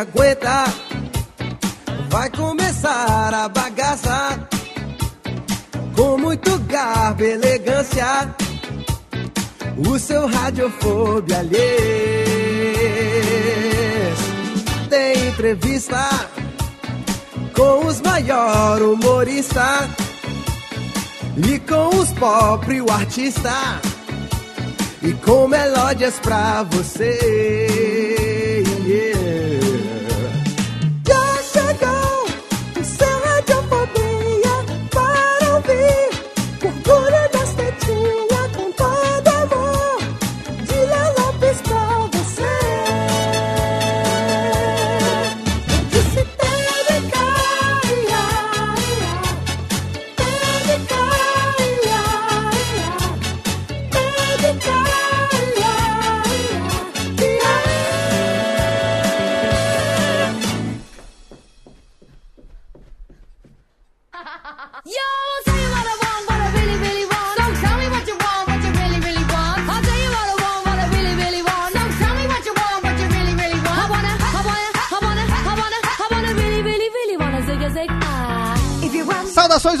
aguenta, vai começar a bagaça com muito garbo e elegância. O seu Radiofobia alheio tem entrevista com os maiores humoristas e com os pobres o artista e com melódias pra você.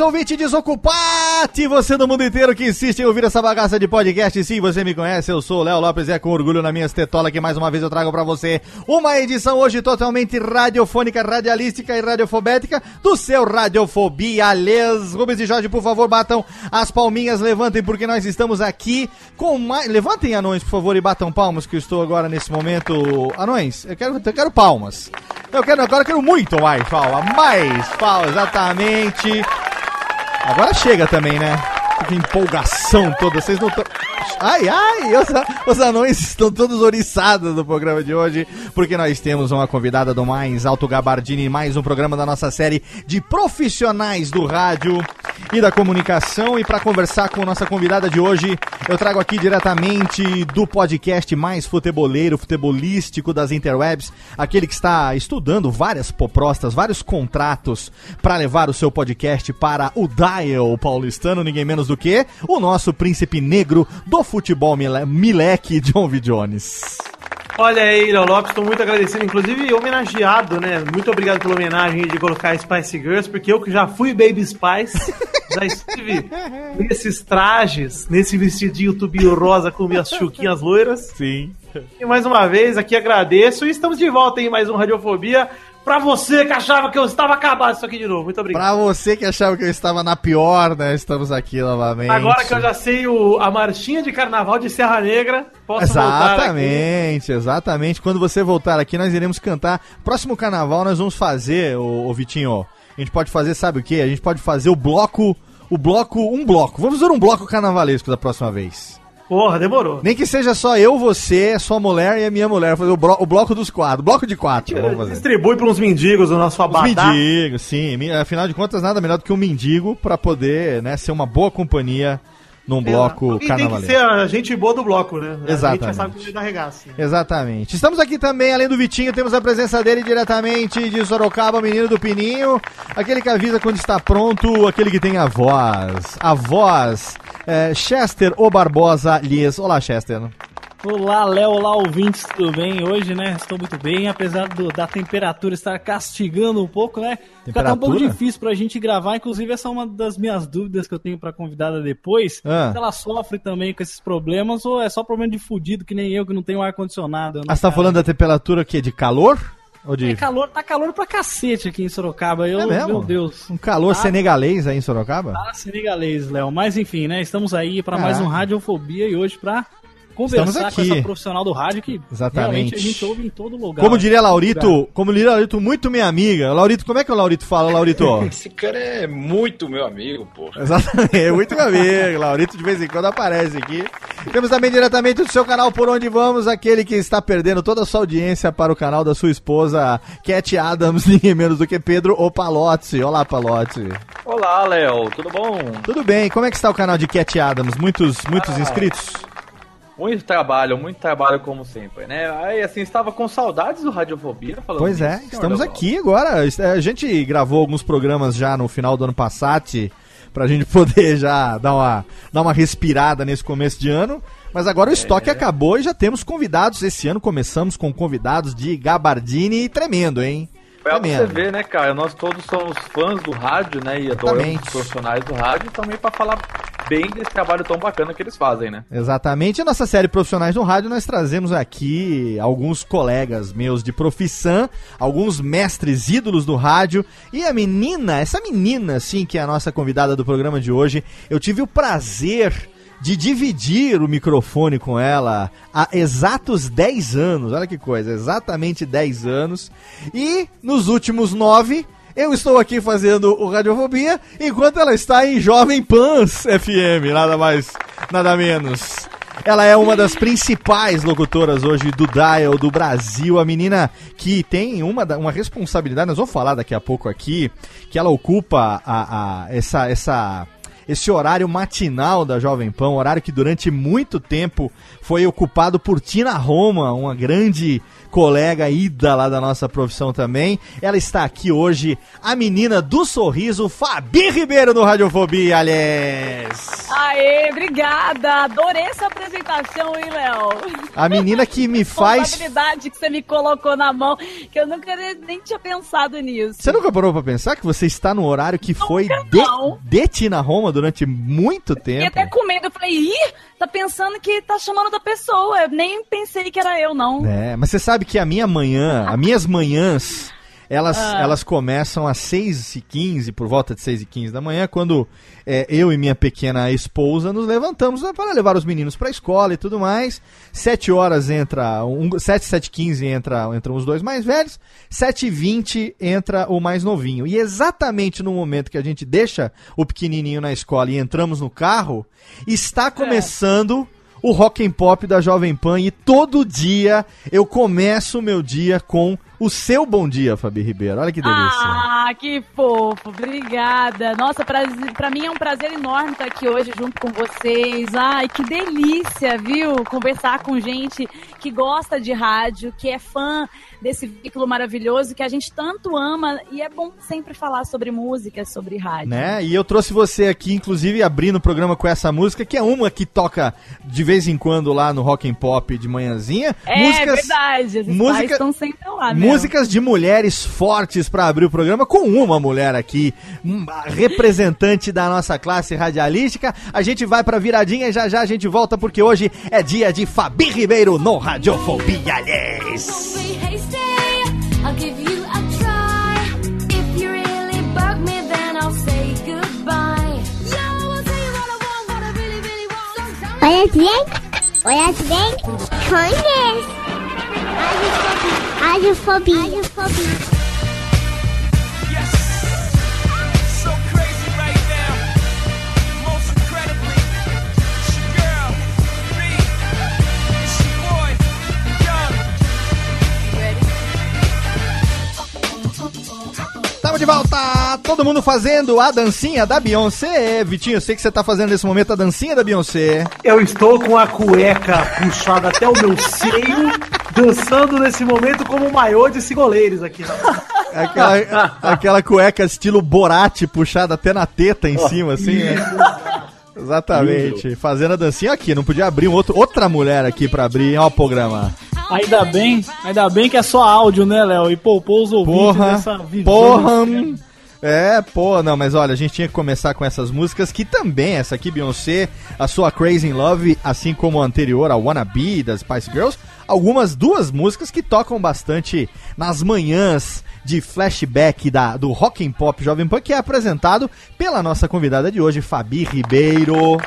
Want Saudações, ouvinte desocupate! Você do mundo inteiro que insiste em ouvir essa bagaça de podcast. Sim, você me conhece, eu sou o Léo Lopes e é com orgulho na minha estetola que mais uma vez eu trago pra você uma edição hoje totalmente radiofônica, radialística e radiofobética do seu Radiofobia Les. Rubens e Jorge, por favor, batam as palminhas, levantem, porque nós estamos aqui com mais... Levantem, anões, por favor, e batam palmas, que eu estou agora nesse momento... Anões, eu quero, eu quero palmas. Eu quero, agora eu quero muito mais palma, mais palmas, exatamente. Agora chega também, né? Que empolgação toda, vocês não estão... Ai, ai, os, os anões estão todos oriçados no programa de hoje, porque nós temos uma convidada do mais alto gabardine, mais um programa da nossa série de profissionais do rádio e da comunicação. E para conversar com nossa convidada de hoje, eu trago aqui diretamente do podcast mais futeboleiro, futebolístico das interwebs, aquele que está estudando várias propostas, vários contratos para levar o seu podcast para o Dial paulistano, ninguém menos do que o nosso príncipe negro do futebol mile mileque, John V. Jones. Olha aí, Léo Lopes, estou muito agradecido, inclusive homenageado, né? Muito obrigado pela homenagem de colocar Spice Girls, porque eu que já fui Baby Spice, já estive nesses trajes, nesse vestidinho tubinho rosa com minhas chuquinhas loiras. Sim. E mais uma vez, aqui agradeço e estamos de volta em mais um Radiofobia. Pra você que achava que eu estava acabado isso aqui de novo. Muito obrigado. Pra você que achava que eu estava na pior, né? Estamos aqui novamente. Agora que eu já sei o, a marchinha de carnaval de Serra Negra, posso. Exatamente, exatamente. Quando você voltar aqui, nós iremos cantar. Próximo carnaval, nós vamos fazer, ô, ô Vitinho. A gente pode fazer, sabe o que? A gente pode fazer o bloco. O bloco. Um bloco. Vamos fazer um bloco carnavalesco da próxima vez. Porra, demorou. Nem que seja só eu, você, sua mulher e a minha mulher. Fazer o, blo- o bloco dos quatro. Bloco de quatro. Vamos fazer. Distribui para uns mendigos o nosso Os abadá. mendigos, sim. Afinal de contas, nada melhor do que um mendigo pra poder né, ser uma boa companhia num bloco E tem que ser a gente boa do bloco, né? A gente Exatamente. já sabe que dá regaço. Exatamente. Estamos aqui também, além do Vitinho, temos a presença dele diretamente de Sorocaba, o menino do Pininho. Aquele que avisa quando está pronto, aquele que tem a voz. A voz. É, Chester O Barbosa Lies. Olá, Chester. Olá, Léo, olá, ouvintes, tudo bem? Hoje, né, estou muito bem, apesar do- da temperatura estar castigando um pouco, né? Fica até um pouco difícil pra gente gravar, inclusive essa é uma das minhas dúvidas que eu tenho pra convidada depois. Ah. Se ela sofre também com esses problemas ou é só problema de fudido, que nem eu, que não tenho ar-condicionado. né, Ah, você tá falando da temperatura que De calor? É calor, tá calor pra cacete aqui em Sorocaba, eu, É mesmo? meu Deus. um calor Tá. senegalês aí em Sorocaba? Tá senegalês, Léo. Mas enfim, né? Estamos aí pra mais um. Radiofobia e hoje pra conversar com essa profissional do rádio que Exatamente. realmente a gente ouve em todo lugar. Como diria Laurito, como diria Laurito, muito minha amiga. Laurito, como é que o Laurito fala, Laurito? Esse cara é muito meu amigo, pô. Exatamente, é muito meu amigo. Laurito de vez em quando aparece aqui. Temos também diretamente do seu canal Por Onde Vamos, aquele que está perdendo toda a sua audiência para o canal da sua esposa, Cat Adams, ninguém menos do que Pedro Opalotti. Olá, Palotti. Olá, Léo, tudo bom? Tudo bem, como é que está o canal de Cat Adams? Muitos, muitos Ah. inscritos? Muito trabalho, muito trabalho como sempre, né? Aí, assim, estava com saudades do Radiofobia, falando Pois é, estamos aqui agora. A gente gravou alguns programas já no final do ano passado pra gente poder já dar uma, dar uma respirada nesse começo de ano. Mas agora o estoque acabou e já temos convidados. Esse ano começamos com convidados de Gabardini tremendo, hein? Pra você Tremendo. ver, né, cara? Nós todos somos fãs do rádio, né? E adoramos os profissionais do rádio também pra falar bem desse trabalho tão bacana que eles fazem, né? Exatamente. A nossa série Profissionais no Rádio, nós trazemos aqui alguns colegas meus de profissão, alguns mestres ídolos do rádio. E a menina, essa menina, assim, que é a nossa convidada do programa de hoje, eu tive o prazer de dividir o microfone com ela há exatos 10 anos. Olha que coisa, exatamente 10 anos. E nos últimos 9. Eu estou aqui fazendo o Radiofobia, enquanto ela está em Jovem Pans FM, nada mais, nada menos. Ela é uma das principais locutoras hoje do Dial do Brasil, a menina que tem uma, uma responsabilidade, nós vamos falar daqui a pouco aqui, que ela ocupa a, a- essa, essa, esse horário matinal da Jovem Pan, um horário que durante muito tempo foi ocupado por Tina Roma, uma grande colega ida lá da nossa profissão também. Ela está aqui hoje, a menina do sorriso, Fabi Ribeiro do Radiofobia, aliás. Aê, obrigada! Adorei essa apresentação, hein, Léo? A menina que me faz. Responsabilidade que você me colocou na mão, que eu nunca nem- tinha pensado nisso. Você nunca parou pra pensar que você está no horário que foi Nunca de, não. de Tina Roma durante muito tempo? até com medo, eu falei, ih, tá pensando que tá chamando outra pessoa. Eu nem pensei que era eu, não. É, mas você sabe que a minha manhã, as minhas manhãs, elas, Ah. elas começam às 6h15, por volta de 6h15 da manhã, quando é, eu e minha pequena esposa nos levantamos né, para levar os meninos para a escola e tudo mais. 7 horas entra, um, 7, 7 15 entra, entram os dois mais velhos, 7 e 20 entra o mais novinho. E exatamente no momento que a gente deixa o pequenininho na escola e entramos no carro, está começando o Rock and Pop da Jovem Pan e todo dia eu começo o meu dia com o seu bom dia, Fabi Ribeiro. Olha que delícia. Ah, que fofo, obrigada. Nossa, prazer, pra mim é um prazer enorme estar aqui hoje junto com vocês. Ai, que delícia, viu? Conversar com gente que gosta de rádio, que é fã desse veículo maravilhoso que a gente tanto ama e é bom sempre falar sobre música, sobre rádio. Né? E eu trouxe você aqui, inclusive, abrindo o programa com essa música, que é uma que toca de vez em quando lá no Rock and Pop de manhãzinha. É verdade, os música- estão sempre lá, né? Músicas de mulheres fortes pra abrir o programa com uma mulher aqui, uma representante da nossa classe radialística. A gente vai pra viradinha e já já a gente volta porque hoje é dia de Fabi Ribeiro no Radiofobia, aliás. Don't be hasty. I'll give you a try. If you really bug me, then I'll say goodbye. Yeah, I will tell you what I want, what I really, really want. So tell me. Olha bem, olha bem, conhece. Radiofobia. Radiofobia. So Tamo de volta! Todo mundo fazendo a dancinha da Beyoncé. Vitinho, eu sei que você tá fazendo nesse momento a dancinha da Beyoncé. Eu estou com a cueca puxada até o meu seio, dançando nesse momento como um maiô de cigoleiros aqui. Aquela, aquela cueca estilo Borat puxada até na teta em cima, assim, né? Exatamente. Fazendo a dancinha aqui. Não podia abrir um outro, outra mulher aqui pra abrir. Ó o programa. Ainda bem, ainda bem que é só áudio, né, Léo? E poupou os ouvintes Porra, dessa visão. porra. É, pô, não, mas olha, a gente tinha que começar com essas músicas que também, essa aqui, Beyoncé, a sua Crazy in Love, assim como a anterior, a Wanna Be, das Spice Girls, algumas duas músicas que tocam bastante nas manhãs de flashback da, do Rock and Pop Jovem Pan, que é apresentado pela nossa convidada de hoje, Fabi Ribeiro.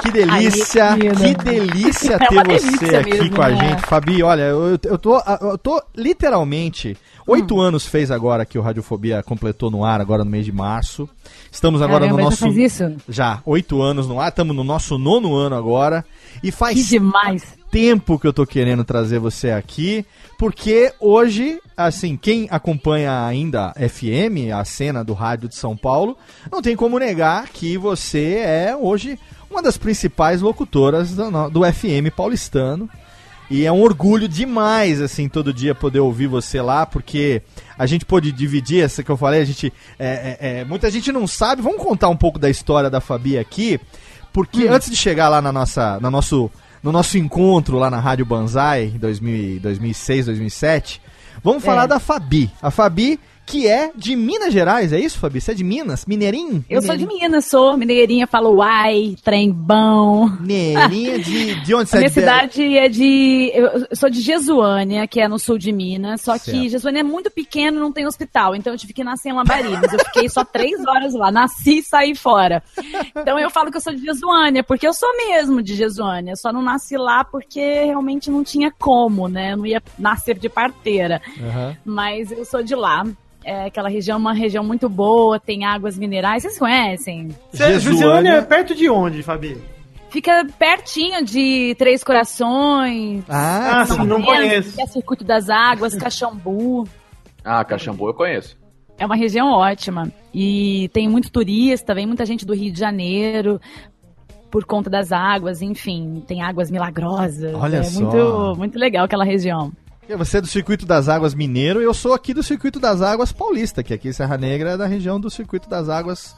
Que delícia, Ai, que delícia É ter uma você delícia aqui mesmo, com a né? gente. Fabi, olha, eu, eu, tô, eu tô literalmente. Oito Hum. anos fez agora que o Radiofobia completou no ar, agora no mês de março. Estamos agora Caramba, no já nosso. faz isso? Já, oito anos no ar, estamos no nosso nono ano agora. E faz Que demais. tempo que eu tô querendo trazer você aqui, porque hoje, assim, quem acompanha ainda a FM, a cena do rádio de São Paulo, não tem como negar que você é hoje uma das principais locutoras do, do FM paulistano. E é um orgulho demais, assim, todo dia poder ouvir você lá, porque a gente pôde dividir essa que eu falei, a gente. é, é, é, muita gente não sabe. Vamos contar um pouco da história da Fabi aqui, porque antes de chegar lá na nossa, na nosso, no nosso encontro lá na Rádio Banzai, em 2000, 2006, 2007, vamos falar da Fabi. A Fabi, que é de Minas Gerais, é isso, Fabi? Você é de Minas? Mineirinho? Eu sou de Minas, sou mineirinha, falo uai, trem bom. Mineirinha de, de onde você é? minha de- cidade é de. Eu sou de Jesuânia, que é no sul de Minas. Só Certo. que Jesuânia é muito pequeno, não tem hospital. Então eu tive que nascer em Lambarinas. Eu fiquei só três horas lá. Nasci e saí fora. Então eu falo que eu sou de Jesuânia, porque eu sou mesmo de Jesuânia. Só não nasci lá porque realmente não tinha como, né? Eu não ia nascer de parteira. Aham. Mas eu sou de lá. É, aquela região é uma região muito boa, tem águas minerais. Vocês conhecem? Jesuânia é perto de onde, Fabi? Fica pertinho de Três Corações. Ah, Ah, sim, não conheço. É Circuito das Águas, Caxambu. Ah, Caxambu eu conheço. É uma região ótima. E tem muito turista, vem muita gente do Rio de Janeiro por conta das águas, enfim, tem águas milagrosas. Olha é só. muito muito legal aquela região. Você é do Circuito das Águas Mineiro e eu sou aqui do Circuito das Águas Paulista, que aqui em Serra Negra é da região do Circuito das Águas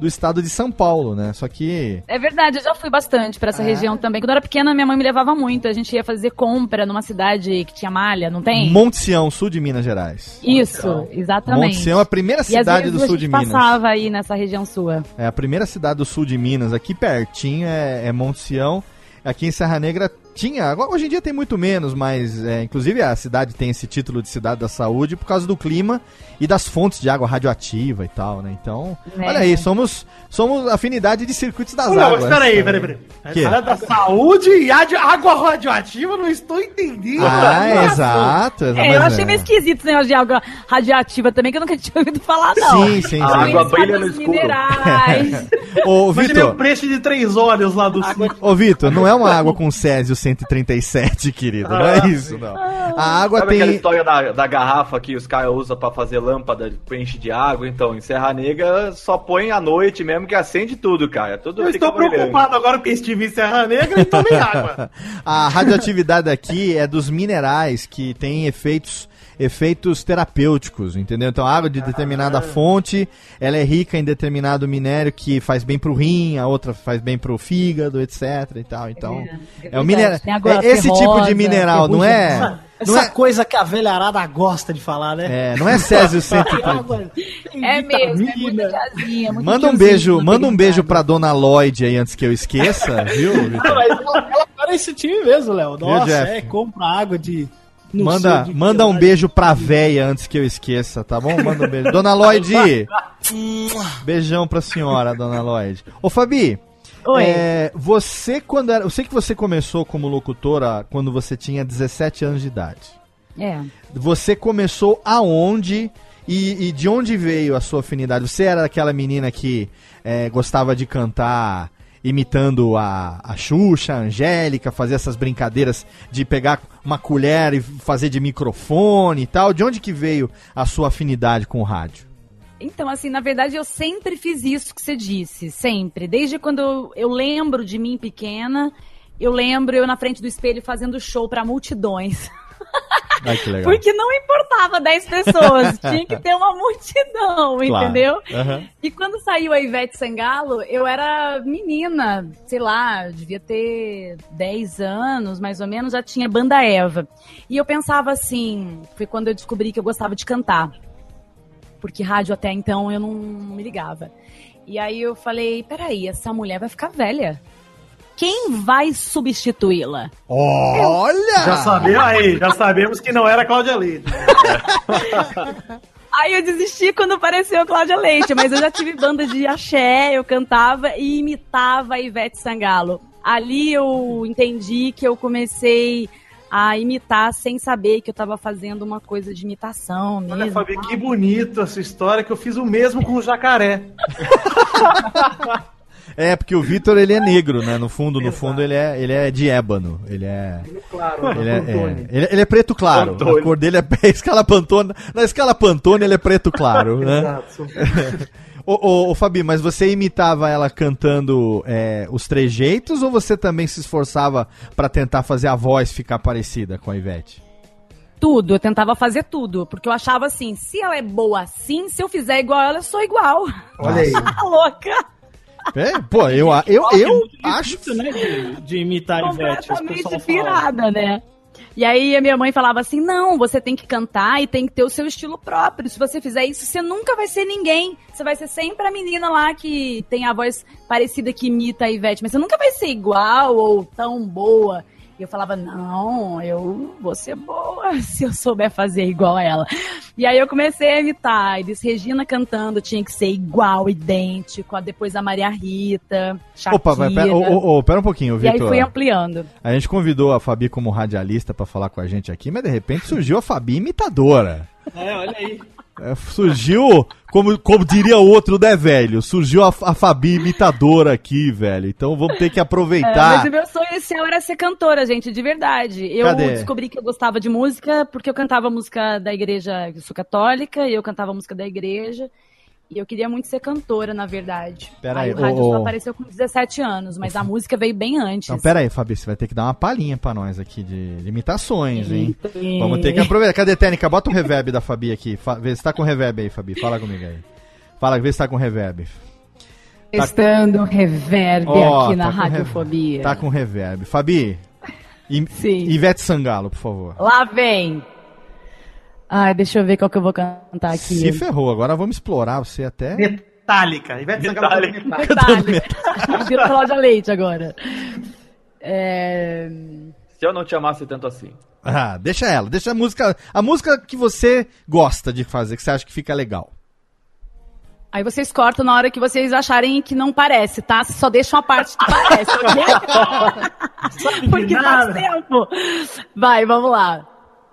do estado de São Paulo, né? Só que. É verdade, eu já fui bastante pra essa região também. Quando eu era pequena, minha mãe me levava muito. A gente ia fazer compra numa cidade que tinha malha, não tem? Monte Sião, sul de Minas Gerais. Isso, exatamente. Monte Sião é a primeira cidade do sul de Minas. passava aí nessa região sua. É a primeira cidade do sul de Minas, aqui pertinho é, é Monte Sião. Aqui em Serra Negra tinha, agora hoje em dia tem muito menos, mas é, inclusive a cidade tem esse título de cidade da saúde por causa do clima e das fontes de água radioativa e tal, né? Então, É. olha aí, somos somos afinidade de circuitos das Não, águas. mas peraí, peraí, peraí. Que? Da saúde e água água radioativa, não estou entendendo. Ah, é, exato, exato. É, eu achei é. meio esquisito esse negócio de água radioativa também, que eu nunca tinha ouvido falar, não. Sim, sim, sim. A água brilha no escuro. minerais. Ô, Imaginei o Vitor, preço de três olhos lá do sul. ô, Vitor, não é uma água com Césio 137, querido, não é isso, não. A água Sabe aquela tem... história da, da garrafa que os caras usam pra fazer lâmpada, enche de água? Então, em Serra Negra só põe à noite mesmo que acende tudo, cara. Tudo Eu estou brilhando. preocupado agora porque estive em Serra Negra e tomei água. A radioatividade aqui é dos minerais que tem efeitos efeitos terapêuticos, entendeu? Então, a água de determinada fonte, ela é rica em determinado minério que faz bem pro rim, a outra faz bem pro fígado, etc e tal. Então, é, o verdade, mineral, tem água é esse tipo ferrosa, de mineral, não é? Não Essa é, coisa que a velharada gosta de falar, né? é, não é Césio 130. Água, tem É mesmo, é muito tiazinha, muito Manda um beijo, manda um beijo pra dona Lloyd aí antes que eu esqueça, viu? Ah, mas ela, ela tá nesse time mesmo, Léo. Nossa, é, compra água de. Não Manda, manda um verdade. beijo pra véia antes que eu esqueça, tá bom? Manda um beijo. Dona Lloyd! Beijão pra senhora, dona Lloyd. Ô, Fabi, Oi. é, você quando era. Eu sei que você começou como locutora quando você tinha 17 anos de idade. É. Você começou aonde e, e de onde veio a sua afinidade? Você era aquela menina que é, gostava de cantar imitando a, a Xuxa, a Angélica, fazer essas brincadeiras de pegar uma colher e fazer de microfone e tal. De onde que veio a sua afinidade com o rádio? Então, assim, na verdade, eu sempre fiz isso que você disse, sempre. Desde quando eu, eu lembro de mim pequena, eu lembro eu na frente do espelho fazendo show pra multidões. Ai. Porque não importava 10 pessoas, tinha que ter uma multidão, Claro. entendeu? Aham. E quando saiu a Ivete Sangalo, eu era menina, sei lá, devia ter 10 anos, mais ou menos, já tinha banda Eva. E eu pensava assim, foi quando eu descobri que eu gostava de cantar. Porque rádio até então eu não me ligava. E aí eu falei, peraí, essa mulher vai ficar velha. Quem vai substituí-la? Olha! Já sabemos aí, já sabemos que não era Cláudia Leite. Aí eu desisti quando apareceu Cláudia Leite, mas eu já tive banda de axé, eu cantava e imitava a Ivete Sangalo. Ali eu entendi que eu comecei a imitar sem saber que eu tava fazendo uma coisa de imitação mesmo. Olha, Fabi, que bonito essa história que eu fiz o mesmo com o jacaré. É, porque o Vitor ele é negro, né? No fundo, no fundo ele é, ele é de ébano. Ele é. Claro, Ele é, Pantone. é, ele, ele é preto claro. Pantone. A cor dele é a escala Pantone. Na escala Pantone ele é preto claro, né? Exato. ô, ô, ô, Fabi, mas você imitava ela cantando é, os trejeitos ou você também se esforçava pra tentar fazer a voz ficar parecida com a Ivete? Tudo, eu tentava fazer tudo, porque eu achava assim, se ela é boa assim, se eu fizer igual ela, eu sou igual. Olha aí. Louca? É, pô, eu, eu, É eu muito acho. difícil, né, de, de imitar a Ivete. Completamente pirada, né? E aí a minha mãe falava assim: não, você tem que cantar e tem que ter o seu estilo próprio. Se você fizer isso, você nunca vai ser ninguém. Você vai ser sempre a menina lá que tem a voz parecida que imita a Ivete, mas você nunca vai ser igual ou tão boa. E eu falava, não, eu vou ser boa se eu souber fazer igual a ela. E aí eu comecei a imitar. E disse, Regina cantando tinha que ser igual, idêntico. Depois a Maria Rita, Shakira. Opa, vai, pera, ô, ô, pera um pouquinho, E aí Vitor. fui ampliando. A gente convidou a Fabi como radialista pra falar com a gente aqui, mas de repente surgiu a Fabi imitadora. É, olha aí. É, surgiu, como, como diria o outro, né, velho? Surgiu a, a Fabi imitadora aqui, velho. Então vamos ter que É, aproveitar. mas o meu sonho inicial era ser cantora, gente, de verdade. Eu Cadê? descobri que eu gostava de música porque eu cantava música da igreja, eu sou católica, e eu cantava música da igreja. E eu queria muito ser cantora, na verdade. Pera aí, aí, o rádio ô, só ô. apareceu com 17 anos, mas a música veio bem antes. Então, pera aí, Fabi, você vai ter que dar uma palhinha pra nós aqui de, de imitações, hein? Sim. Vamos ter que aproveitar. Cadê, Técnica? Bota o reverb da Fabi aqui. Fa vê se tá com reverb aí, Fabi. Fala comigo aí. Fala, vê se tá com reverb. Testando reverb Ó, aqui na tá reverb. radiofobia. Tá com reverb. Fabi, I- Sim. Ivete Sangalo, por favor. Lá vem. Ai, deixa eu ver qual que eu vou cantar aqui. Se ferrou, agora vamos explorar você até. Metálica. Ivete. Metálica. Detalhe. Vira Cláudia Leite agora. É... Se eu não te amasse tanto assim. Ah, deixa ela, deixa a música. A música que você gosta de fazer, que você acha que fica legal. Aí vocês cortam na hora que vocês acharem que não parece, tá? Só deixam a parte que parece, ok? Porque faz tempo. Vai, vamos lá.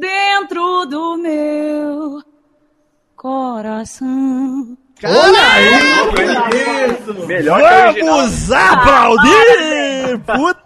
dentro do meu coração. Melhor que a original. Vamos aplaudir!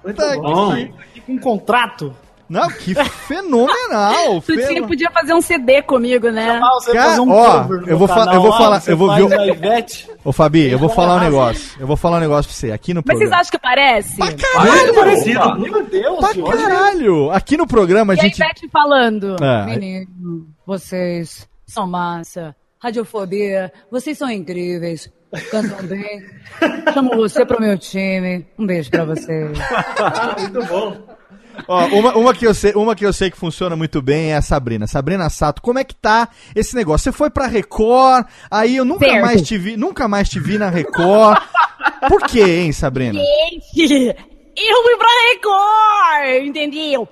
Puta que. Com um contrato. Não, que fenomenal! Tutinho podia fazer um CD comigo, né? Você Cara, um ó, eu vou canal eu vou falar- eu vou ver o- a Ivete. Ô, Fabi, eu vou falar um negócio. Eu vou falar um negócio pra você. Aqui no Mas vocês programa. acham que parece? Muito parecido. Meu Deus, Pra caralho! Aqui no programa a E a gente. Ivete falando, É. menino, vocês são massa, radiofobia, vocês são incríveis, cantam bem, chamo você pro meu time, um beijo pra vocês. Muito bom. Ó, uma, uma, que eu sei, uma que eu sei que funciona muito bem é a Sabrina. Sabrina Sato, como é que tá esse negócio? Você foi pra Record, aí eu nunca Certo. mais te vi, nunca mais te vi na Record. Por quê, hein, Sabrina? Gente, eu fui pra Record, entendeu?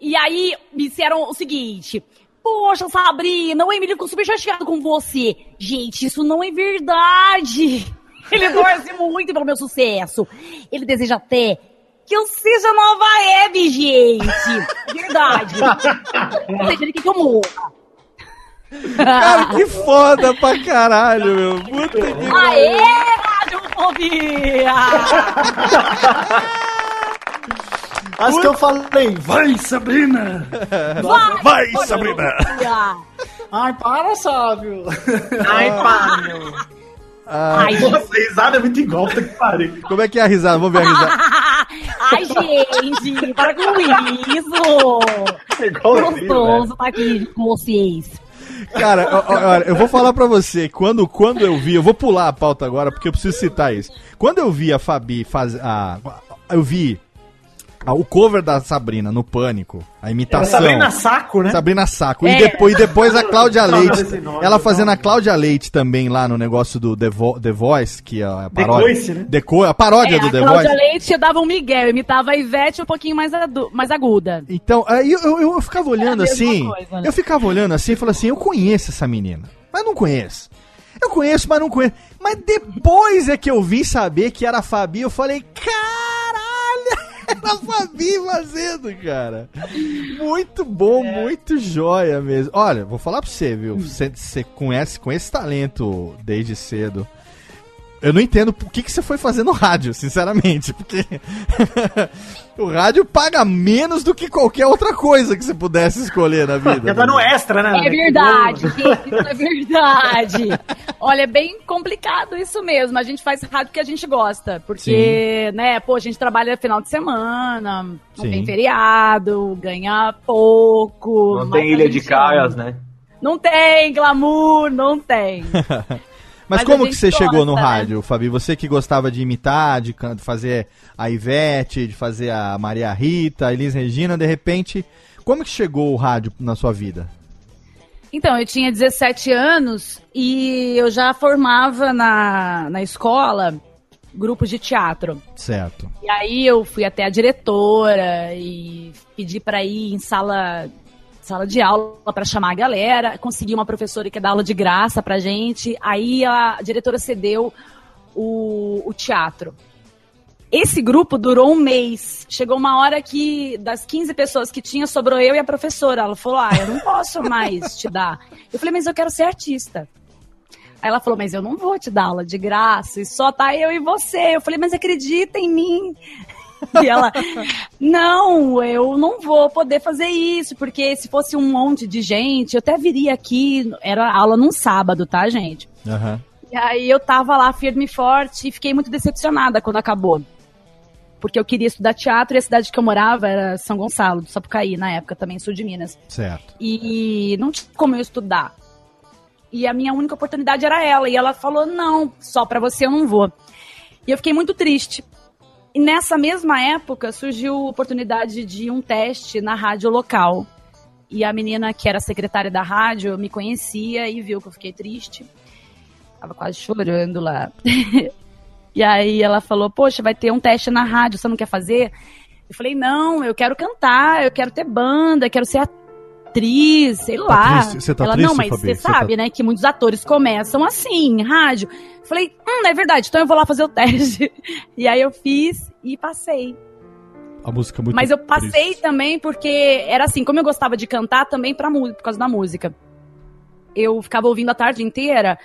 E aí me disseram o seguinte. Poxa, Sabrina, o Emílio ficou super chateado com você. Gente, isso não é verdade. Ele torce muito pelo meu sucesso. Ele deseja até que eu seja nova Hebe, gente. Verdade. Ele quer que eu morra. Cara, que foda pra caralho, meu. Puta que Aê, radiofobia! Acho que eu falei, vai, Sabrina! Vai, Sabrina! radiofobia. Ai, para, Sábio! Ai, pá, meu. Ai, Nossa, a risada é muito igual, puta que pariu. Como é que é a risada? Vamos ver a risada. Ai, gente, para com isso! Igualzinho, Gostoso tá aqui com vocês. Cara, olha, eu vou falar pra você, quando, quando eu vi, eu vou pular a pauta agora porque eu preciso citar isso. Quando eu vi a Fabi faz a eu vi a- o cover da Sabrina no Pânico, a imitação. Sabrina Saco, né? Sabrina Saco. É. E depois, e depois a Cláudia Leite. nome, ela não. fazendo a Cláudia Leite também lá no negócio do The, Vo- The Voice, que é a paródia. Né? The Co- a paródia É, do a The Cláudia Voice. Leite dava um Miguel, imitava a Ivete um pouquinho mais, mais aguda. Então, aí eu, eu, eu ficava olhando É a assim. coisa, né? Eu ficava olhando assim e falava assim: eu conheço essa menina, mas não conheço. Eu conheço, mas não conheço. Mas depois é que eu vim saber que era a Fabi, eu falei: caralho, era a Fabi fazendo, cara. Muito bom, É. muito joia mesmo. Olha, vou falar pra você, viu? Você você conhece com esse talento desde cedo. Eu não entendo o que, que você foi fazer no rádio, sinceramente, porque o rádio paga menos do que qualquer outra coisa que você pudesse escolher na vida. Já tá no extra, né? É verdade, gente, isso é verdade. Olha, é bem complicado isso mesmo. A gente faz rádio que a gente gosta. Porque, né, pô, a gente trabalha final de semana, não Sim. tem feriado, ganha pouco. Não tem ilha de caias, né? Não tem glamour, não tem. Mas, Mas como que você chegou no gosta, né? rádio, Fabi? Você que gostava de imitar, de fazer a Ivete, de fazer a Maria Rita, a Elis Regina, de repente, como que chegou o rádio na sua vida? Então, eu tinha 17 anos e eu já formava na, na escola grupos de teatro. Certo. E aí eu fui até a diretora e pedi pra ir em sala sala de aula pra chamar a galera, consegui uma professora que dá aula de graça pra gente. Aí a diretora cedeu o, o teatro. Esse grupo durou um mês. Chegou uma hora que, das 15 pessoas que tinha, sobrou eu e a professora. Ela falou: Ah, eu não posso mais te dar. Eu falei: Mas eu quero ser artista. Aí ela falou: Mas eu não vou te dar aula de graça, e só tá eu e você. Eu falei: Mas acredita em mim. E ela, não, eu não vou poder fazer isso, porque se fosse um monte de gente, eu até viria aqui. Era aula num sábado, tá, gente? Aham. E aí eu tava lá firme e forte e fiquei muito decepcionada quando acabou. Porque eu queria estudar teatro e a cidade que eu morava era São Gonçalo, do Sapucaí, na época também, sul de Minas. Certo. E não tinha como eu estudar. E a minha única oportunidade era ela. E ela falou: não, só pra você eu não vou. E eu fiquei muito triste. E nessa mesma época surgiu a oportunidade de um teste na rádio local. E a menina que era secretária da rádio me conhecia e viu que eu fiquei triste. Tava quase chorando lá. e aí ela falou: Poxa, vai ter um teste na rádio, você não quer fazer? Eu falei: Não, eu quero cantar, eu quero ter banda, quero ser atriz, sei lá. triste? Você tá ela, triste, não, mas Fabi? você tá- sabe, né, que muitos atores começam assim, em rádio. Falei: Hum, é verdade, então eu vou lá fazer o teste. e aí eu fiz e passei. A música é muito Mas eu passei triste. também porque era assim, como eu gostava de cantar também pra, por causa da música. Eu ficava ouvindo a tarde inteira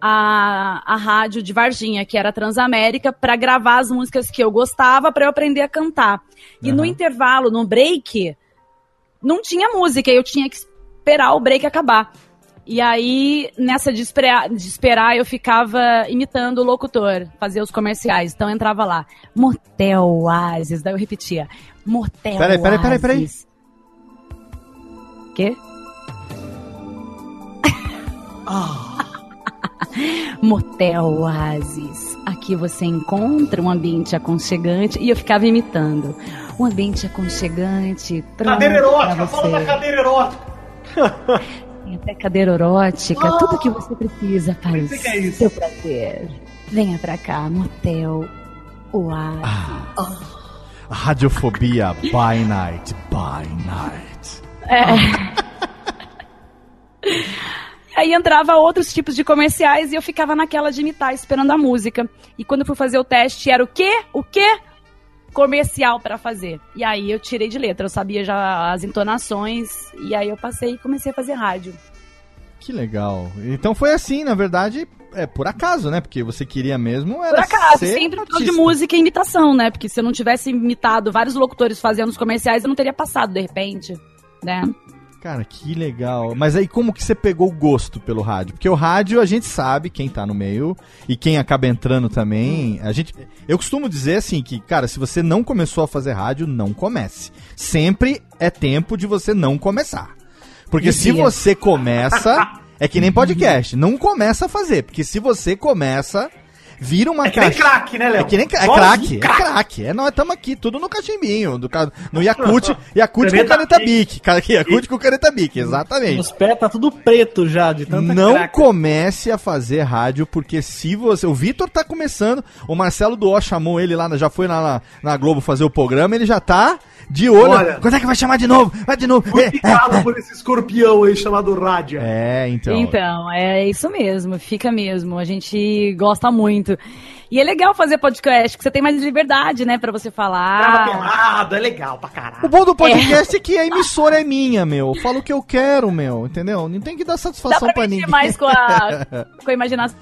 a, a rádio de Varginha, que era Transamérica, pra gravar as músicas que eu gostava pra eu aprender a cantar. E no Aham. intervalo, no break, não tinha música, eu tinha que esperar o break acabar. E aí, nessa de esperar, de esperar, eu ficava imitando o locutor, fazia os comerciais. Então eu entrava lá, Motel Oasis, daí eu repetia, Motel Peraí, peraí, peraí, peraí. Oasis. Quê? Motel Oasis. Aqui você encontra um ambiente aconchegante. E eu ficava imitando. Um ambiente aconchegante. Cadeira erótica, fala da você. cadeira erótica. Tem até cadeira erótica, Ah! tudo que você precisa para o é isso. seu prazer. Venha pra cá, motel Oasis. Ah. Radiofobia by night, by night. Aí entrava outros tipos de comerciais e eu ficava naquela de imitar, esperando a música. E quando eu fui fazer o teste, era o quê? O quê? Comercial pra fazer. E aí eu tirei de letra, eu sabia já as entonações. E aí eu passei e comecei a fazer rádio. Que legal. Então foi assim, na verdade, é por acaso, né? Porque você queria mesmo Por era acaso, ser sempre por causa de artista. música e imitação, né? Porque se eu não tivesse imitado vários locutores fazendo os comerciais, eu não teria passado de repente, né? Cara, que legal. Mas aí como que você pegou o gosto pelo rádio? Porque o rádio a gente sabe, quem tá no meio e quem acaba entrando também, a gente eu costumo dizer assim que, cara, se você não começou a fazer rádio, não comece. Sempre é tempo de você não começar. Porque se você começa, é que nem podcast. Não começa a fazer, porque se você começa, vira uma É que nem craque, né, Léo? É que nem é craque, é craque. É, nós estamos aqui, tudo no cachimbinho, do, no Yakut, Yakut com Caneta caneta Bic. Cara, Yakut com caneta Bic, exatamente. Os pés tá tudo preto já, de tanta Não craca. comece a fazer rádio, porque se você. O Vitor tá começando, o Marcelo do O chamou ele lá, já foi lá na, na Globo fazer o programa, ele já tá de olho. Olha. Quando é que vai chamar de novo? Vai de novo. Fui É, picado por esse escorpião aí chamado Rádia. É, então. Então, é isso mesmo, fica mesmo. A gente gosta muito. E é legal fazer podcast, que você tem mais liberdade, né, pra você Grava falar. pelado, é legal pra O caralho. bom do podcast é. que a emissora é minha, meu. Eu falo o que eu quero, meu. Entendeu? Não tem que dar Dá satisfação pra pra, mexer ninguém. mais com a, com a imaginação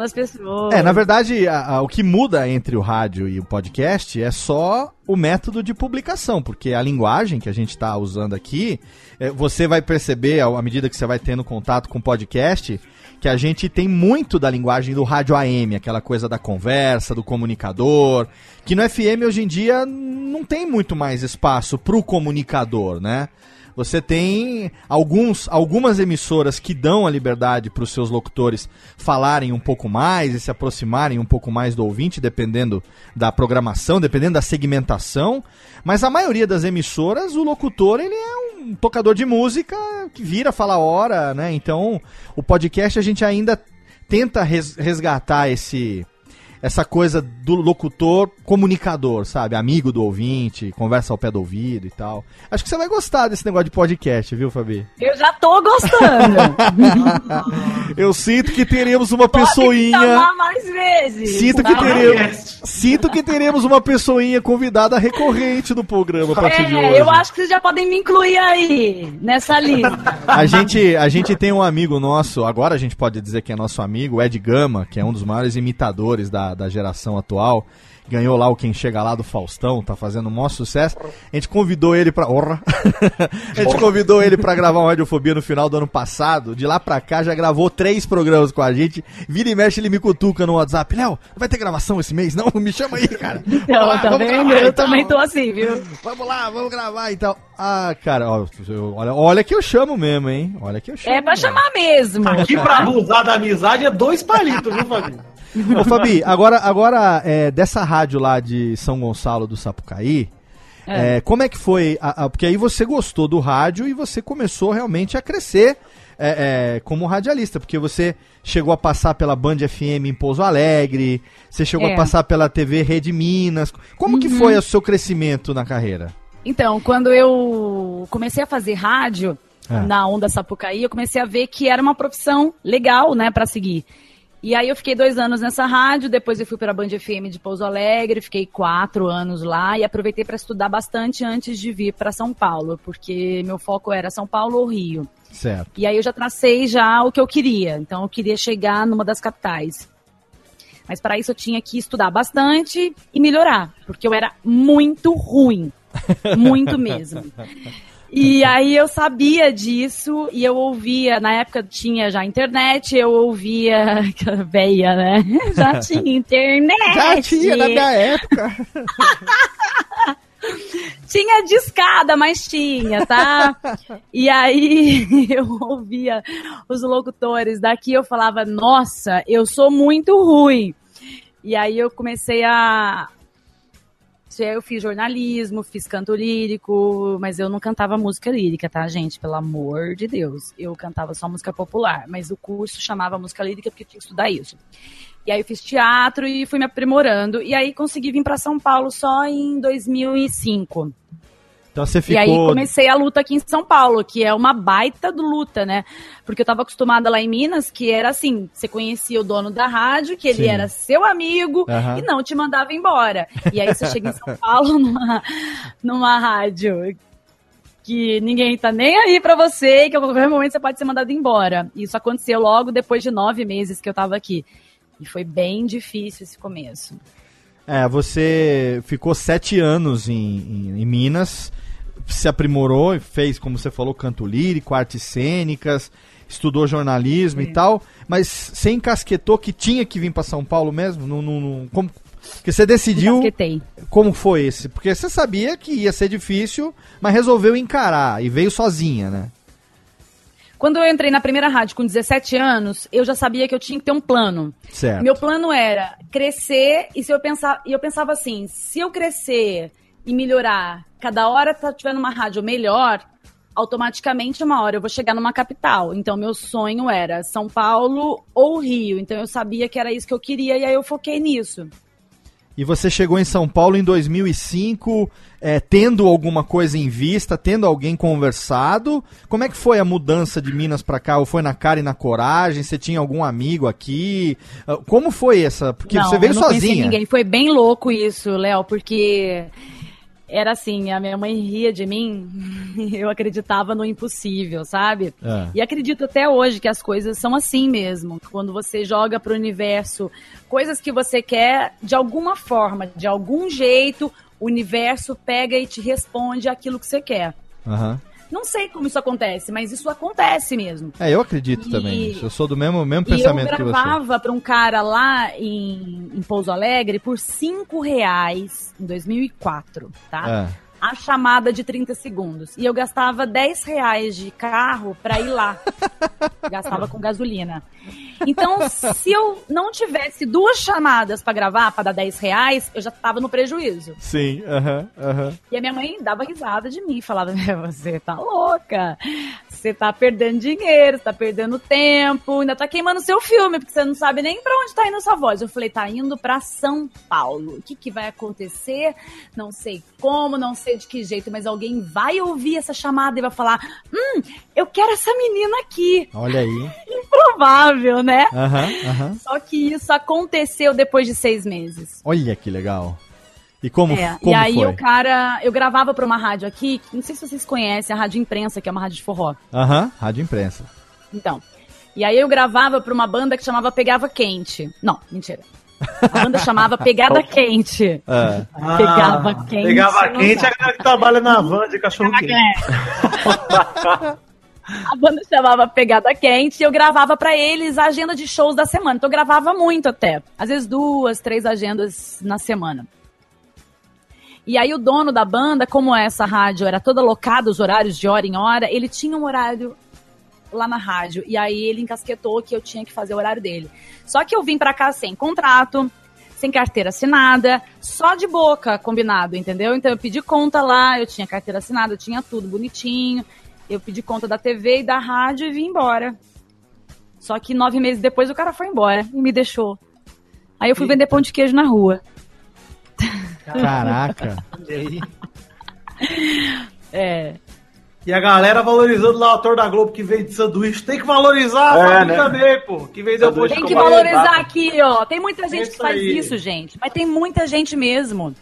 das pessoas. É, na verdade, a- a- o que muda entre o rádio e o podcast é só o método de publicação, porque a linguagem que a gente está usando aqui, é, você vai perceber, à medida que você vai tendo contato com o podcast, que a gente tem muito da linguagem do rádio AM, aquela coisa da conversa, do comunicador, que no FM hoje em dia não tem muito mais espaço para o comunicador, né? Você tem alguns, algumas emissoras que dão a liberdade para os seus locutores falarem um pouco mais e se aproximarem um pouco mais do ouvinte, dependendo da programação, dependendo da segmentação. Mas a maioria das emissoras, o locutor ele é um tocador de música que vira, fala hora, né? Então, o podcast a gente ainda tenta res- resgatar esse essa coisa do locutor comunicador, sabe? Amigo do ouvinte, conversa ao pé do ouvido e tal. Acho que você vai gostar desse negócio de podcast, viu, Fabi? Eu já tô gostando. Eu sinto que teremos uma Pode pessoinha. mais vezes. Sinto que teremos. Sinto que teremos uma pessoinha convidada recorrente no programa a partir de hoje. É, eu acho que vocês já podem me incluir aí, nessa lista. A gente, a gente tem um amigo nosso, agora a gente pode dizer que é nosso amigo, o Ed Gama, que é um dos maiores imitadores da, da geração atual. Ganhou lá o Quem Chega Lá do Faustão, tá fazendo um maior sucesso. A gente convidou ele pra. Orra! a gente convidou ele pra gravar um Radiofobia no final do ano passado. De lá pra cá já gravou três programas com a gente. Vira e mexe, ele me cutuca no WhatsApp. Léo, vai ter gravação esse mês? Não, me chama aí, cara. Então, lá, tá vendo? Eu então. também tô assim, viu? Vamos lá, vamos gravar e tal. Ah, cara, ó, olha, olha que eu chamo mesmo, hein? Olha que eu chamo. É pra mesmo. chamar mesmo. Aqui pra abusar da amizade é dois palitos, viu, Fabinho? Ô, Fabi, agora, agora é, dessa rádio lá de São Gonçalo do Sapucaí, é, como é que foi? a- a- porque aí você gostou do rádio e você começou realmente a crescer é, é, como radialista, porque você chegou a passar pela Band FM em Pouso Alegre, você chegou É. a passar pela TV Rede Minas. Como que foi o seu crescimento na carreira? Então, quando eu comecei a fazer rádio É. na Onda Sapucaí, eu comecei a ver que era uma profissão legal, né, pra seguir. E aí eu fiquei dois anos nessa rádio, depois eu fui para a Band FM de Pouso Alegre, fiquei quatro anos lá e aproveitei para estudar bastante antes de vir para São Paulo, porque meu foco era São Paulo ou Rio. Certo. E aí eu já tracei já o que eu queria. Então eu queria chegar numa das capitais. Mas para isso eu tinha que estudar bastante e melhorar, porque eu era muito ruim. Muito mesmo. E aí eu sabia disso e eu ouvia, na época tinha já internet, eu ouvia aquela veia, né? Já tinha internet. Já tinha na minha época. Tinha discada, mas tinha, tá? E aí eu ouvia os locutores daqui, eu falava, nossa, eu sou muito ruim. E aí eu comecei a. Eu fiz jornalismo, fiz canto lírico, mas eu não cantava música lírica, tá, gente? Pelo amor de Deus. Eu cantava só música popular, mas o curso chamava música lírica porque tinha que estudar isso. E aí eu fiz teatro e fui me aprimorando. E aí consegui vir para São Paulo só em 2005. Então você E aí ficou. comecei a luta aqui em São Paulo, que é uma baita do luta, né? Porque eu tava acostumada lá em Minas, que era assim, você conhecia o dono da rádio, que ele Sim. era seu amigo Aham. e não te mandava embora. E aí você chega em São Paulo numa, numa rádio que ninguém tá nem aí pra você e que a qualquer momento você pode ser mandado embora. Isso aconteceu logo depois de nove meses que eu tava aqui. E foi bem difícil esse começo. É, você ficou sete anos em, em- em Minas, se aprimorou e fez, como você falou, canto lírico, artes cênicas, estudou jornalismo e tal, mas você encasquetou que tinha que vir para São Paulo mesmo? Não, não, não- como, Que você decidiu. Encasquetei. Como foi esse? Porque você sabia que ia ser difícil, mas resolveu encarar e veio sozinha, né? Quando eu entrei na primeira rádio com 17 anos, eu já sabia que eu tinha que ter um plano. Certo. Meu plano era crescer e se eu pensar, e eu pensava assim, se eu crescer e melhorar, cada hora tá tiver numa rádio melhor, automaticamente uma hora eu vou chegar numa capital. Então meu sonho era São Paulo ou Rio. Então eu sabia que era isso que eu queria e aí eu foquei nisso. E você chegou em São Paulo em 2005, é, tendo alguma coisa em vista, tendo alguém conversado. Como é que foi a mudança de Minas pra cá? Ou foi na cara e na coragem? Você tinha algum amigo aqui? Ah, Como foi essa? Porque você veio eu não sozinha. ninguém. Foi bem louco isso, Léo, porque era assim, a minha mãe ria de mim, eu acreditava no impossível, sabe? É. E acredito até hoje que as coisas são assim mesmo. Quando você joga pro universo coisas que você quer, de alguma forma, de algum jeito, o universo pega e te responde aquilo que você quer. Aham. Não sei como isso acontece, mas isso acontece mesmo. É, eu acredito E- também. Eu sou do mesmo, mesmo eu pensamento que você. gravava para um cara lá em, em Pouso Alegre por 5 reais em 2004, tá? É. A chamada de 30 segundos. E eu gastava 10 reais de carro pra ir lá. gastava com gasolina. Então, se eu não tivesse duas chamadas pra gravar, pra dar 10 reais, eu já tava no prejuízo. Sim, aham, aham. E a minha mãe dava risada de mim, falava: "Meu, Você tá louca, você tá perdendo dinheiro, você tá perdendo tempo, ainda tá queimando seu filme, porque você não sabe nem pra onde tá indo sua voz. Eu falei: Tá indo pra São Paulo. O que, que vai acontecer? Não sei como, não sei de que jeito, mas alguém vai ouvir essa chamada e vai falar: Hum, eu quero essa menina aqui. Olha aí. Improvável, né? Aham, aham. Só que isso aconteceu depois de seis meses. Olha que legal. E como, É, como e aí foi? o cara, eu gravava pra uma rádio aqui, não sei se vocês conhecem, a Rádio Imprensa, que é uma rádio de forró. Aham, rádio imprensa. Então. E aí eu gravava pra uma banda que chamava Pegava Quente. Não, mentira. A banda chamava Pegada Quente. É. Pegava quente, Ah, Pegava quente é a galera que trabalha na van de cachorro quente. A banda chamava Pegada Quente e eu gravava pra eles a agenda de shows da semana. Então eu gravava muito até. Às vezes duas, três agendas na semana. E aí o dono da banda, como essa rádio era toda locada, os horários de hora em hora, ele tinha um horário lá na rádio. E aí ele encasquetou que eu tinha que fazer o horário dele. Só que eu vim pra cá sem contrato, sem carteira assinada, só de boca combinado, entendeu? Então eu pedi conta lá, eu tinha carteira assinada, eu tinha tudo bonitinho. Eu pedi conta da TV e da rádio e vim embora. Só que nove meses depois o cara foi embora e me deixou. Aí eu fui vender pão de queijo na rua. Caraca. É. E a galera valorizando lá o ator da Globo que veio de sanduíche. Tem que valorizar a É, família né? também, pô. Que veio depois Tem que valorizar aqui, ó. Tem muita gente que Isso faz aí. isso, gente. Mas tem muita gente mesmo.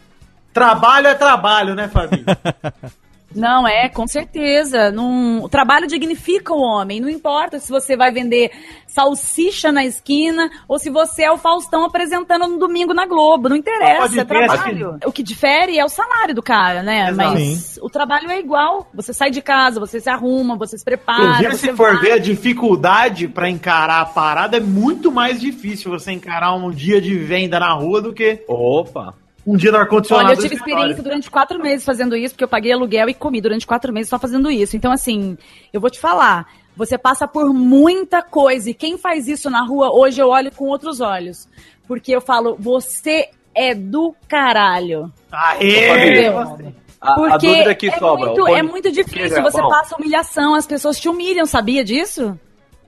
Trabalho é trabalho, né, Fabi? Não, é, com certeza. Não... O trabalho dignifica o homem. Não importa se você vai vender salsicha na esquina ou se você é o Faustão apresentando no domingo na Globo. Não interessa, é trabalho. O que difere é o salário do cara, né? Exato. Mas o trabalho é igual. Você sai de casa, você se arruma, você se prepara. Inclusive, você se for vai. ver a dificuldade pra encarar a parada, é muito mais difícil você encarar um dia de venda na rua do que Opa. Um dia no ar-condicionado. Olha, eu tive experiência durante quatro meses fazendo isso, porque eu paguei aluguel e comi durante quatro meses só fazendo isso. Então, assim, eu vou te falar, você passa por muita coisa. E quem faz isso na rua, hoje eu olho com outros olhos. Porque eu falo, você é do caralho. Aê! Entendeu? A, a Porque dúvida que é, sobra. muito, é muito difícil, você bom? passa humilhação, as pessoas te humilham, sabia disso?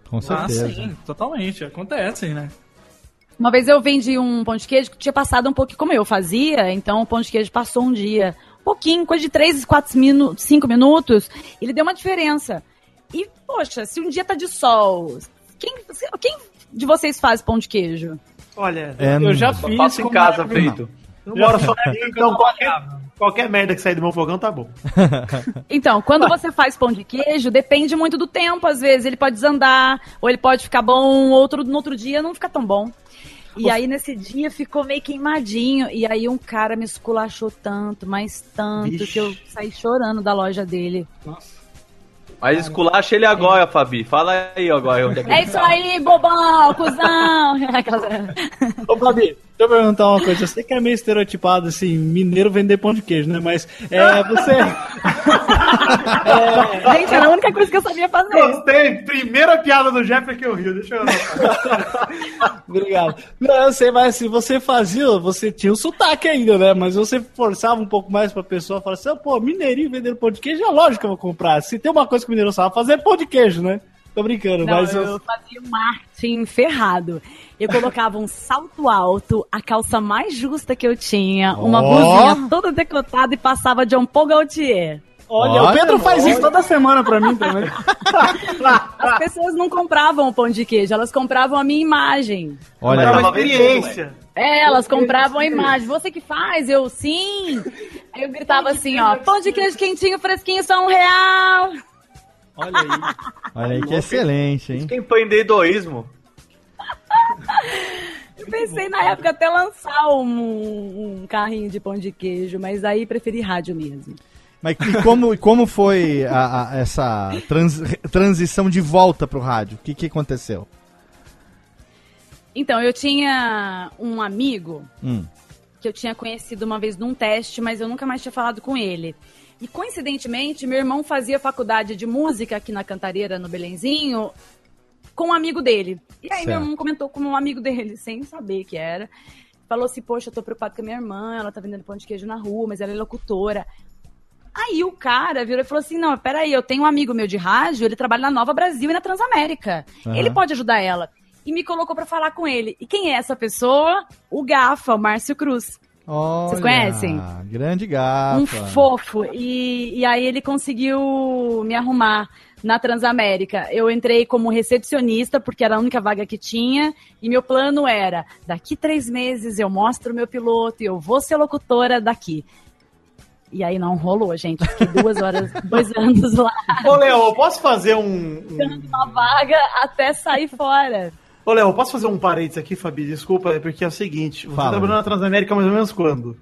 Com Ah, certeza. sim, totalmente. Acontece, né? Uma vez eu vendi um pão de queijo que tinha passado um pouquinho como eu fazia, então o pão de queijo passou um dia. Um pouquinho, coisa de 3, 4 minutos, 5 minutos, ele deu uma diferença. E, poxa, se um dia tá de sol, quem, quem de vocês faz pão de queijo? Olha, É, Eu já fiz. faço em casa feito. eu não moro só aqui, então qualquer, qualquer merda que sair do meu fogão tá bom. Então, quando você faz pão de queijo, depende muito do tempo, às vezes. Ele pode desandar, ou ele pode ficar bom, outro, no outro dia não fica tão bom. E aí, nesse dia, ficou meio queimadinho. E aí, um cara me esculachou tanto, mas tanto, Vixe. que eu saí chorando da loja dele. Mas esculacha ele agora, Fabi. Fala aí agora onde é que É isso tá. aí, bobão, cuzão. Ô, Fabi, eu perguntar uma coisa. Eu sei que é meio estereotipado, assim, mineiro vender pão de queijo, né? Mas é, você. Gente, era a única coisa que eu sabia fazer. Gostei. Primeira piada do Jeffrey que eu rio. Deixa eu. Obrigado. Não, eu sei, mas se você fazia, você tinha o sotaque ainda, né? Mas você forçava um pouco mais pra pessoa falar assim, "Ah, pô, mineirinho vendendo pão de queijo, é lógico que eu vou comprar. Se tem uma coisa que o mineiro sabe fazer, é pão de queijo, né? Tô brincando, Não, mas eu, eu... fazia um marketing ferrado. Eu colocava um salto alto, a calça mais justa que eu tinha, uma Ó. blusinha toda decotada e passava de um Paul Gaultier. Olha, o Pedro faz isso toda semana pra mim também. As pessoas não compravam o pão de queijo, elas compravam a minha imagem. Olha É aí. uma experiência. É, elas compravam a imagem. Você que faz? Eu, sim. Aí eu gritava assim, ó, pão de queijo quentinho, fresquinho, só um real. Olha aí. Olha aí que excelente, hein? Que empreendedorismo. Eu pensei na época até lançar um, um carrinho de pão de queijo, mas aí preferi rádio mesmo. Mas e como, e como foi a- a- essa trans- transição de volta pro rádio? O que, que aconteceu? Então, eu tinha um amigo Hum. que eu tinha conhecido uma vez num teste, mas eu nunca mais tinha falado com ele. E coincidentemente, meu irmão fazia faculdade de música aqui na Cantareira, no Belenzinho, com um amigo dele. E aí meu Certo. irmão comentou com um amigo dele, sem saber que era. Falou assim, poxa, eu tô preocupado com a minha irmã, ela tá vendendo pão de queijo na rua, mas ela é locutora. Aí o cara virou e falou assim: não, peraí, eu tenho um amigo meu de rádio, ele trabalha na Nova Brasil e na Transamérica. Aham. Ele pode ajudar ela. E me colocou pra falar com ele. E quem é essa pessoa? O Gafa, o Márcio Cruz. Olha, conhecem? Grande gafa. Um fofo. E, e aí ele conseguiu me arrumar na Transamérica. Eu entrei como recepcionista, porque era a única vaga que tinha. E meu plano era: daqui três meses eu mostro o meu piloto e eu vou ser locutora daqui. E aí não rolou, gente. Fiquei duas horas, dois anos lá, Ô, eu posso fazer um. um- uma vaga até sair fora. Ô, Léo, eu posso fazer um parênteses aqui, Fabi? Desculpa, é porque é o seguinte: você Fala. trabalhou na Transamérica mais ou menos quando?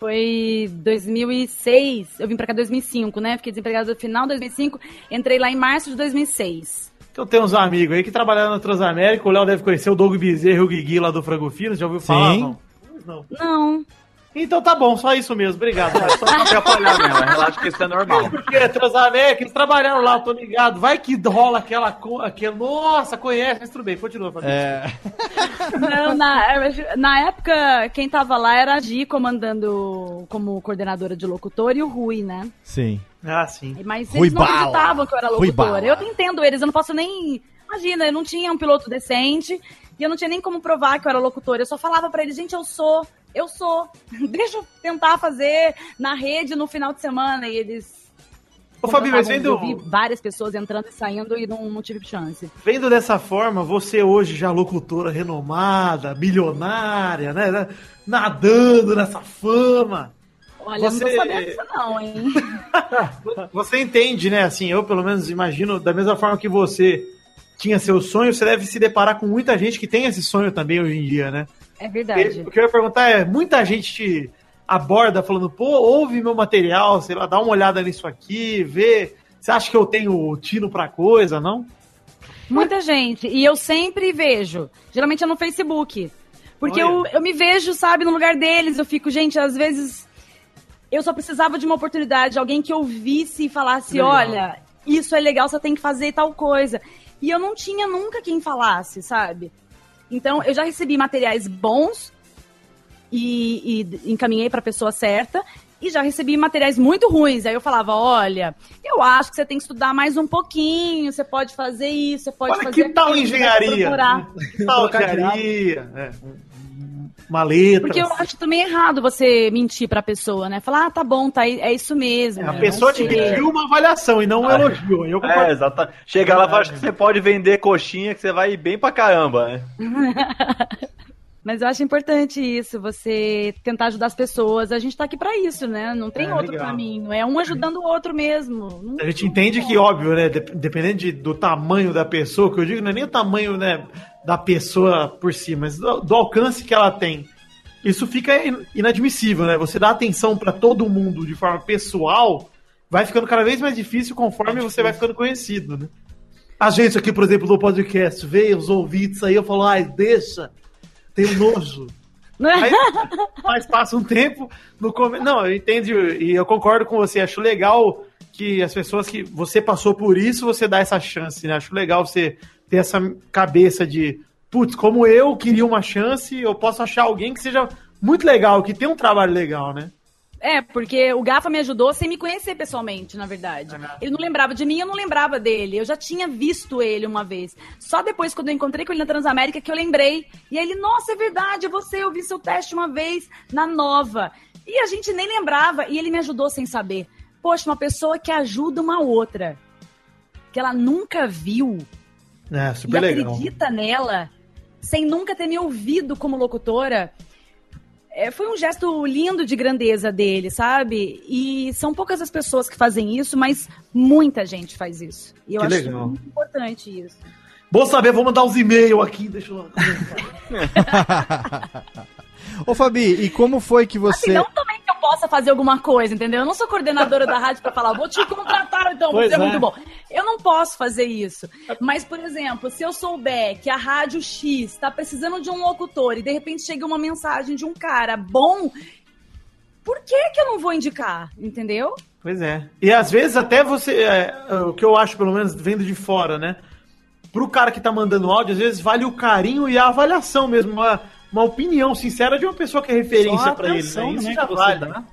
Foi 2006, eu vim pra cá em 2005, né? Fiquei desempregada no final de 2005, entrei lá em março de 2006. Então tem uns amigos aí que trabalharam na Transamérica, o Léo deve conhecer o Doug Bezerra e o Guigui lá do Frango Fino, já ouviu falar? Sim. Não. Não. Não. Então tá bom, só isso mesmo, obrigado. Só pra atrapalhar mesmo, relaxa que isso é normal. Porque Transamérica, eles trabalharam lá, eu tô ligado. Vai que rola aquela. co- aquela nossa, conhece, mas tudo bem, continua, Fabi. É. Não, na, na época, quem tava lá era a Gi comandando como coordenadora de locutor e o Rui, né? Sim. Ah, sim. Mas Rui eles não Bala. acreditavam que eu era Rui locutora. Eu entendo eles, eu não posso nem. Imagina, eu não tinha um piloto decente e eu não tinha nem como provar que eu era locutora. Eu só falava pra eles, gente, eu sou, eu sou. Deixa eu tentar fazer na rede no final de semana. E eles. Ô, Fabi, mas vendo- Eu vi várias pessoas entrando e saindo e não, não tive chance. Vendo dessa forma, você hoje já locutora renomada, milionária, né? né, Nadando nessa fama. Olha, Você- não tô sabendo disso, não, hein? Você entende, né? Assim, eu pelo menos imagino, da mesma forma que você tinha seu sonho, você deve se deparar com muita gente que tem esse sonho também hoje em dia, né? É verdade. O que eu ia perguntar é, muita gente te aborda falando, pô, ouve meu material, sei lá, dá uma olhada nisso aqui, vê. Você acha que eu tenho tino pra coisa, não? Muita gente. E eu sempre vejo. Geralmente é no Facebook. Porque eu, eu me vejo, sabe, no lugar deles. Eu fico, gente, às vezes eu só precisava de uma oportunidade, alguém que ouvisse e falasse, Legal. olha, isso é legal, você tem que fazer tal coisa. E eu não tinha nunca quem falasse, sabe? Então, eu já recebi materiais bons e, e encaminhei para a pessoa certa. E já recebi materiais muito ruins. Aí eu falava: olha, eu acho que você tem que estudar mais um pouquinho. Você pode fazer isso, você pode Olha, fazer que tal aquilo, engenharia? procurar. Que tal engenharia? É, um- uma letra. Porque eu acho também errado você mentir pra pessoa, né? Falar, ah, tá bom, tá, é isso mesmo. A eu pessoa te pediu uma avaliação e não um elogio. Eu concordo. É, exato. Chega lá e fala que você pode vender coxinha que você vai ir bem pra caramba, né? Mas eu acho importante isso, você tentar ajudar as pessoas. A gente tá aqui pra isso, né? Não tem É, outro legal. caminho. É um ajudando o outro mesmo. Não- A gente entende que, óbvio, né? dep- Dependendo de- do tamanho da pessoa, que eu digo, não é nem o tamanho né, da pessoa por si, mas do, do alcance que ela tem. Isso fica in- inadmissível, né? Você dá atenção pra todo mundo de forma pessoal, vai ficando cada vez mais difícil conforme você vai ficando conhecido, né? A gente aqui, por exemplo, do podcast, vê os ouvintes aí, eu falo, ai, deixa, tenho nojo. Aí, mas passa um tempo no come... Não, eu entendo e eu concordo com você. Acho legal que as pessoas que você passou por isso, você dá essa chance, né? Acho legal você ter essa cabeça de, putz, como eu queria uma chance, eu posso achar alguém que seja muito legal, que tenha um trabalho legal, né? É, porque o Gafa me ajudou sem me conhecer pessoalmente, na verdade. Ele não lembrava de mim, eu não lembrava dele. Eu já tinha visto ele uma vez. Só depois, quando eu encontrei com ele na Transamérica, que eu lembrei. E aí ele, nossa, é verdade, é você, eu vi seu teste uma vez na Nova. E a gente nem lembrava, e ele me ajudou sem saber. Poxa, uma pessoa que ajuda uma outra, que ela nunca viu, É, e legal. acredita nela, sem nunca ter me ouvido como locutora. É, foi um gesto lindo de grandeza dele, sabe? E são poucas as pessoas que fazem isso, mas muita gente faz isso. E eu Que acho legal. muito importante isso. Bom saber, vou mandar uns e-mails aqui, deixa eu... Ô, Fabi, e como foi que você. Assim, não que eu possa fazer alguma coisa, entendeu? Eu não sou coordenadora da rádio pra falar, vou te contratar então, Pois você é. é. muito bom. Eu não posso fazer isso. Mas, por exemplo, se eu souber que a rádio X tá precisando de um locutor e de repente chega uma mensagem de um cara bom, por que que eu não vou indicar, entendeu? Pois é. E às vezes até você, é, o que eu acho, pelo menos vendo de fora, né? Pro cara que tá mandando áudio, às vezes vale o carinho e a avaliação mesmo, uma, uma opinião sincera de uma pessoa que é referência Só a pra ele. atenção, Né? Isso né, já que você vale. dá.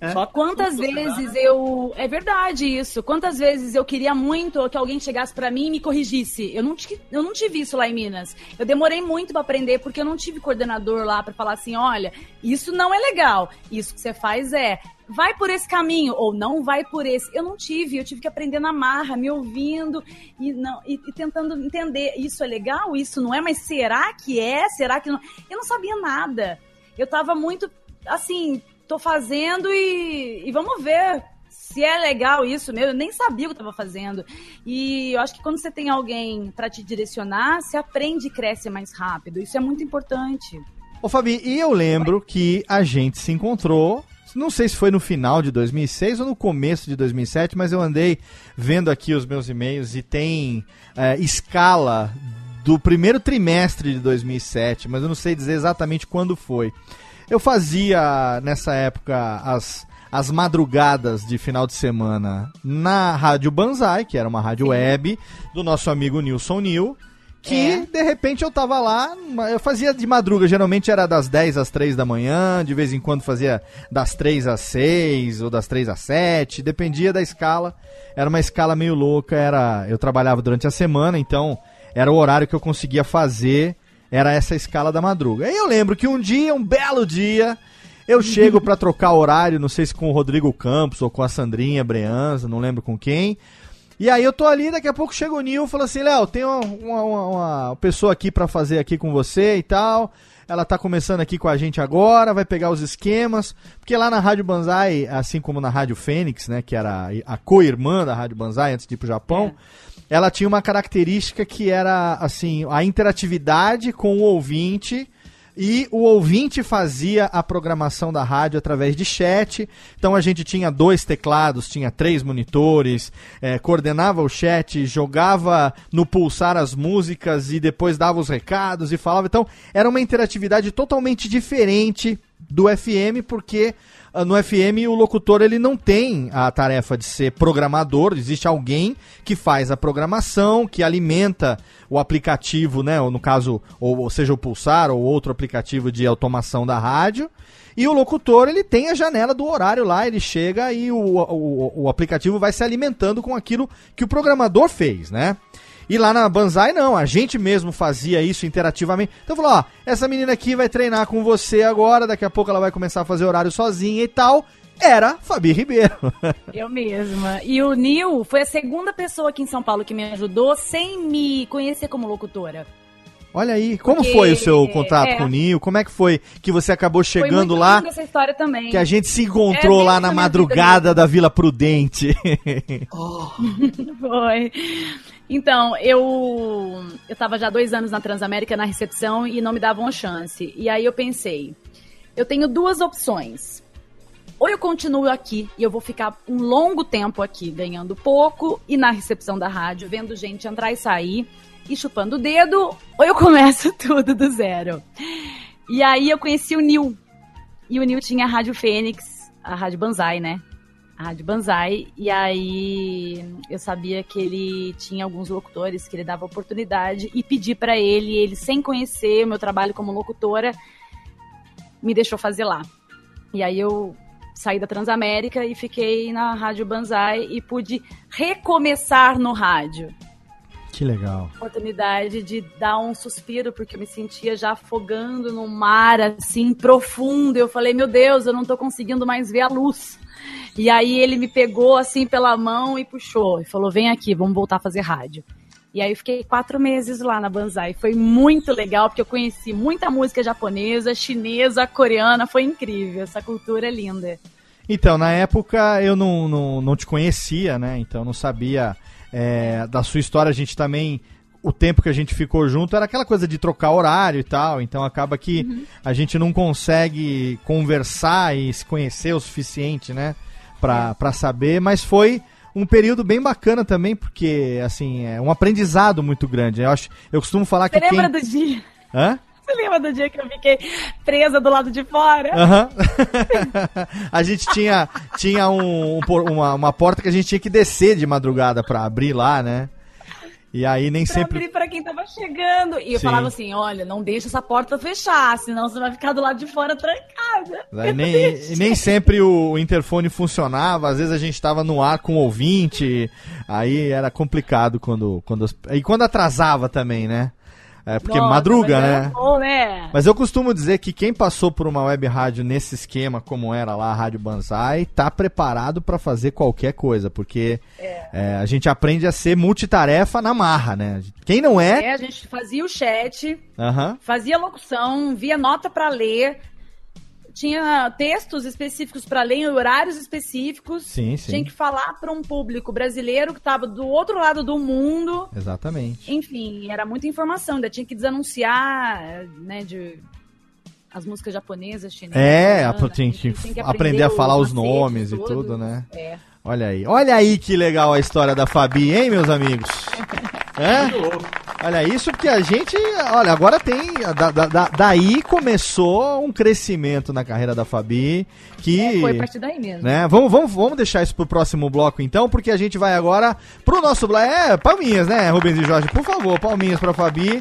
É. Só Quantas vezes eu. É verdade isso. Quantas vezes eu queria muito que alguém chegasse pra mim e me corrigisse. Eu não, ti- eu não tive isso lá em Minas. Eu demorei muito pra aprender porque eu não tive coordenador lá pra falar assim: olha, isso não é legal. Isso que você faz é. Vai por esse caminho ou não vai por esse. Eu não tive, eu tive que aprender na marra, me ouvindo e, não, e, e tentando entender. Isso é legal? Isso não é? Mas será que é? Será que não? Eu não sabia nada. Eu tava muito assim, tô fazendo e, e vamos ver se é legal isso mesmo. Eu nem sabia o que eu tava fazendo. E eu acho que quando você tem alguém pra te direcionar, você aprende e cresce mais rápido. Isso é muito importante. Ô, Fabi, e eu lembro que a gente se encontrou. Não sei se foi no final de 2006 ou no começo de 2007, mas eu andei vendo aqui os meus e-mails e tem é, escala do primeiro trimestre de 2007, mas eu não sei dizer exatamente quando foi. Eu fazia nessa época as, as madrugadas de final de semana na Rádio Banzai, que era uma rádio web do nosso amigo Nilson Nil. Que É. de repente eu tava lá, eu fazia de madruga, geralmente era das 10 às 3 da manhã, de vez em quando fazia das 3 às 6 ou das 3 às 7, dependia da escala. Era uma escala meio louca, era eu trabalhava durante a semana, então era o horário que eu conseguia fazer, era essa escala da madruga. Aí eu lembro que um dia, um belo dia, eu chego pra trocar horário, não sei se com o Rodrigo Campos ou com a Sandrinha Breanza, não lembro com quem. E aí eu tô ali, daqui a pouco chega o Nil e fala assim, Léo, tem uma, uma- uma- pessoa aqui pra fazer aqui com você e tal. Ela tá começando aqui com a gente agora, vai pegar os esquemas. Porque lá na Rádio Banzai, assim como na Rádio Fênix, né, que era a co-irmã da Rádio Banzai antes de ir pro Japão, ela tinha uma característica que era, assim, a interatividade com o ouvinte e o ouvinte fazia a programação da rádio através de chat. Então a gente tinha dois teclados, tinha três monitores, eh, coordenava o chat, jogava no pulsar as músicas e depois dava os recados e falava. Então era uma interatividade totalmente diferente do FM, porque ah, no FM o locutor ele não tem a tarefa de ser programador, existe alguém que faz a programação, que alimenta o aplicativo, né, ou no caso, ou, ou seja o Pulsar ou outro aplicativo de automação da rádio. E o locutor, ele tem a janela do horário lá, ele chega e o, o, o aplicativo vai se alimentando com aquilo que o programador fez, né? E lá na Banzai, não, a gente mesmo fazia isso interativamente. Então falou, ó, essa menina aqui vai treinar com você agora, daqui a pouco ela vai começar a fazer horário sozinha e tal. Era Fabi Ribeiro. Eu mesma. E o Nil foi a segunda pessoa aqui em São Paulo que me ajudou sem me conhecer como locutora. Olha aí, como Porque, foi o seu contato é. com o Nil? Como é que foi que você acabou chegando lá? essa história também. Que a gente se encontrou É, lá na madrugada da Vila Prudente. Foi. Então, eu eu tava já dois anos na Transamérica na recepção e não me davam chance. E aí eu pensei, eu tenho duas opções. Ou eu continuo aqui e eu vou ficar um longo tempo aqui ganhando pouco e na recepção da rádio vendo gente entrar e sair e chupando o dedo, ou eu começo tudo do zero. E aí eu conheci o Nil. E o Nil tinha a Rádio Fênix, a Rádio Banzai, né? A Rádio Banzai. E aí eu sabia que ele tinha alguns locutores que ele dava oportunidade e pedi pra ele, ele sem conhecer o meu trabalho como locutora, me deixou fazer lá. E aí eu saí da Transamérica e fiquei na Rádio Banzai e pude recomeçar no rádio Que legal. oportunidade de dar um suspiro, porque eu me sentia já afogando no mar, assim, profundo. Eu falei, meu Deus, eu não tô conseguindo mais ver a luz. E aí ele me pegou, assim, pela mão e puxou. E falou, vem aqui, vamos voltar a fazer rádio. E aí eu fiquei quatro meses lá na Banzai. Foi muito legal, porque eu conheci muita música japonesa, chinesa, coreana. Foi incrível, essa cultura é linda. Então, na época eu não, não, não te conhecia, né? Então eu não sabia é, da sua história. A gente também. O tempo que a gente ficou junto era aquela coisa de trocar horário e tal. Então acaba que a gente não consegue conversar e se conhecer o suficiente, né? Pra, pra saber. Mas foi um período bem bacana também, porque, assim, é um aprendizado muito grande. Eu, acho, eu costumo falar que Você lembra quem... do dia? Hã? Você lembra do dia que eu fiquei presa do lado de fora? Aham. a gente tinha, tinha um, um uma, uma porta que a gente tinha que descer de madrugada pra abrir lá, né? E aí nem Pra sempre. abrir pra quem tava chegando. E eu Sim. falava assim: olha, não deixa essa porta fechar, senão você vai ficar do lado de fora trancada. Aí nem, e nem sempre o, interfone funcionava, às vezes a gente tava no ar com o ouvinte, aí era complicado quando. quando e quando atrasava também, né? É, porque Nossa, madruga, mas era né? bom, né? Mas eu costumo dizer que quem passou por uma web rádio nesse esquema, como era lá a Rádio Banzai, tá preparado pra fazer qualquer coisa, porque é, a gente aprende a ser multitarefa na marra, né? Quem não é, É, a gente fazia o chat, aham, fazia locução, via nota pra ler, tinha textos específicos pra ler, horários específicos. sim, sim, Tinha que falar pra um público brasileiro que tava do outro lado do mundo. exatamente. Enfim, era muita informação, ainda tinha que desanunciar, né, de as músicas japonesas, chinesas. É, a- tinha enfim, que tem aprender a falar os nomes e tudo, né? É. Olha aí, olha aí que legal a história da Fabi, hein, meus amigos? É? Olha isso, porque a gente, olha, agora tem, da- da- da- daí começou um crescimento na carreira da Fabi, que... É, foi a partir daí mesmo. né? Vamos, vamos, vamos deixar isso pro próximo bloco então, porque a gente vai agora pro nosso. É, palminhas, né, Rubens e Jorge? Por favor, palminhas pra Fabi.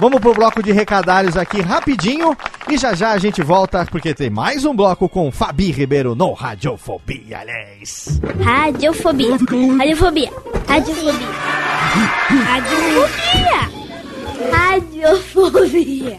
Vamos pro bloco de recadários aqui rapidinho e já já a gente volta, porque tem mais um bloco com Fabi Ribeiro no Radiofobia, aliás. Radiofobia. Radiofobia. Radiofobia. Radiofobia. Radiofobia.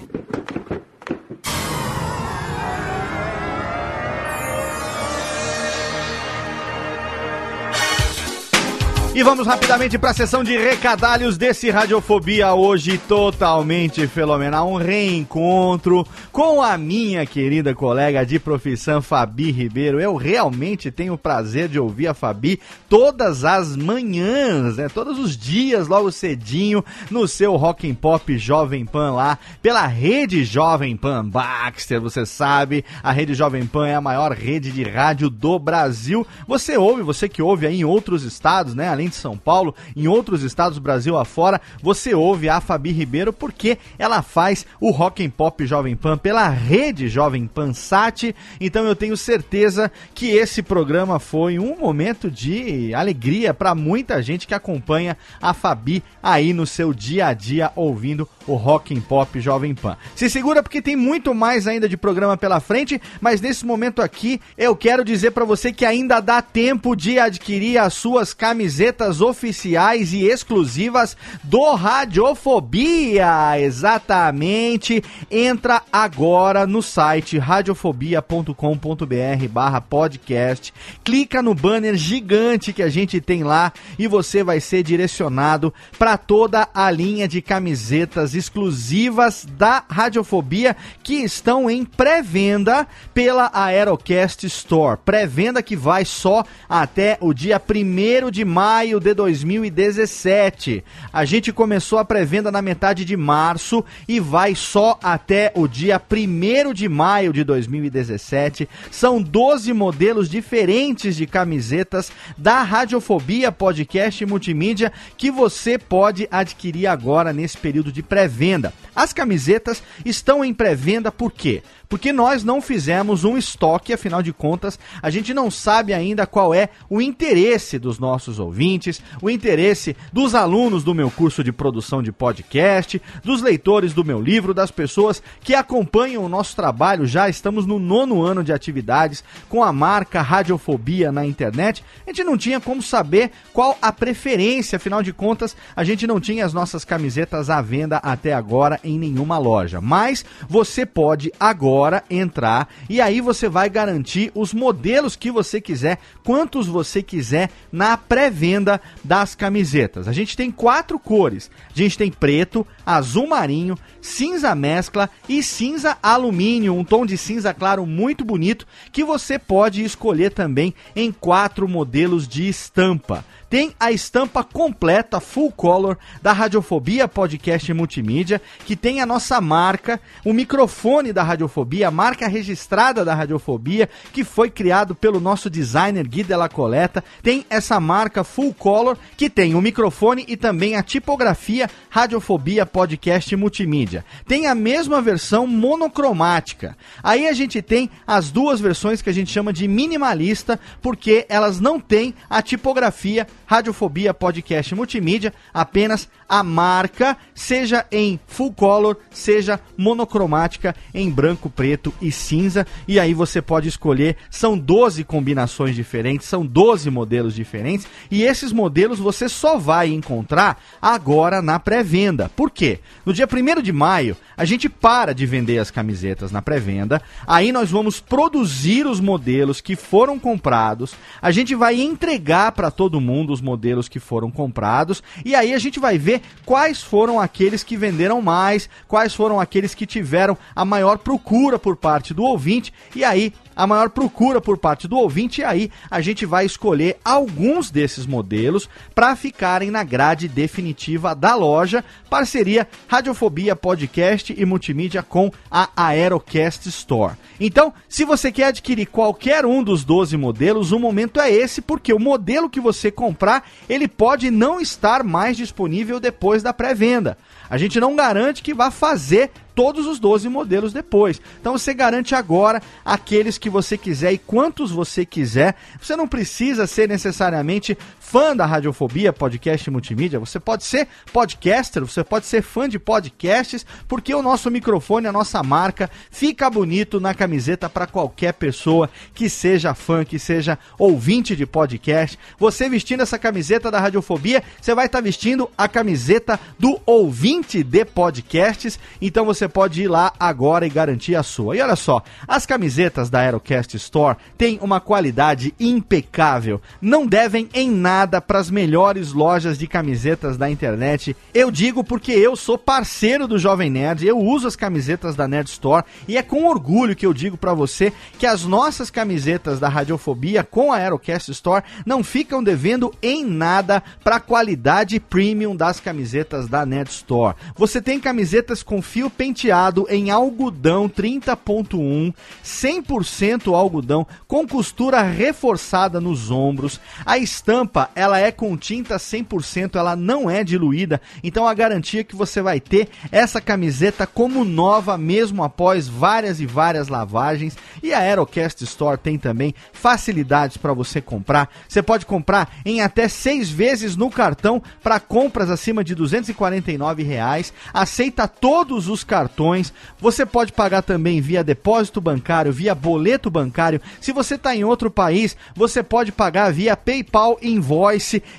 E vamos rapidamente para a sessão de recadalhos desse Radiofobia hoje totalmente fenomenal. Um reencontro com a minha querida colega de profissão, Fabi Ribeiro. Eu realmente tenho o prazer de ouvir a Fabi todas as manhãs, né? Todos os dias, logo cedinho, no seu Rock and Pop Jovem Pan lá, pela rede Jovem Pan Baxter. Você sabe, a rede Jovem Pan é a maior rede de rádio do Brasil. Você ouve, você que ouve aí em outros estados, né? Além de São Paulo, em outros estados do Brasil afora, você ouve a Fabi Ribeiro porque ela faz o Rock and Pop Jovem Pan pela rede Jovem Pan Sat. Então eu tenho certeza que esse programa foi um momento de alegria para muita gente que acompanha a Fabi aí no seu dia a dia ouvindo o Rock and Pop Jovem Pan. Se segura porque tem muito mais ainda de programa pela frente, mas nesse momento aqui eu quero dizer para você que ainda dá tempo de adquirir as suas camisetas oficiais e exclusivas do Radiofobia. Exatamente. Entra agora no site radiofobia.com.br barra podcast. Clica no banner gigante que a gente tem lá e você vai ser direcionado para toda a linha de camisetas exclusivas da Radiofobia que estão em pré-venda pela Aerocast Store. Pré-venda que vai só até o dia 1 de maio de 2017. A gente começou a pré-venda na metade de março e vai só até o dia 1 de maio de 2017. São 12 modelos diferentes de camisetas da Radiofobia Podcast Multimídia que você pode adquirir agora nesse período de pré pré-venda. As camisetas estão em pré-venda por quê? Porque nós não fizemos um estoque, afinal de contas, a gente não sabe ainda qual é o interesse dos nossos ouvintes, o interesse dos alunos do meu curso de produção de podcast, dos leitores do meu livro, das pessoas que acompanham o nosso trabalho. Já estamos no nono ano de atividades com a marca Radiofobia na internet. A gente não tinha como saber qual a preferência, afinal de contas, a gente não tinha as nossas camisetas à venda até agora em nenhuma loja. Mas você pode agora entrar e aí você vai garantir os modelos que você quiser, quantos você quiser na pré-venda das camisetas. A gente tem quatro cores. A gente tem preto, azul marinho, cinza mescla e cinza alumínio, um tom de cinza claro muito bonito que você pode escolher também em quatro modelos de estampa tem a estampa completa, full color, da Radiofobia Podcast Multimídia, que tem a nossa marca, o microfone da Radiofobia, a marca registrada da Radiofobia, que foi criado pelo nosso designer Gui Della Coleta. Tem essa marca full color, que tem o microfone e também a tipografia Radiofobia Podcast Multimídia. Tem a mesma versão monocromática. Aí a gente tem as duas versões que a gente chama de minimalista, porque elas não têm a tipografia Radiofobia Podcast Multimídia, apenas a marca, seja em full color, seja monocromática em branco, preto e cinza. E aí você pode escolher, são 12 combinações diferentes, são 12 modelos diferentes, e esses modelos você só vai encontrar agora na pré-venda. Por quê? No dia 1 de maio, a gente para de vender as camisetas na pré-venda, aí nós vamos produzir os modelos que foram comprados, a gente vai entregar para todo mundo os modelos que foram comprados, e aí a gente vai ver quais foram aqueles que venderam mais, quais foram aqueles que tiveram a maior procura por parte do ouvinte, e aí a maior procura por parte do ouvinte, e aí a gente vai escolher alguns desses modelos para ficarem na grade definitiva da loja. Parceria Radiofobia Podcast e Multimídia com a Aerocast Store. Então, se você quer adquirir qualquer um dos 12 modelos, o momento é esse, porque o modelo que você comprar, ele pode não estar mais disponível depois da pré-venda. A gente não garante que vá fazer todos os 12 modelos depois. Então você garante agora aqueles que você quiser e quantos você quiser. Você não precisa ser necessariamente fã da Radiofobia Podcast Multimídia. Você pode ser podcaster, você pode ser fã de podcasts, porque o nosso microfone, a nossa marca, fica bonito na camiseta para qualquer pessoa que seja fã, que seja ouvinte de podcast. Você vestindo essa camiseta da Radiofobia, você vai estar tá vestindo a camiseta do ouvinte de podcasts. Então você pode ir lá agora e garantir a sua. E olha só, as camisetas da Aerocast Store têm uma qualidade impecável. Não devem em nada para as melhores lojas de camisetas da internet. Eu digo porque eu sou parceiro do Jovem Nerd, eu uso as camisetas da Nerd Store e é com orgulho que eu digo para você que as nossas camisetas da Radiofobia com a Aerocast Store não ficam devendo em nada para a qualidade premium das camisetas da Nerd Store. Você tem camisetas com fio penteado em algodão 30.1, 100% algodão, com costura reforçada nos ombros. A estampa, ela é com tinta 100%, ela não é diluída, então a garantia que você vai ter essa camiseta como nova mesmo após várias e várias lavagens. E a Aerocast Store tem também facilidades para você comprar. Você pode comprar em até seis vezes no cartão para compras acima de 249 reais. Aceita todos os cartões. Você pode pagar também via depósito bancário, via boleto bancário. Se você está em outro país, você pode pagar via PayPal Invoice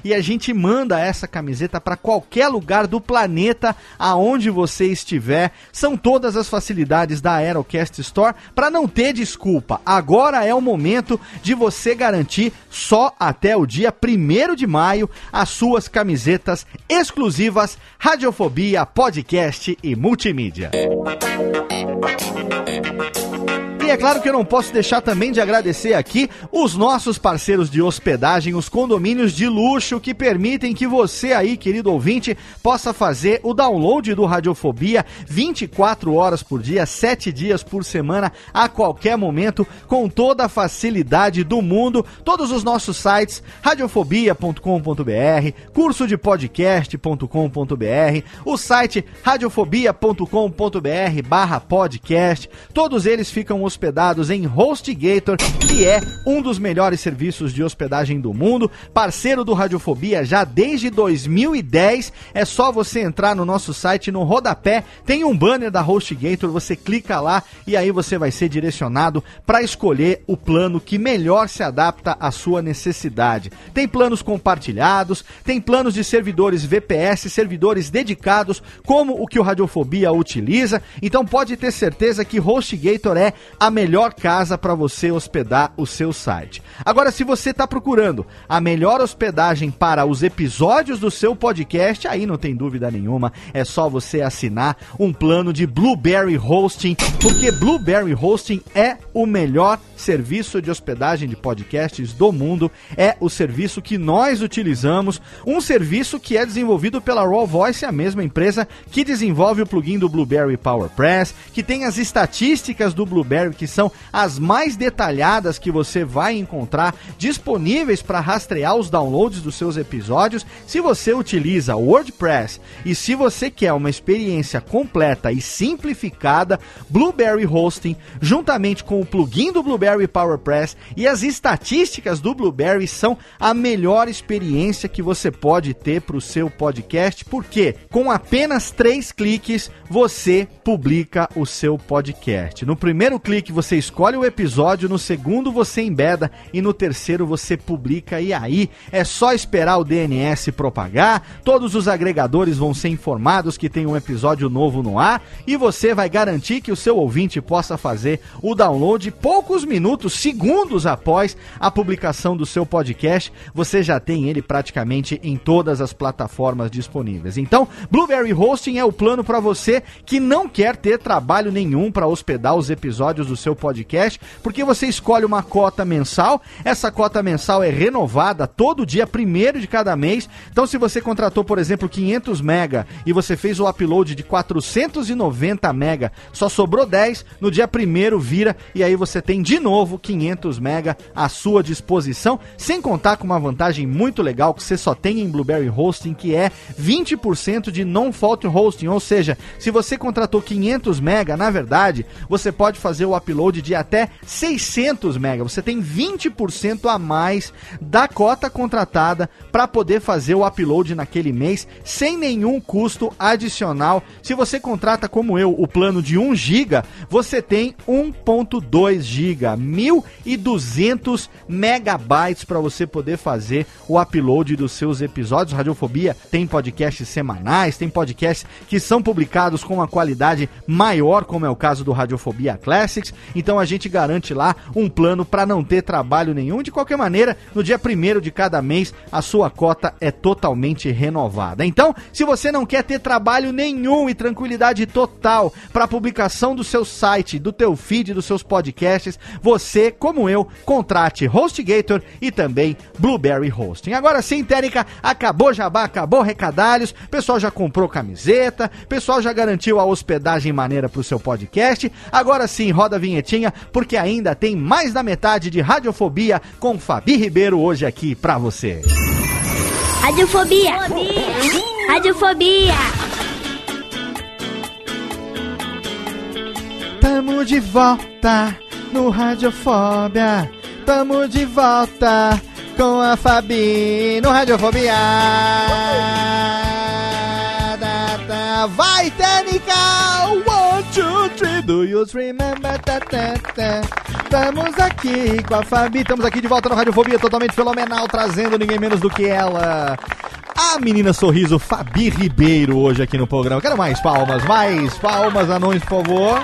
e a gente manda essa camiseta para qualquer lugar do planeta aonde você estiver. São todas as facilidades da Aerocast Store para não ter desculpa. Agora é o momento de você garantir só até o dia 1 de maio as suas camisetas exclusivas Radiofobia, Podcast e Multimídia. E é claro que eu não posso deixar também de agradecer aqui os nossos parceiros de hospedagem, os condomínios de luxo que permitem que você aí, querido ouvinte, possa fazer o download do Radiofobia 24 horas por dia, 7 dias por semana, a qualquer momento, com toda a facilidade do mundo. Todos os nossos sites, radiofobia.com.br, curso de podcast.com.br, o site radiofobia.com.br barra podcast. Todos eles ficam hospedados em HostGator, que é um dos melhores serviços de hospedagem do mundo, parceiro do Radiofobia já desde 2010. É só você entrar no nosso site, no rodapé, tem um banner da HostGator, você clica lá e aí você vai ser direcionado para escolher o plano que melhor se adapta à sua necessidade. Tem planos compartilhados, tem planos de servidores VPS, servidores dedicados, como o que o Radiofobia utiliza. Então pode ter certeza que HostGator é a melhor casa para você hospedar o seu site. Agora, se você está procurando a melhor hospedagem para os episódios do seu podcast, aí não tem dúvida nenhuma, é só você assinar um plano de Blueberry Hosting, porque Blueberry Hosting é o melhor serviço de hospedagem de podcasts do mundo, é o serviço que nós utilizamos, um serviço que é desenvolvido pela Raw Voice, a mesma empresa que desenvolve o plugin do Blueberry PowerPress, que tem as estatísticas do Blueberry que são as mais detalhadas que você vai encontrar disponíveis para rastrear os downloads dos seus episódios. Se você utiliza WordPress e se você quer uma experiência completa e simplificada, Blueberry Hosting, juntamente com o plugin do Blueberry PowerPress e as estatísticas do Blueberry são a melhor experiência que você pode ter para o seu podcast, porque com apenas três cliques você publica o seu podcast. No primeiro clique você escolhe o episódio, no segundo você embeda e no terceiro você publica e aí é só esperar o DNS propagar, todos os agregadores vão ser informados que tem um episódio novo no ar e você vai garantir que o seu ouvinte possa fazer o download poucos minutos, segundos após a publicação do seu podcast, você já tem ele praticamente em todas as plataformas disponíveis. Então, Blueberry Hosting é o plano para você que não quer ter trabalho nenhum para hospedar os episódios do seu podcast, porque você escolhe uma cota mensal, essa cota mensal é renovada todo dia primeiro de cada mês. Então, se você contratou, por exemplo, 500 mega e você fez o upload de 490 mega, só sobrou 10, no dia primeiro vira e aí você tem de novo 500 mega à sua disposição, sem contar com uma vantagem muito legal que você só tem em Blueberry Hosting, que é 20% de non-fault hosting, ou seja, se você contratou 500 mega, na verdade, você pode fazer o upload de até 600 mega. Você tem 20% a mais da cota contratada para poder fazer o upload naquele mês sem nenhum custo adicional. Se você contrata como eu o plano de 1 GB, você tem 1.2 GB, 1200 megabytes para você poder fazer o upload dos seus episódios. Radiofobia tem podcasts semanais, tem podcasts que são publicados com uma qualidade maior, como é o caso do Radiofobia Classics. Então a gente garante lá um plano para não ter trabalho nenhum. De qualquer maneira, no dia primeiro de cada mês, a sua cota é totalmente renovada. Então, se você não quer ter trabalho nenhum e tranquilidade total para a publicação do seu site, do teu feed, dos seus podcasts, você, como eu, contrate HostGator e também Blueberry Hosting. Agora sim, Térica, acabou jabá, acabou recadalhos, pessoal já comprou camiseta, pessoal já garantiu a hospedagem maneira pro seu podcast. Agora sim, roda vinhetinha, porque ainda tem mais da metade de Radiofobia com Fabi Ribeiro hoje aqui pra você. Radiofobia. Radiofobia. Tamo de volta no Radiofobia. Tamo de volta com a Fabi no Radiofobia. Vai, Técnica! One, two, three, do you remember? Da, da, da. Estamos aqui com a Fabi, estamos aqui de volta no Radiofobia, totalmente fenomenal, trazendo ninguém menos do que ela. A menina sorriso Fabi Ribeiro hoje aqui no programa. Quero mais palmas, mais palmas, anões, por favor.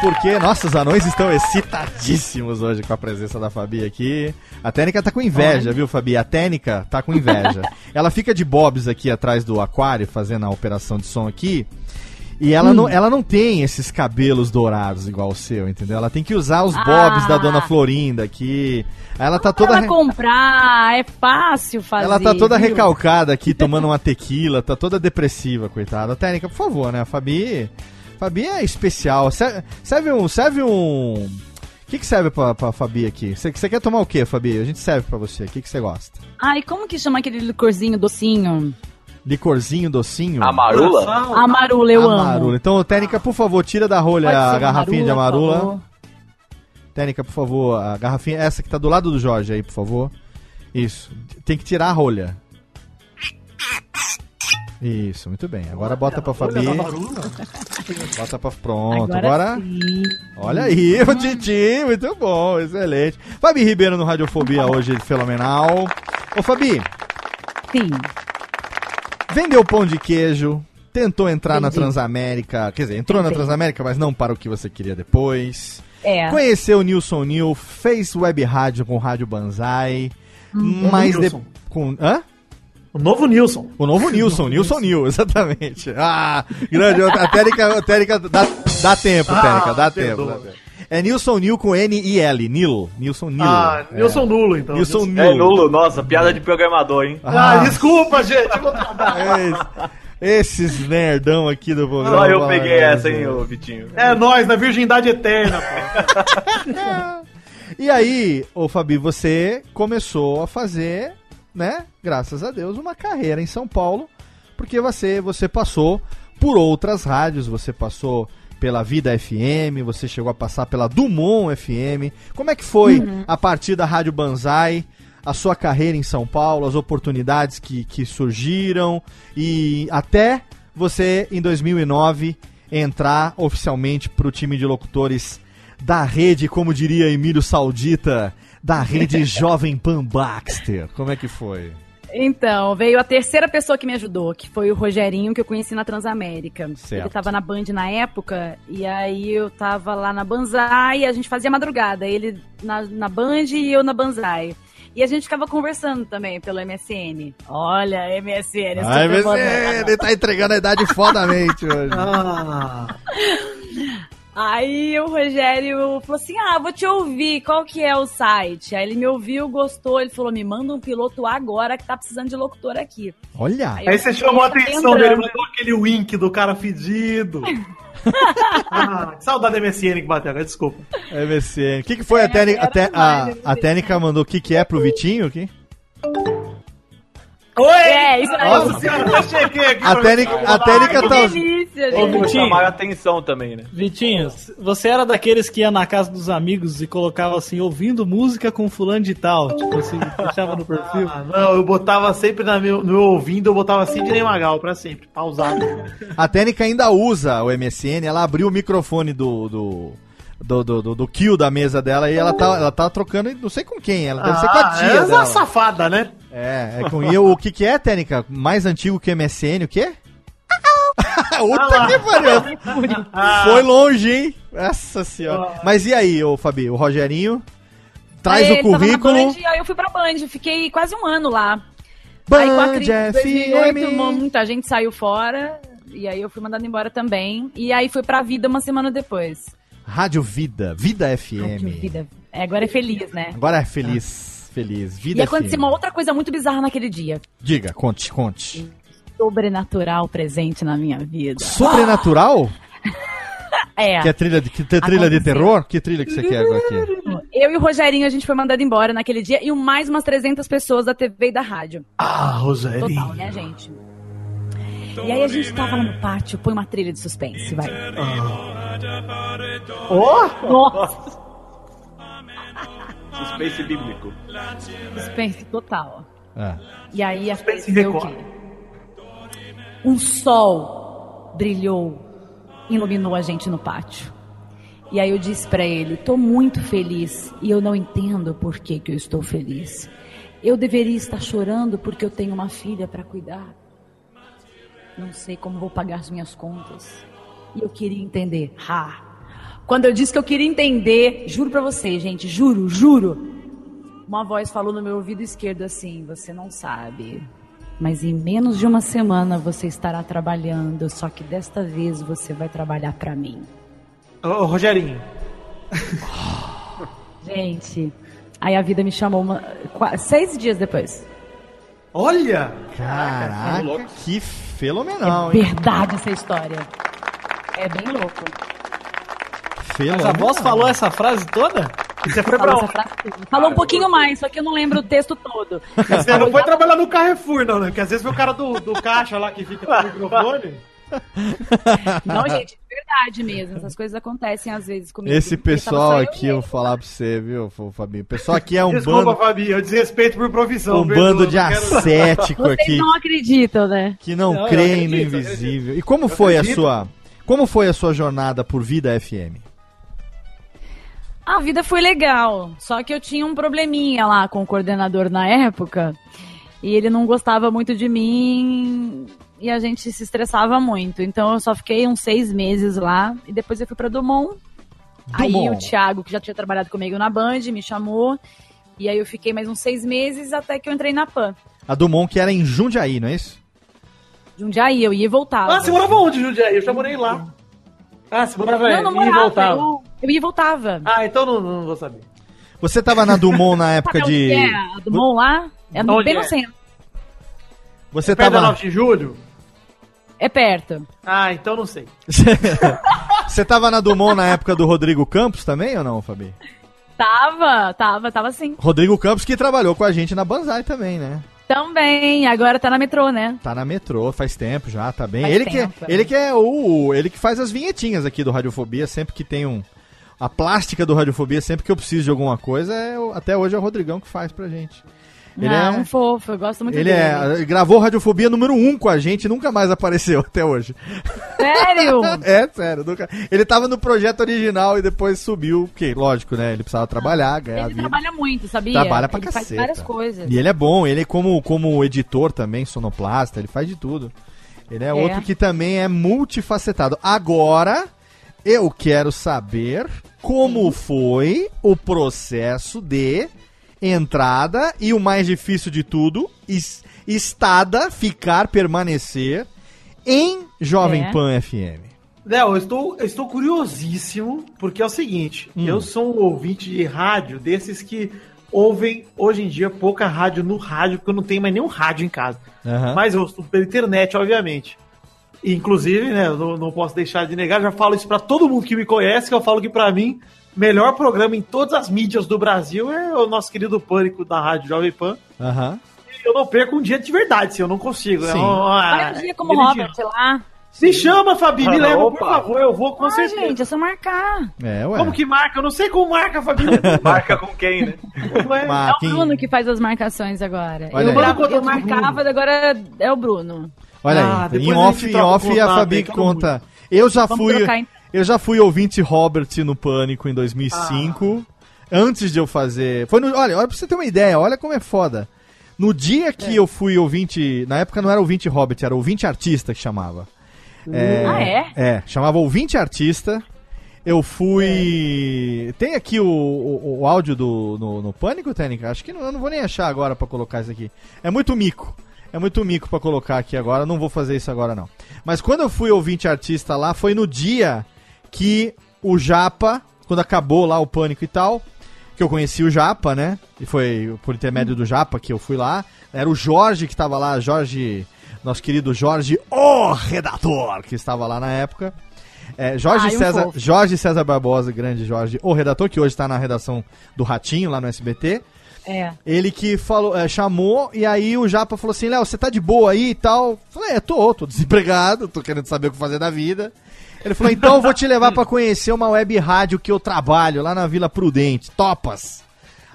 Porque nossos anões estão excitadíssimos hoje com a presença da Fabi aqui. A Técnica tá com inveja, viu, Fabi? A Técnica tá com inveja. Ela fica de bobs aqui atrás do aquário, fazendo a operação de som aqui. E ela, não, ela não tem esses cabelos dourados igual o seu, entendeu? Ela tem que usar os bobs Ah. da dona Florinda aqui. Ela tá toda. ela comprar, é fácil fazer. Ela tá toda viu? recalcada aqui, tomando uma tequila, tá toda depressiva, coitada. Técnica, por favor, né? A Fabi. Fabi é especial. Serve, serve um. Serve um. O que, que serve pra, pra Fabi aqui? Você você quer tomar o que, Fabi? A gente serve pra você. O que, que você gosta? Ai, como que chama aquele licorzinho docinho? Licorzinho, docinho? Amarula? Amarula, eu Amarula. amo. Então, Técnica, por favor, tira da rolha a garrafinha de amarula. Técnica, por favor, a garrafinha, essa que tá do lado do Jorge aí, por favor. Isso. Tem que tirar a rolha. Isso, muito bem. Agora bota pra Fabi. Bota pra. Pronto, agora. sim. Olha aí, o Titi, muito bom, excelente. Fabi Ribeiro no Radiofobia hoje, fenomenal. Ô, Fabi, Sim. Vendeu pão de queijo, tentou entrar na Vendi. Transamérica, quer dizer, entrou na Tentei. Transamérica, mas não para o que você queria depois. É. Conheceu o Nilson Nil, fez web rádio com Rádio Banzai, mas de... Com Hã? O novo Nilson. O novo Nilson, Nilson Nil, exatamente. Ah, grande, a Térica, a Térica dá, dá tempo, Ah, Térica, dá tempo, dá tempo. É Nilson Nil com N-I-L, Nil, Nilson Nil. Ah, É. Nilson nulo, então. Nilson Nil. É nulo, nossa, piada de programador, hein? Ah, Ah. desculpa, gente. É esse- Esses nerdão aqui do programa. Só eu fala, peguei "Ah, essa, hein, gente." ô Vitinho. É nós, na virgindade eterna, pô. E aí, ô Fabi, você começou a fazer, né, graças a Deus, uma carreira em São Paulo, porque você, você passou por outras rádios, você passou pela Vida FM, você chegou a passar pela Dumont FM. Como é que foi a partir da Rádio Banzai, a sua carreira em São Paulo, as oportunidades que, que surgiram e até você, em 2009, entrar oficialmente para o time de locutores da rede, como diria Emílio Saudita, da rede Jovem Pan Baxter. Como é que foi? Então, veio a terceira pessoa que me ajudou, que foi o Rogerinho, que eu conheci na Transamérica. Certo. Ele tava na Band na época, e aí eu tava lá na Banzai, e a gente fazia madrugada. Ele na, na Band e eu na Banzai. E a gente ficava conversando também pelo MSN. Olha, MSN. Você, moderno. ele tá entregando a idade fodamente hoje. Ah, Aí o Rogério falou assim: Ah, vou te ouvir, qual que é o site? Aí ele me ouviu, gostou, ele falou: Me manda um piloto agora que tá precisando de locutor aqui. Olha, Aí aí você chamou a Tá atenção dele, mandou aquele wink do cara fedido. ah, que saudade da MSN que bateu desculpa. MSN. O que, que foi a técnica? A, a, a técnica mandou o que, que é pro Vitinho aqui? Oi! É, isso aí. Nossa senhora, eu cheguei aqui. A técnica, a técnica Que tá. delícia, Ô, gente. Vitinho. chamar a atenção também, né? Vitinho, você era daqueles que ia na casa dos amigos e colocava assim, ouvindo música com fulano de tal. Tipo assim, deixava no perfil. Ah, não, eu botava sempre na meu, no meu ouvindo, eu botava Sidney Magal pra sempre, pausado. A técnica ainda usa o MSN, ela abriu o microfone do. do... Do, do, do, do kill da mesa dela e ela tá, ela tá trocando, não sei com quem, ela deve ser com a Ah, tia é uma dela. safada, né? É, é com e o que que é, técnica? Mais antigo que MSN, o quê? Puta que pariu! Ah, Foi longe, hein? Nossa senhora. Mas e aí, ô Fabi, o Rogerinho traz Aí o ele tava na currículo. Band, aí eu fui pra Band, fiquei quase um ano lá. aí com a Band crise de 2008, FM. muita gente saiu fora. E aí eu fui mandada embora também. E aí fui pra vida uma semana depois. Rádio Vida, Vida FM. que vida. É, agora é feliz, né? Agora é feliz, feliz. Vida E aconteceu FM. uma outra coisa muito bizarra naquele dia. Diga, conte, conte. Sobrenatural presente na minha vida. Sobrenatural? É. Que é trilha de, que trilha de terror? Que trilha que você quer agora aqui? Eu e o Rogerinho, a gente foi mandado embora naquele dia. E mais umas 300 pessoas da TV e da rádio. Ah, Roseli. Total, né, gente? E aí a gente tava lá no pátio, põe uma trilha de suspense, vai. Ó, Nossa, Suspense bíblico. suspense total. Ah. E aí Suspense aconteceu o quê? Um sol brilhou, iluminou a gente no pátio. E aí eu disse pra ele: "Tô muito feliz e eu não entendo por que que eu estou feliz. Eu deveria estar chorando porque eu tenho uma filha para cuidar. Não sei como vou pagar as minhas contas. E eu queria entender. Ha! Quando eu disse que eu queria entender, juro pra vocês, gente, juro, juro. Uma voz falou no meu ouvido esquerdo assim: Você não sabe. Mas em menos de uma semana você estará trabalhando, só que desta vez você vai trabalhar pra mim. Ô, ô, Rogerinho. Gente, aí a vida me chamou uma, qua- seis dias depois. Olha! Caraca, que É fenomenal, hein? verdade essa história. É bem louco. Mas a voz falou essa frase toda? Você foi pra Falou, essa onde? frase toda. Falou um pouquinho mais, só que eu não lembro o texto todo. Você não foi trabalhar no Carrefour, não, né? Porque às vezes foi o cara do, do caixa lá que fica com o microfone. Não, gente, de verdade mesmo. Essas coisas acontecem às vezes comigo. Esse pessoal eu aqui, eu vou falar pra você, viu, Fabinho? O pessoal aqui é um Desculpa, bando, Fabi, eu desrespeito por profissão. um bando de ascético Vocês aqui, não acreditam, né? que não, Não, eu creem no acredito, eu invisível. E como foi a acredito. sua... Como foi a sua jornada por Vida FM? A vida foi legal, só que eu tinha um probleminha lá com o coordenador na época e ele não gostava muito de mim e a gente se estressava muito. Então eu só fiquei uns seis meses lá e depois eu fui pra Dumont. Aí Dumont. o Thiago, que já tinha trabalhado comigo na Band, me chamou e aí eu fiquei mais uns seis meses até que eu entrei na PAN. A Dumont, que era em Jundiaí, não é isso? De um dia aí eu ia e voltava. Ah, você morava onde, Jundiaí? Eu já morei lá. Ah, você morava Não, não e morava, voltava. eu, eu ia e voltava. Ah, então não, não vou saber. Você tava na Dumont na época Sabe onde de... é a Dumont lá? É no, Onde bem é? no centro. Você Perto da tava... 9 de julho? É perto. Ah, então não sei. Você tava na Dumont na época do Rodrigo Campos também ou não, Fabi? Tava, tava, tava sim. Rodrigo Campos que trabalhou com a gente na Banzai também, né? Também, agora tá na metrô, né? Tá na metrô, faz tempo já, tá bem. Faz ele, tempo, que, é. ele que é o. Ele que faz as vinhetinhas aqui do Radiofobia, sempre que tem um. A plástica do Radiofobia, sempre que eu preciso de alguma coisa, é, até hoje é o Rodrigão que faz pra gente. Ele ah, é. um fofo, eu gosto muito Ele dele. é, ele gravou Radiofobia número 1 um com a gente, nunca mais apareceu até hoje. Sério? É, sério. Nunca... Ele tava no projeto original e depois subiu, porque, lógico, né? Ele precisava trabalhar, ganhar Ele trabalha muito, sabia? Trabalha pra ele caceta. faz várias coisas. E ele é bom, ele é como, como editor também, sonoplasta, ele faz de tudo. Ele é, outro que também é multifacetado. Agora, eu quero saber como foi o processo de entrada e o mais difícil de tudo, es- estada, ficar, permanecer em Jovem É. Pan FM. Léo, eu estou, eu estou curiosíssimo, porque é o seguinte, Hum. eu sou um ouvinte de rádio desses que ouvem hoje em dia pouca rádio no rádio, porque eu não tenho mais nenhum rádio em casa. Aham. Mas eu ouço pela internet, obviamente. Inclusive, né, eu não, não posso deixar de negar, já falo isso pra todo mundo que me conhece, que eu falo que pra mim, melhor programa em todas as mídias do Brasil é o nosso querido Pânico da Rádio Jovem Pan. Aham. E Eu não perco um dia de verdade, se eu não consigo. Sim. É uma- Olha um dia como. Robert lá. Me chama, Fabi, me Ah, leva, por opa. favor, eu vou com Ah, certeza. gente, é só marcar. É, ué. Como que marca? Eu não sei como marca, Fabi. Marca com quem, né? Ué, É o Bruno que faz as marcações agora. Olha eu, aí. eu, marcava, agora é o Bruno. Olha Ah, aí, em a off, em off a contato Fabi conta. Eu já Vamos fui, trocar, eu já fui ouvinte Robert no Pânico em 2005, antes de eu fazer. Foi no, olha, olha pra você ter uma ideia, olha como é foda. No dia que eu fui ouvinte, na época não era ouvinte Robert, era ouvinte artista que chamava. É, Ah, é? É, chamava ouvinte artista. Eu fui. Tem aqui o, o, o áudio do no, no Pânico, Técnica? Acho que não, eu não vou nem achar agora pra colocar isso aqui. É muito mico. É muito mico pra colocar aqui agora. Não vou fazer isso agora, não. Mas quando eu fui ouvinte artista lá, foi no dia que o Japa, quando acabou lá o Pânico e tal, que eu conheci o Japa, né? E foi por intermédio do Japa que eu fui lá. Era o Jorge que estava lá, Jorge, nosso querido Jorge, o redator, que estava lá na época. É, Jorge, Ai, um César, fofo. Jorge César Barbosa, grande Jorge, o redator, que hoje está na redação do Ratinho, lá no SBT. É. Ele que falou, é, chamou, e aí o Japa falou assim: Léo, você tá de boa aí e tal? Eu Falei, é, tô, tô desempregado, tô querendo saber o que fazer da vida. Ele falou, então eu vou te levar pra conhecer uma web rádio que eu trabalho lá na Vila Prudente, Topas.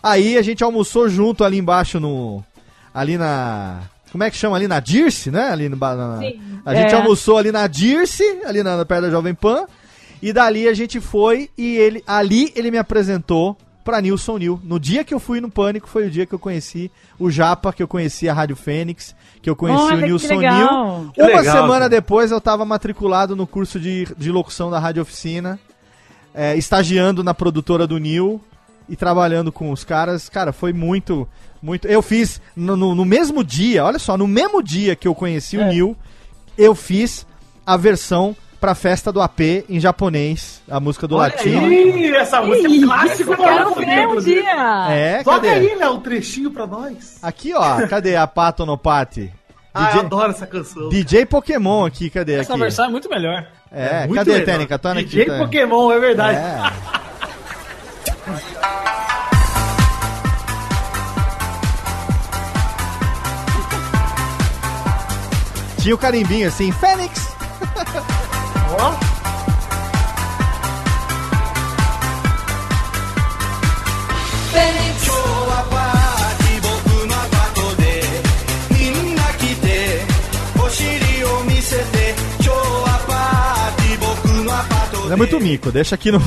Aí a gente almoçou junto ali embaixo no. Ali na. Como é que chama? Ali na Dirce, né? Ali no, na, Sim. a gente É. almoçou ali na Dirce, ali na, perto da Jovem Pan. E dali a gente foi e ele ali ele me apresentou pra Nilson Nil. No dia que eu fui no Pânico foi o dia que eu conheci o Japa, que eu conheci a Rádio Fênix, que eu conheci Olha, o Nilson. Nil. Uma legal, semana cara. depois eu tava matriculado no curso de, de locução da Rádio Oficina, é, estagiando na produtora do Nil e trabalhando com os caras. Cara, foi muito, Muito. Eu fiz no, no- no mesmo dia, olha só, no mesmo dia que eu conheci É. o Neil, eu fiz a versão pra festa do AP em japonês, a música do latino. Ih, essa música é clássica Eu quero ver um dia. É, Toca cadê? aí, Léo, um trechinho pra nós. Aqui, ó, cadê a Pato no Pati? Ah, eu adoro essa canção. DJ Pokémon aqui, cadê Essa aqui? versão é muito melhor. É, Muito cadê, legal. Tênica? Tô aqui. DJ tá- Pokémon, é verdade. É. Tinha o carimbinho assim, Fênix. Ó. Mas É muito mico, deixa aqui no.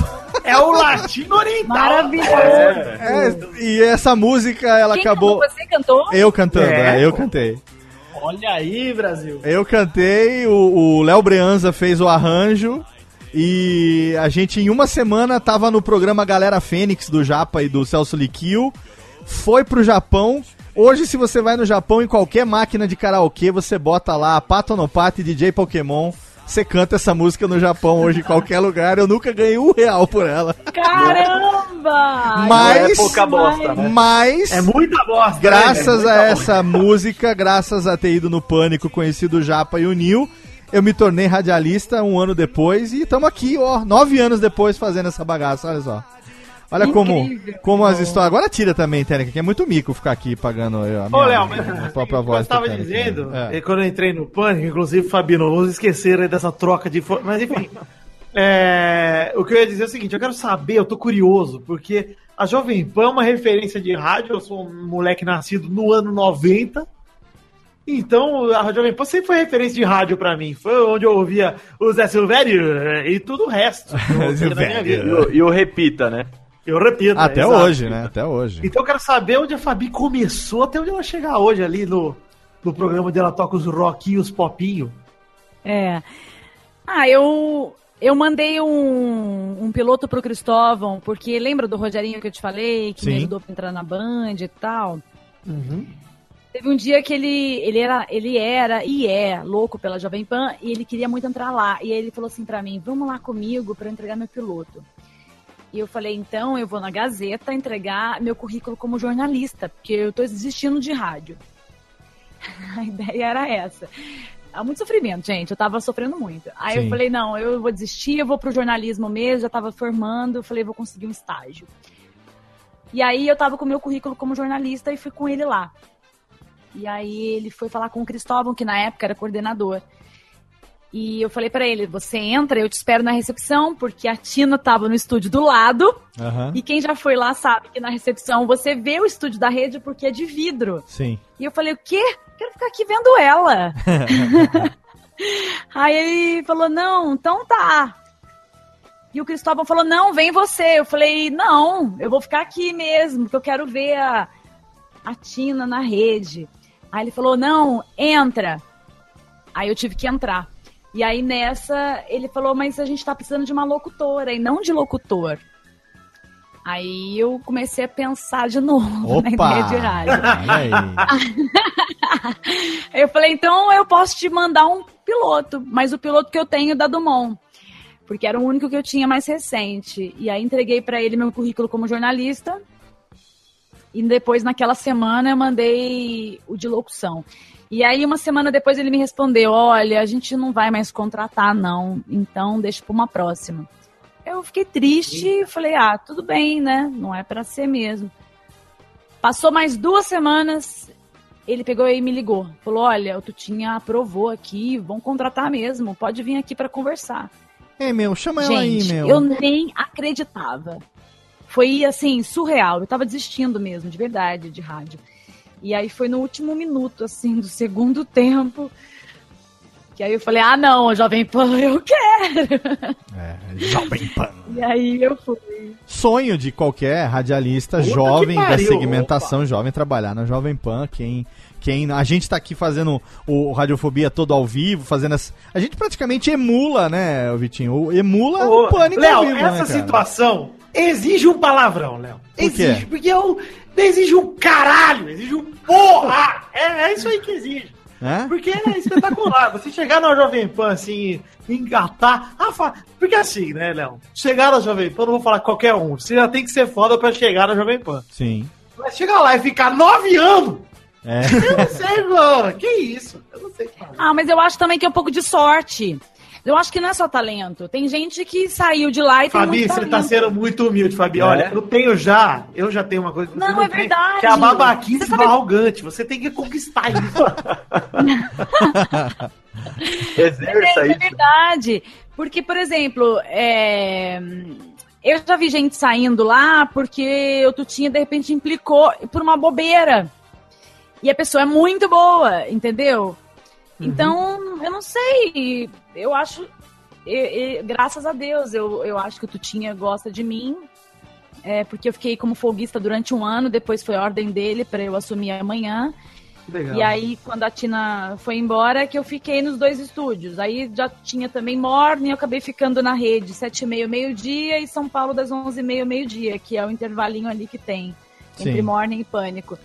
É o latino oriental. Maravilhoso. É, e essa música, ela Quem acabou. cantou? Você cantou? Eu cantando, É, é, eu cantei. Olha aí, Brasil. Eu cantei, o Léo Breanza fez o arranjo. E a gente, em uma semana, tava no programa Galera Fênix do Japa e do Celso Liquil. Foi pro Japão. Hoje, se você vai no Japão, em qualquer máquina de karaokê, você bota lá Pato no Pato e DJ Pokémon. Você canta essa música no Japão hoje, em qualquer lugar. Eu nunca ganhei um real por ela. Caramba! Mas- é pouca bosta, né? Mas. É muita bosta. Graças né? a É muita essa música, graças a ter ido no Pânico, conhecido o Japa e o Nil, eu me tornei radialista um ano depois e estamos aqui, ó, nove anos depois fazendo essa bagaça, olha só. Olha como, Incrível. como as histórias. Agora tira também, Tênica, que é muito mico ficar aqui pagando eu, a Ô, minha, Léo, mas a assim, própria eu voz. do estava dizendo, né? eh, quando eu entrei no Pânico, inclusive, Fabio, não vamos esquecer aí dessa troca de... Mas enfim, é, o que eu ia dizer é o seguinte, eu quero saber, eu tô curioso, porque a Jovem Pan é uma referência de rádio, eu sou um moleque nascido no ano 90, então a Jovem Pan sempre foi referência de rádio pra mim, foi onde eu ouvia o Zé Silvério eh, e tudo o resto eu. E o, e o repita, né? Eu repito. Até exato. hoje, né? Até hoje. Então eu quero saber onde a Fabi começou, até onde ela chegar hoje ali no, no programa onde ela toca os rockinhos, os popinhos. É. Ah, eu eu mandei um, um piloto pro Cristóvão, porque lembra do Rogerinho que eu te falei, que me Sim. ajudou pra entrar na Band e tal? Teve um dia que ele, ele, era, ele era e é louco pela Jovem Pan e ele queria muito entrar lá. E aí ele falou assim pra mim: vamos lá comigo pra eu entregar meu piloto. E eu falei: então eu vou na Gazeta entregar meu currículo como jornalista, porque eu tô desistindo de rádio. A ideia era essa. Há muito sofrimento, gente. Eu tava sofrendo muito. Aí Sim. eu falei: não, eu vou desistir, eu vou pro jornalismo mesmo. Já tava formando. Eu falei: vou conseguir um estágio. E aí eu tava com o meu currículo como jornalista e fui com ele lá. E aí ele foi falar com o Cristóvão, que na época era coordenador. E eu falei pra ele: você entra, eu te espero na recepção, porque a Tina tava no estúdio do lado. Aham. E quem já foi lá sabe que na recepção você vê o estúdio da rede porque é de vidro. Sim. E eu falei: o quê? Quero ficar aqui vendo ela. Aí ele falou: não, então tá. E o Cristóvão falou: não, vem você. Eu falei: não, eu vou ficar aqui mesmo, porque eu quero ver a, a Tina na rede. Aí ele falou: não, entra. Aí eu tive que entrar. E aí nessa, ele falou: mas a gente tá precisando de uma locutora e não de locutor. Aí eu comecei a pensar de novo na Opa! ideia de rádio. Aí. Eu falei, então eu posso te mandar um piloto, mas o piloto que eu tenho é da Dumont. Porque era o único que eu tinha mais recente. E aí entreguei pra ele meu currículo como jornalista. E depois, naquela semana, eu mandei o de locução. E aí, uma semana depois, ele me respondeu: Olha, a gente não vai mais contratar, não. Então, deixa pra uma próxima. Eu fiquei triste e falei: Ah, tudo bem, né? Não é pra ser mesmo. Passou mais duas semanas, ele pegou e me ligou. Falou: Olha, o Tutinha aprovou aqui, vão contratar mesmo, pode vir aqui pra conversar. Ei, meu, chama ela aí, Gente, meu. eu nem acreditava. Foi assim, surreal. Eu tava desistindo mesmo, de verdade, de rádio. E aí foi no último minuto, assim, do segundo tempo. Que aí eu falei, ah, não, Jovem Pan, eu quero. É, Jovem Pan. E aí eu fui. Sonho de qualquer radialista Puta jovem da segmentação jovem trabalhar na Jovem Pan. Quem, quem a gente tá aqui fazendo o Radiofobia todo ao vivo, fazendo as, a gente praticamente emula, né, Vitinho? Emula o pânico Léo, ao vivo, essa né, situação exige um palavrão, Léo. Por? Exige, porque eu, exige um caralho, exige um porra! É, é isso aí que exige. É? Porque é espetacular. Você chegar na Jovem Pan, assim, engatar. Ah, fa... Porque assim, né, Léo? Chegar na Jovem Pan, não vou falar qualquer um. Você já tem que ser foda pra chegar na Jovem Pan. Sim. Mas chegar lá e ficar nove anos, É. eu não sei, mano. Que isso? Eu não sei o que fazer. Ah, mas eu acho também que é um pouco de sorte. Eu acho que não é só talento. Tem gente que saiu de lá e tem Fabi, muito você tá talento. sendo muito humilde, Fabi. É? Olha, eu tenho já, eu já tenho uma coisa que você Não, é tem, verdade. Que é a babaquice Você sabe- arrogante. Você tem que conquistar isso. Exerça É, é isso. verdade. Porque, por exemplo, é, eu já vi gente saindo lá porque o Tutinha, de repente, implicou por uma bobeira. E a pessoa é muito boa, entendeu? Então, eu não sei. Eu acho. e- e, graças a Deus, eu, eu acho que o Tutinha gosta de mim. É, porque eu fiquei como folguista durante um ano, depois foi ordem dele para eu assumir amanhã. Legal. E aí, quando a Tina foi embora, que eu fiquei nos dois estúdios. Aí já tinha também Morning, eu acabei ficando na rede, sete e meio, meio-dia, e São Paulo das onze e meio, meio-dia, que é o intervalinho ali que tem, entre Sim. Morning e Pânico.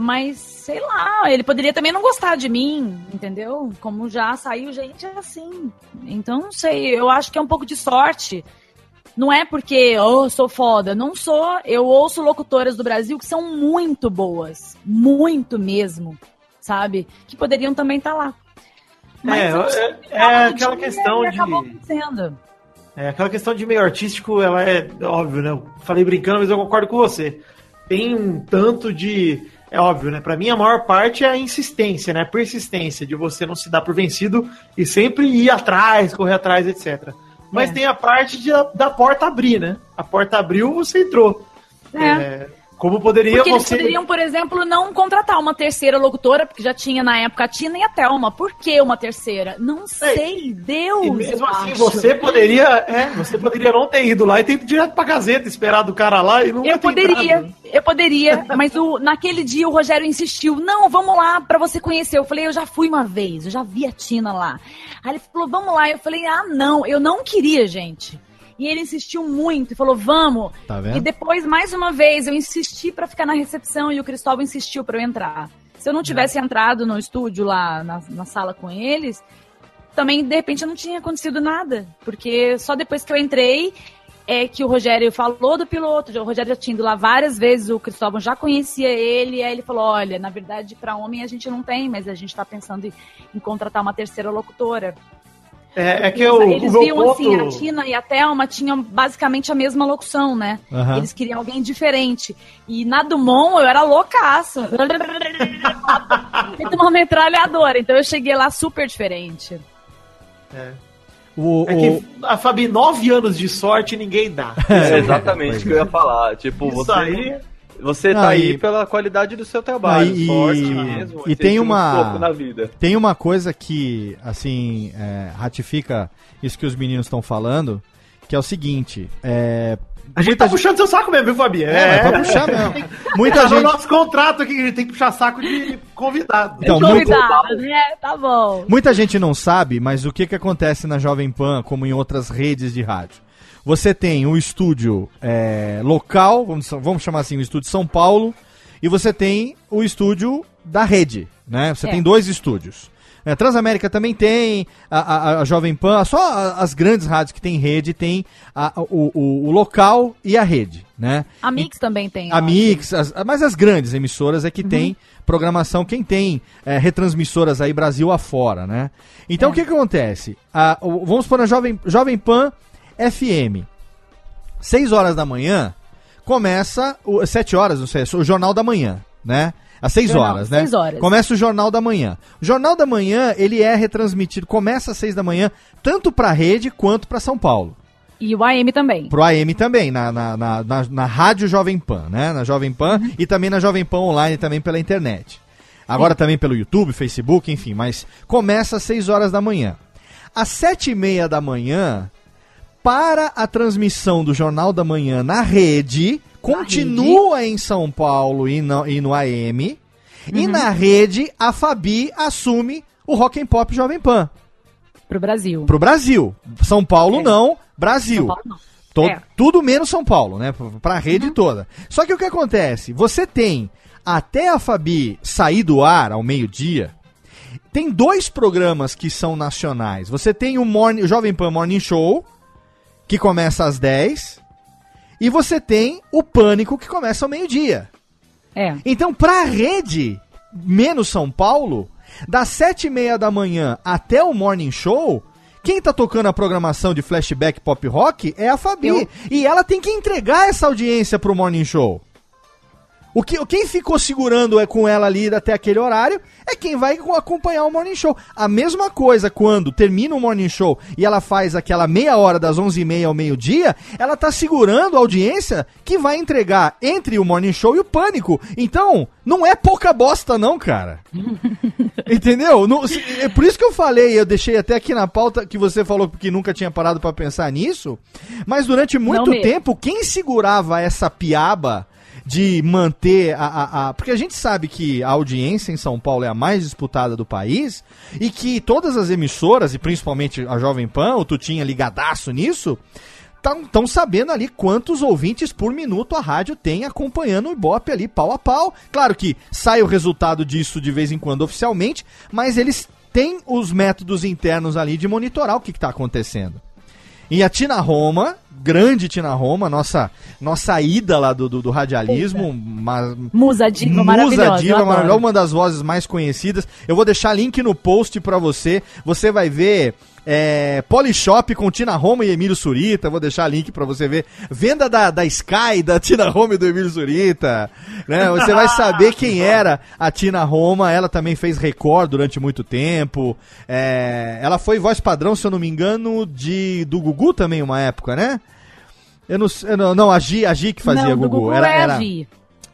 Mas, sei lá, ele poderia também não gostar de mim, entendeu? Como já saiu gente assim. Então, não sei, eu acho que é um pouco de sorte. Não é porque, oh, sou foda. Não sou. Eu ouço locutoras do Brasil que são muito boas. Muito mesmo. Sabe? Que poderiam também estar lá. É, eu é- é aquela dia questão de-. É, aquela questão de meio artístico, ela é óbvio, né? Eu falei brincando, mas eu concordo com você. Tem um tanto de. É óbvio, né? Pra mim, a maior parte é a insistência, né? Persistência de você não se dar por vencido e sempre ir atrás, correr atrás, etc. Mas É. tem a parte de, da porta abrir, né? A porta abriu, você entrou. É. É, como poderia Porque eles você. poderiam, por exemplo, não contratar uma terceira locutora, porque já tinha na época a Tina e a Thelma. Por que uma terceira? Não sei, Deus. E mesmo eu assim, acho. você poderia, é, você poderia não ter ido lá e ter ido direto pra Gazeta, esperado o cara lá e não Eu ter poderia, entrado. eu poderia, mas o, naquele dia o Rogério insistiu, não, vamos lá pra você conhecer. Eu falei, eu já fui uma vez, eu já vi a Tina lá. Aí ele falou, vamos lá. Eu falei, ah, não, eu não queria, gente. E ele insistiu muito e falou, vamos. Tá? E depois, mais uma vez, eu insisti pra ficar na recepção e o Cristóvão insistiu pra eu entrar. Se eu não tivesse entrado no estúdio lá, na, na sala com eles, também, de repente, não tinha acontecido nada. Porque só depois que eu entrei, é que o Rogério falou do piloto. O Rogério já tinha ido lá várias vezes, o Cristóvão já conhecia ele, aí ele falou: olha, na verdade, para homem a gente não tem, mas a gente tá pensando em, em contratar uma terceira locutora. É, é que eu, Eles viam ponto... assim, a Tina e a Thelma tinham basicamente a mesma locução, né? Aham. Eles queriam alguém diferente. E na Dumont eu era loucaço. Feito uma metralhadora. Então eu cheguei lá super diferente. O, É o- que a Fabi, nove anos de sorte ninguém dá. É exatamente o que eu ia falar. Tipo, Isso você, aí. Você tá e- aí pela qualidade do seu trabalho. E- sorte e- mesmo. e tem um uma- pouco na vida. Tem uma coisa que, assim, é, ratifica isso que os meninos estão falando, que é o seguinte, é... A gente tá puxando seu saco mesmo, viu, Fabi? É, mas pra puxar mesmo. Muita no gente... nosso contrato aqui que a gente tem que puxar saco de convidado. Então, muito- Convidada, né? Tá bom. Muita gente não sabe, mas o que, que acontece na Jovem Pan, como em outras redes de rádio? Você tem o estúdio é, local, vamos, vamos chamar assim, o estúdio São Paulo, e você tem o estúdio da rede, né? Você É. tem dois estúdios. É, Transamérica também tem, a, a- a Jovem Pan, só as grandes rádios que tem rede tem a- o, o- o local e a rede, né? A Mix também tem. A. Mix, as- mas as grandes emissoras é que Uhum. tem programação, quem tem é, retransmissoras aí Brasil afora, né? Então É. o que, que acontece? A- o- vamos pôr na Jovem, Jovem Pan FM. 6 horas da manhã começa, o, 7 horas, não sei, o Jornal da Manhã, né? Às 6 Jornal, horas, né? seis horas. Começa o Jornal da Manhã. O Jornal da Manhã, ele é retransmitido, começa às 6 da manhã, tanto pra rede quanto pra São Paulo. E o AM também. Pro AM também, na, na, na, na, na Rádio Jovem Pan, né? Na Jovem Pan e também na Jovem Pan Online, também pela internet. Agora também pelo YouTube, Facebook, enfim, mas começa às 6 horas da manhã. Às 7 e meia da manhã, para a transmissão do Jornal da Manhã na rede, continua em São Paulo e no, e no AM. E Uhum. na rede, a Fabi assume o Rock and Pop Jovem Pan. Pro Brasil. Pro Brasil. São Paulo É. não, Brasil. São Paulo não. É. Tudo menos São Paulo, né? Pra- rede toda. Só que o que acontece? Você tem, até a Fabi sair do ar ao meio-dia, tem dois programas que são nacionais. Você tem o, morning, o Jovem Pan Morning Show, que começa às 10, e você tem o Pânico, que começa ao meio-dia. É. Então, pra rede, menos São Paulo, das sete e meia da manhã até o Morning Show, quem tá tocando a programação de flashback pop rock é a Fabi. Eu. E ela tem que entregar essa audiência pro Morning Show. O que, quem ficou segurando é com ela ali até aquele horário é quem vai co- acompanhar o Morning Show. A mesma coisa quando termina o Morning Show e ela faz aquela meia hora das 11h30 ao meio-dia, ela tá segurando a audiência que vai entregar entre o Morning Show e o Pânico. Então, não é pouca bosta não, cara. Entendeu? Não- é por isso que eu falei, eu deixei até aqui na pauta que você falou que nunca tinha parado pra pensar nisso, mas durante muito tempo, quem segurava essa piaba de manter a, a, a- Porque a gente sabe que a audiência em São Paulo é a mais disputada do país e que todas as emissoras, e principalmente a Jovem Pan, o Tutinha ligadaço nisso, estão sabendo ali quantos ouvintes por minuto a rádio tem acompanhando o Ibope ali pau a pau. Claro que sai o resultado disso de vez em quando oficialmente, mas eles têm os métodos internos ali de monitorar o que está acontecendo. E a Tina Roma, grande Tina Roma, nossa, nossa ídola do, do, do radialismo, ma- Musa diva Musa maravilhosa. Diva, maravilhosa, uma das vozes mais conhecidas. Eu vou deixar link no post pra você. Você vai ver é, Polishop com Tina Roma e Emílio Surita. Vou deixar link pra você ver. Venda da, da Sky, da Tina Roma e do Emílio Surita. Né? Você vai saber quem era a Tina Roma. Ela também fez Record durante muito tempo. É, ela foi voz padrão, se eu não me engano, de do Gugu também, uma época, né? Eu não, sei- eu não, não, a Gi, a Gi que fazia Não, Gugu. Gugu Era, é era- a Gi.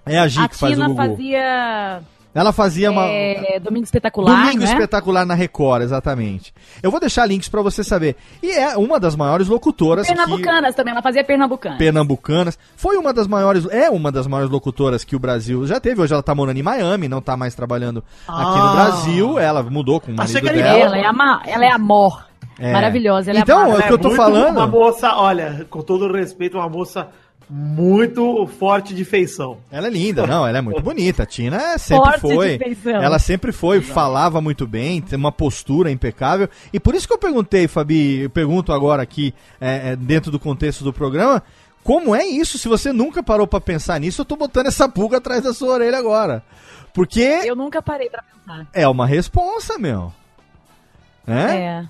é a Gi A que faz o Tina Gugu. fazia Ela fazia uma. é, Domingo Espetacular, Domingo não é? espetacular na Record, exatamente. Eu vou deixar links pra você saber. E é uma das maiores locutoras que Pernambucanas também, ela fazia Pernambucana. pernambucanas. Foi uma das maiores, é uma das maiores locutoras que o Brasil já teve. Hoje ela tá morando em Miami, não tá mais trabalhando aqui no Ah. Brasil. Ela mudou com o marido que dela. Ela é, a ma- ela é amor. É. Maravilhosa. Ela Então, é o que eu tô muito falando- Uma moça, olha, com todo o respeito, uma moça muito forte de feição. Ela é linda, não, ela é muito bonita. A Tina é- sempre Forte de foi. feição. Ela sempre foi, falava muito bem, tem uma postura impecável. E por isso que eu perguntei, Fabi, eu pergunto agora aqui, é, é, dentro do contexto do programa, como é isso? Se você nunca parou pra pensar nisso, eu tô botando essa pulga atrás da sua orelha agora. Porque Eu nunca parei pra pensar. é uma responsa, meu. É? É.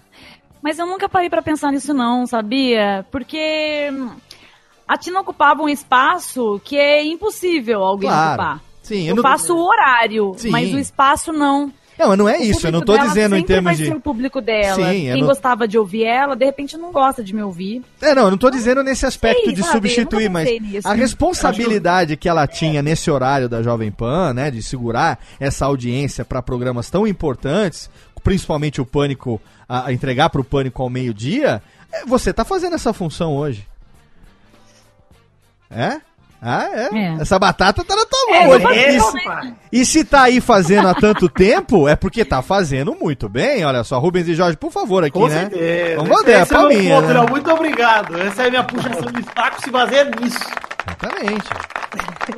Mas eu nunca parei pra pensar nisso não, sabia? Porque hum, a Tina ocupava um espaço que é impossível alguém Claro. ocupar. Sim, Eu, não- faço o horário, Sim. mas o espaço não. Não, mas não é isso, eu não tô dizendo em termos vai de. ser o público dela. Sim, eu Quem não- gostava de ouvir ela, de repente não gosta de me ouvir. É, não, eu não tô dizendo nesse aspecto Sei, de sabe, substituir, eu mas nisso. a responsabilidade que ela tinha nesse horário da Jovem Pan, né, de segurar essa audiência para programas tão importantes, principalmente o Pânico, a, a entregar pro Pânico ao meio-dia, é, você tá fazendo essa função hoje. É? Ah, é. É. Essa batata tá na tua É, mão hoje. E? E se tá aí fazendo há tanto tempo, é porque tá fazendo muito bem. Olha só, Rubens e Jorge, por favor, aqui, Com né? certeza. Vamos bater, é é pra meu mim. né? Muito obrigado. Essa é a minha puxação de saco, se baseia nisso. Exatamente.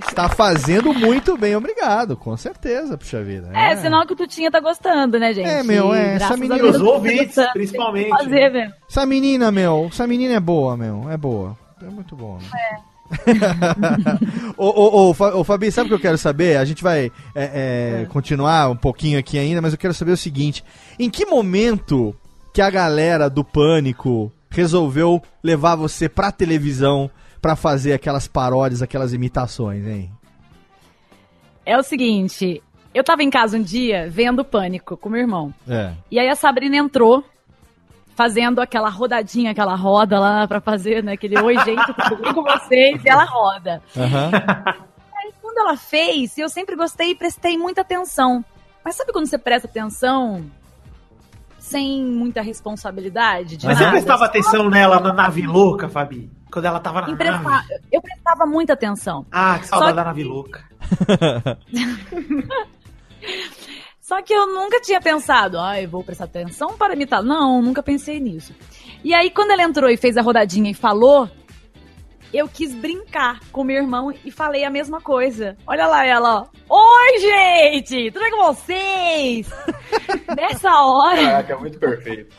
Está fazendo muito bem, obrigado. Com certeza, puxa vida. É, sinal que o Tutinha tá gostando, né, gente? É, meu, é, essa menina- Os tá ouvintes, principalmente. Fazer, velho. Essa menina, meu, essa menina é boa, meu. É boa. É muito boa. Né? ô, ô, ô, Fa- ô, Fabi, sabe o que eu quero saber? A gente vai é, é, continuar um pouquinho aqui ainda, mas eu quero saber o seguinte: em que momento que a galera do Pânico resolveu levar você pra televisão pra fazer aquelas paródias, aquelas imitações, hein? É o seguinte, eu tava em casa um dia vendo Pânico com meu irmão. É. E aí a Sabrina entrou fazendo aquela rodadinha, aquela roda lá pra fazer, né? Aquele oi, gente, tudo bem com vocês? E ela roda. Aham. Aí quando ela fez, eu sempre gostei e prestei muita atenção. Mas sabe quando você presta atenção sem muita responsabilidade? De Mas você nada? prestava atenção nela na nave louca, Fabi? Quando ela tava na Empresta- nave? Eu prestava muita atenção. Ah, que saudade Só da que- nave louca. Só que eu nunca tinha pensado, ai, vou prestar atenção para imitar. Não, nunca pensei nisso. E aí, quando ela entrou e fez a rodadinha e falou, eu quis brincar com meu irmão e falei a mesma coisa. Olha lá ela, ó. Oi, gente! Tudo bem com vocês? Nessa hora, Caraca, é muito perfeito.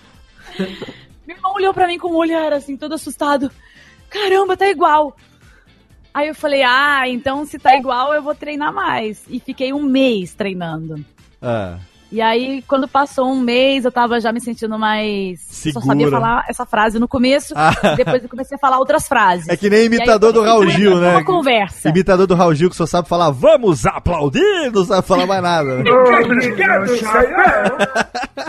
meu irmão olhou pra mim com um olhar assim, todo assustado. Caramba, tá igual. Aí eu falei, ah, então se tá igual, eu vou treinar mais. E fiquei um mês treinando. Ah. E aí, quando passou um mês, eu tava já me sentindo mais. eu Só Segura. sabia falar essa frase no começo, Ah. depois eu comecei a falar outras frases. É que nem aí, imitador do Raul Gil, né? Uma conversa. Imitador do Raul Gil que só sabe falar, vamos aplaudir, não sabe falar mais nada. né?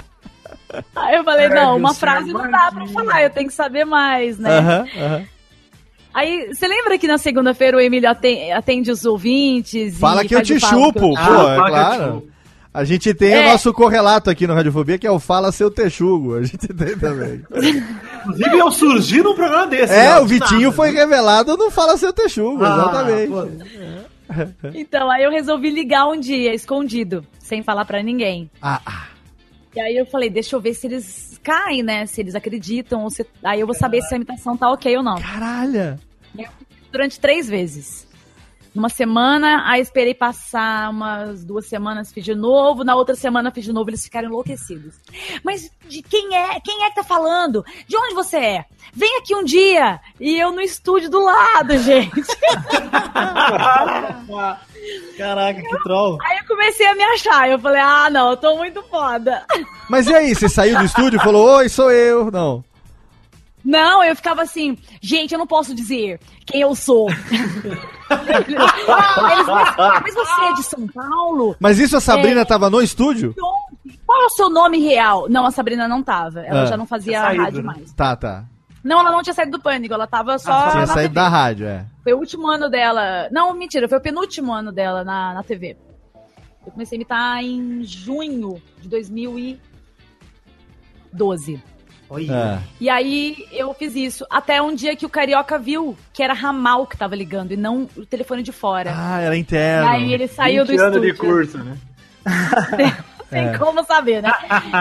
Aí eu falei, não, uma frase não dá pra falar, eu tenho que saber mais, né? Aham, aham. Aí, você lembra que na segunda-feira o Emílio aten- atende os ouvintes? e Fala que eu te chupo, que eu pô, te é fala que eu te claro. A gente tem É. o nosso correlato aqui no Radiofobia, que é o Fala Seu Texugo. A gente tem também. Inclusive, eu surgi num programa desse. É, não, o Vitinho nada. foi revelado no Fala Seu Texugo, Ah, exatamente. pô. Então, aí eu resolvi ligar um dia, escondido, sem falar pra ninguém. Ah, ah. E aí eu falei, deixa eu ver se eles caem, né? Se eles acreditam, ou se... aí eu vou saber se a imitação tá ok ou não. Caralho. Durante três vezes. Numa semana, aí esperei passar umas duas semanas, fiz de novo. Na outra semana, fiz de novo. Eles ficaram enlouquecidos. Mas de quem é? Quem é que tá falando? De onde você é? Vem aqui um dia. E eu no estúdio do lado, gente. Caraca, que troll. Aí eu comecei a me achar. Eu falei, ah, não, eu tô muito foda. Mas e aí, você saiu do estúdio e falou, oi, sou eu? Não. Não, eu ficava assim, gente, eu não posso dizer quem eu sou. Eles, mas, mas você é de São Paulo? Mas isso a Sabrina É. tava no estúdio? Qual é o seu nome real? Não, a Sabrina não tava. Ela Ah. já não fazia Tinha saído, rádio né? mais. Tá, tá. Não, ela não tinha saído do pânico, ela tava só. Tinha na saído TV. da rádio, é. Foi o último ano dela. Não, mentira, foi o penúltimo ano dela na, na TV. Eu comecei a imitar em junho de 2012. Olha. É. E aí eu fiz isso. Até um dia que o Carioca viu que era ramal que tava ligando e não o telefone de fora. Ah, era e interno. aí ele saiu do 20 anos estúdio. de curso, né? Sem É. como saber, né?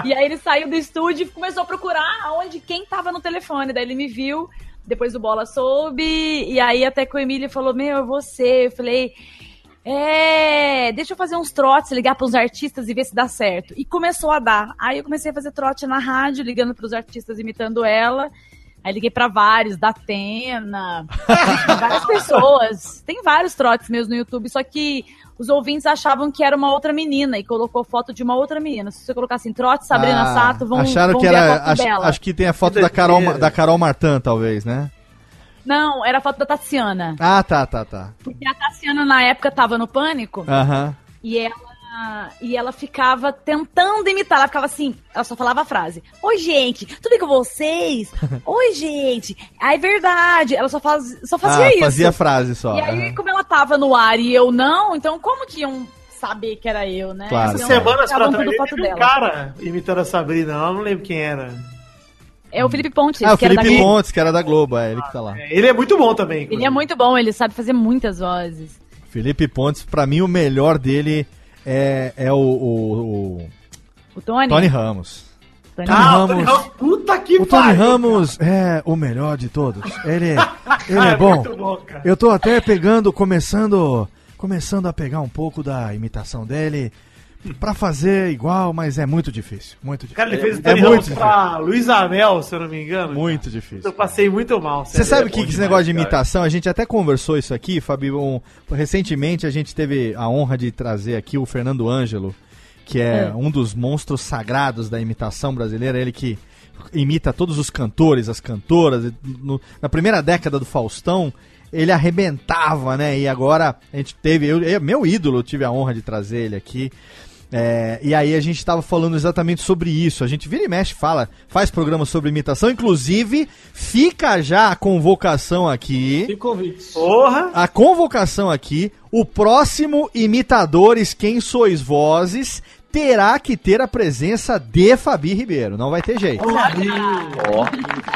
e aí ele saiu do estúdio e começou a procurar aonde quem tava no telefone. Daí ele me viu, depois o Bola soube, e aí até que o Emílio falou, meu, é você. Eu falei, é, deixa eu fazer uns trotes, ligar pros artistas e ver se dá certo. E começou a dar. Aí eu comecei a fazer trote na rádio, ligando pros artistas, imitando ela. Aí liguei pra vários, da Atena, várias pessoas. Tem vários trotes meus no YouTube, só que os ouvintes achavam que era uma outra menina e colocou foto de uma outra menina. Se você colocar assim, trote Sabrina Ah, Sato, vão, acharam vão que ver era. a foto Acho, dela. acho que tem a foto da Carol, da Carol Martin, talvez, né? Não, era a foto da Tassiana. Ah, tá, tá, tá. Porque a Tassiana na época tava no pânico Aham. e ela e ela ficava tentando imitar, ela ficava assim, ela só falava a frase: "Oi, gente, tudo bem com vocês? Oi, gente". Aí é verdade, ela só faz, só fazia ah, isso. fazia frase só. E aí, aham. como ela tava no ar e eu não, então como que iam saber que era eu, né? Claro. Então, Semanas pra ficavam trás, teve um dela. cara imitando a Sabrina, eu não lembro quem era. É o Felipe Pontes, Ah, o que era da Felipe Globo. Pontes, que era da Globo, é ele que tá lá. É, Ele é muito bom também. Ele inclusive. é muito bom, ele sabe fazer muitas vozes. Felipe Pontes, pra mim, o melhor dele é, é o, o- o O Tony? Tony Ramos. Tony Ah, o Tony Ramos. Ramos, puta que O Tony pariu, Ramos é o melhor de todos. Ele, ele cara. é bom. muito bom, cara. Eu tô até pegando, começando, começando a pegar um pouco da imitação dele pra fazer igual, mas é muito difícil, muito difícil. Cara, ele fez o É Tony muito pra Luiz Amel, se eu não me engano. Muito difícil. Eu passei muito mal. Você sabe é que, esse negócio de cara. imitação, a gente até conversou isso aqui, Fabio. um- recentemente a gente teve a honra de trazer aqui o Fernando Ângelo, que é, É. um dos monstros sagrados da imitação brasileira, ele que imita todos os cantores, as cantoras. no- na primeira década do Faustão, ele arrebentava, né? E agora a gente teve, eu, eu- meu ídolo, eu tive a honra de trazer ele aqui. É, e aí a gente estava falando exatamente sobre isso. A gente vira e mexe, fala, faz programa sobre imitação. Inclusive, fica já a convocação aqui. Que convite. Porra! A convocação aqui. O próximo Imitadores Quem Sois Vozes terá que ter a presença de Fabi Ribeiro. Não vai ter jeito.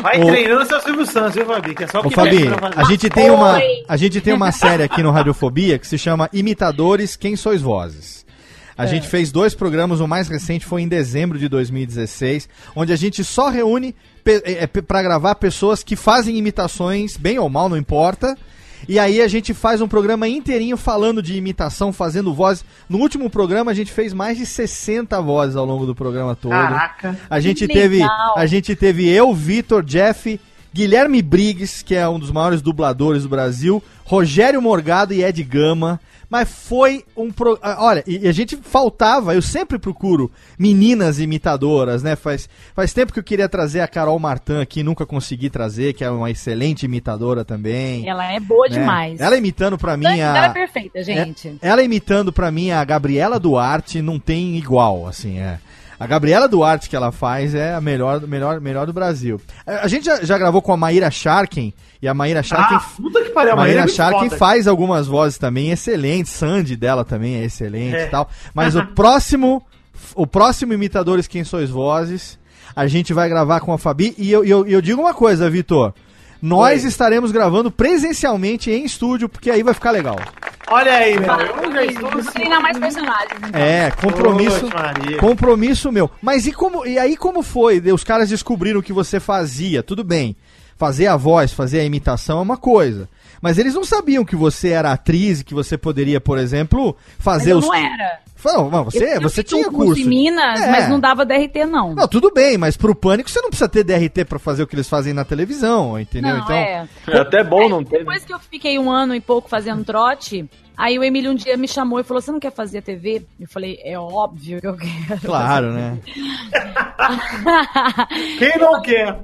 Vai Ô- treinando seu Silvio Santos, viu, Fabi? Que é só o Ô que Fabi, vem pra fazer. a gente tem uma a gente tem uma série aqui no Radiofobia que se chama Imitadores Quem Sois Vozes. A gente fez dois programas, o mais recente foi em dezembro de 2016, onde a gente só reúne pe- é, pra gravar pessoas que fazem imitações, bem ou mal, não importa. E aí a gente faz um programa inteirinho falando de imitação, fazendo vozes. No último programa a gente fez mais de 60 vozes ao longo do programa todo. Caraca. A gente Que teve, a gente teve eu, Vitor, Jeff, Guilherme Briggs, que é um dos maiores dubladores do Brasil, Rogério Morgado e Ed Gama. Mas foi um pro... ah, Olha, e a gente faltava, eu sempre procuro meninas imitadoras, né? Faz, faz tempo que eu queria trazer a Carol Martin aqui, nunca consegui trazer, que é uma excelente imitadora também. Ela é boa né? demais. Ela imitando pra mim Ela é a. perfeita, gente. Ela imitando pra mim a Gabriela Duarte não tem igual, assim, é. A Gabriela Duarte que ela faz é a melhor, melhor, melhor do Brasil. A gente já, já gravou com a Maíra Sharkin, e a Maíra Sharkin, Ah, puta que pariu, a Maíra é Maíra Sharkin foda. faz algumas vozes também excelentes, Sandy dela também é excelente É. e tal. Mas o próximo, o próximo Imitadores Quem Sois Vozes, a gente vai gravar com a Fabi, e eu, eu, e eu digo uma coisa, Vitor, nós Oi. estaremos gravando presencialmente em estúdio, porque aí vai ficar legal. Olha aí, meu. Eu já estou mais personagens. então. É, compromisso. Compromisso meu. Mas e como e aí como foi? Os caras descobriram o que você fazia, tudo bem. Fazer a voz, fazer a imitação é uma coisa. Mas eles não sabiam que você era atriz e que você poderia, por exemplo, Mas fazer eu os não era. Não, mas você, eu você um tinha curso. em Minas, É. mas não dava DRT, não. Não, tudo bem, mas pro pânico você não precisa ter DRT pra fazer o que eles fazem na televisão, entendeu? Não, então, é. É até bom não ter. né? Depois que eu fiquei um ano e pouco fazendo trote, aí o Emílio um dia me chamou e falou: Você não quer fazer a TV? Eu falei: É óbvio que eu quero. claro, né? Quem não quer?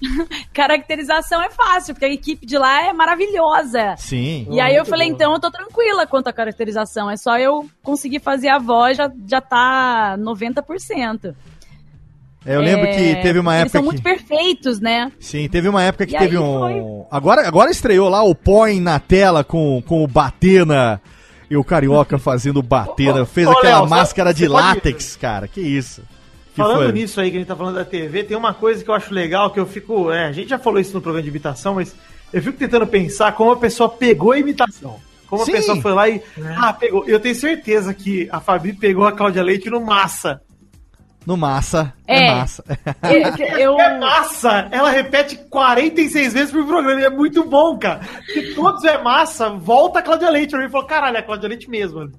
Caracterização é fácil, porque a equipe de lá é maravilhosa. Sim. E aí eu falei, bom. então eu tô tranquila quanto à caracterização. É só eu conseguir fazer a voz, já, já tá 90%. É, Eu lembro É, que teve uma Eles época são que muito perfeitos, né? Sim, teve uma época que E teve um. Agora, agora estreou lá o Põe na tela com, com o Batena e o Carioca fazendo o Batena. Fez Ô, aquela Léo, máscara sabe- de você pode- látex, cara. Que isso. Falando foi? nisso aí que a gente tá falando da TV, tem uma coisa que eu acho legal, que eu fico. é, a gente já falou isso no programa de imitação, mas eu fico tentando pensar como a pessoa pegou a imitação. Como Sim. a pessoa foi lá e. Ah, pegou. Eu tenho certeza que a Fabi pegou a Cláudia Leite no massa. No massa. É, É. massa. Eu, eu- É massa! Ela repete 46 vezes por programa. E é muito bom, cara. Porque todos é massa, volta a Cláudia Leite. Eu falou, caralho, é a Cláudia Leite mesmo.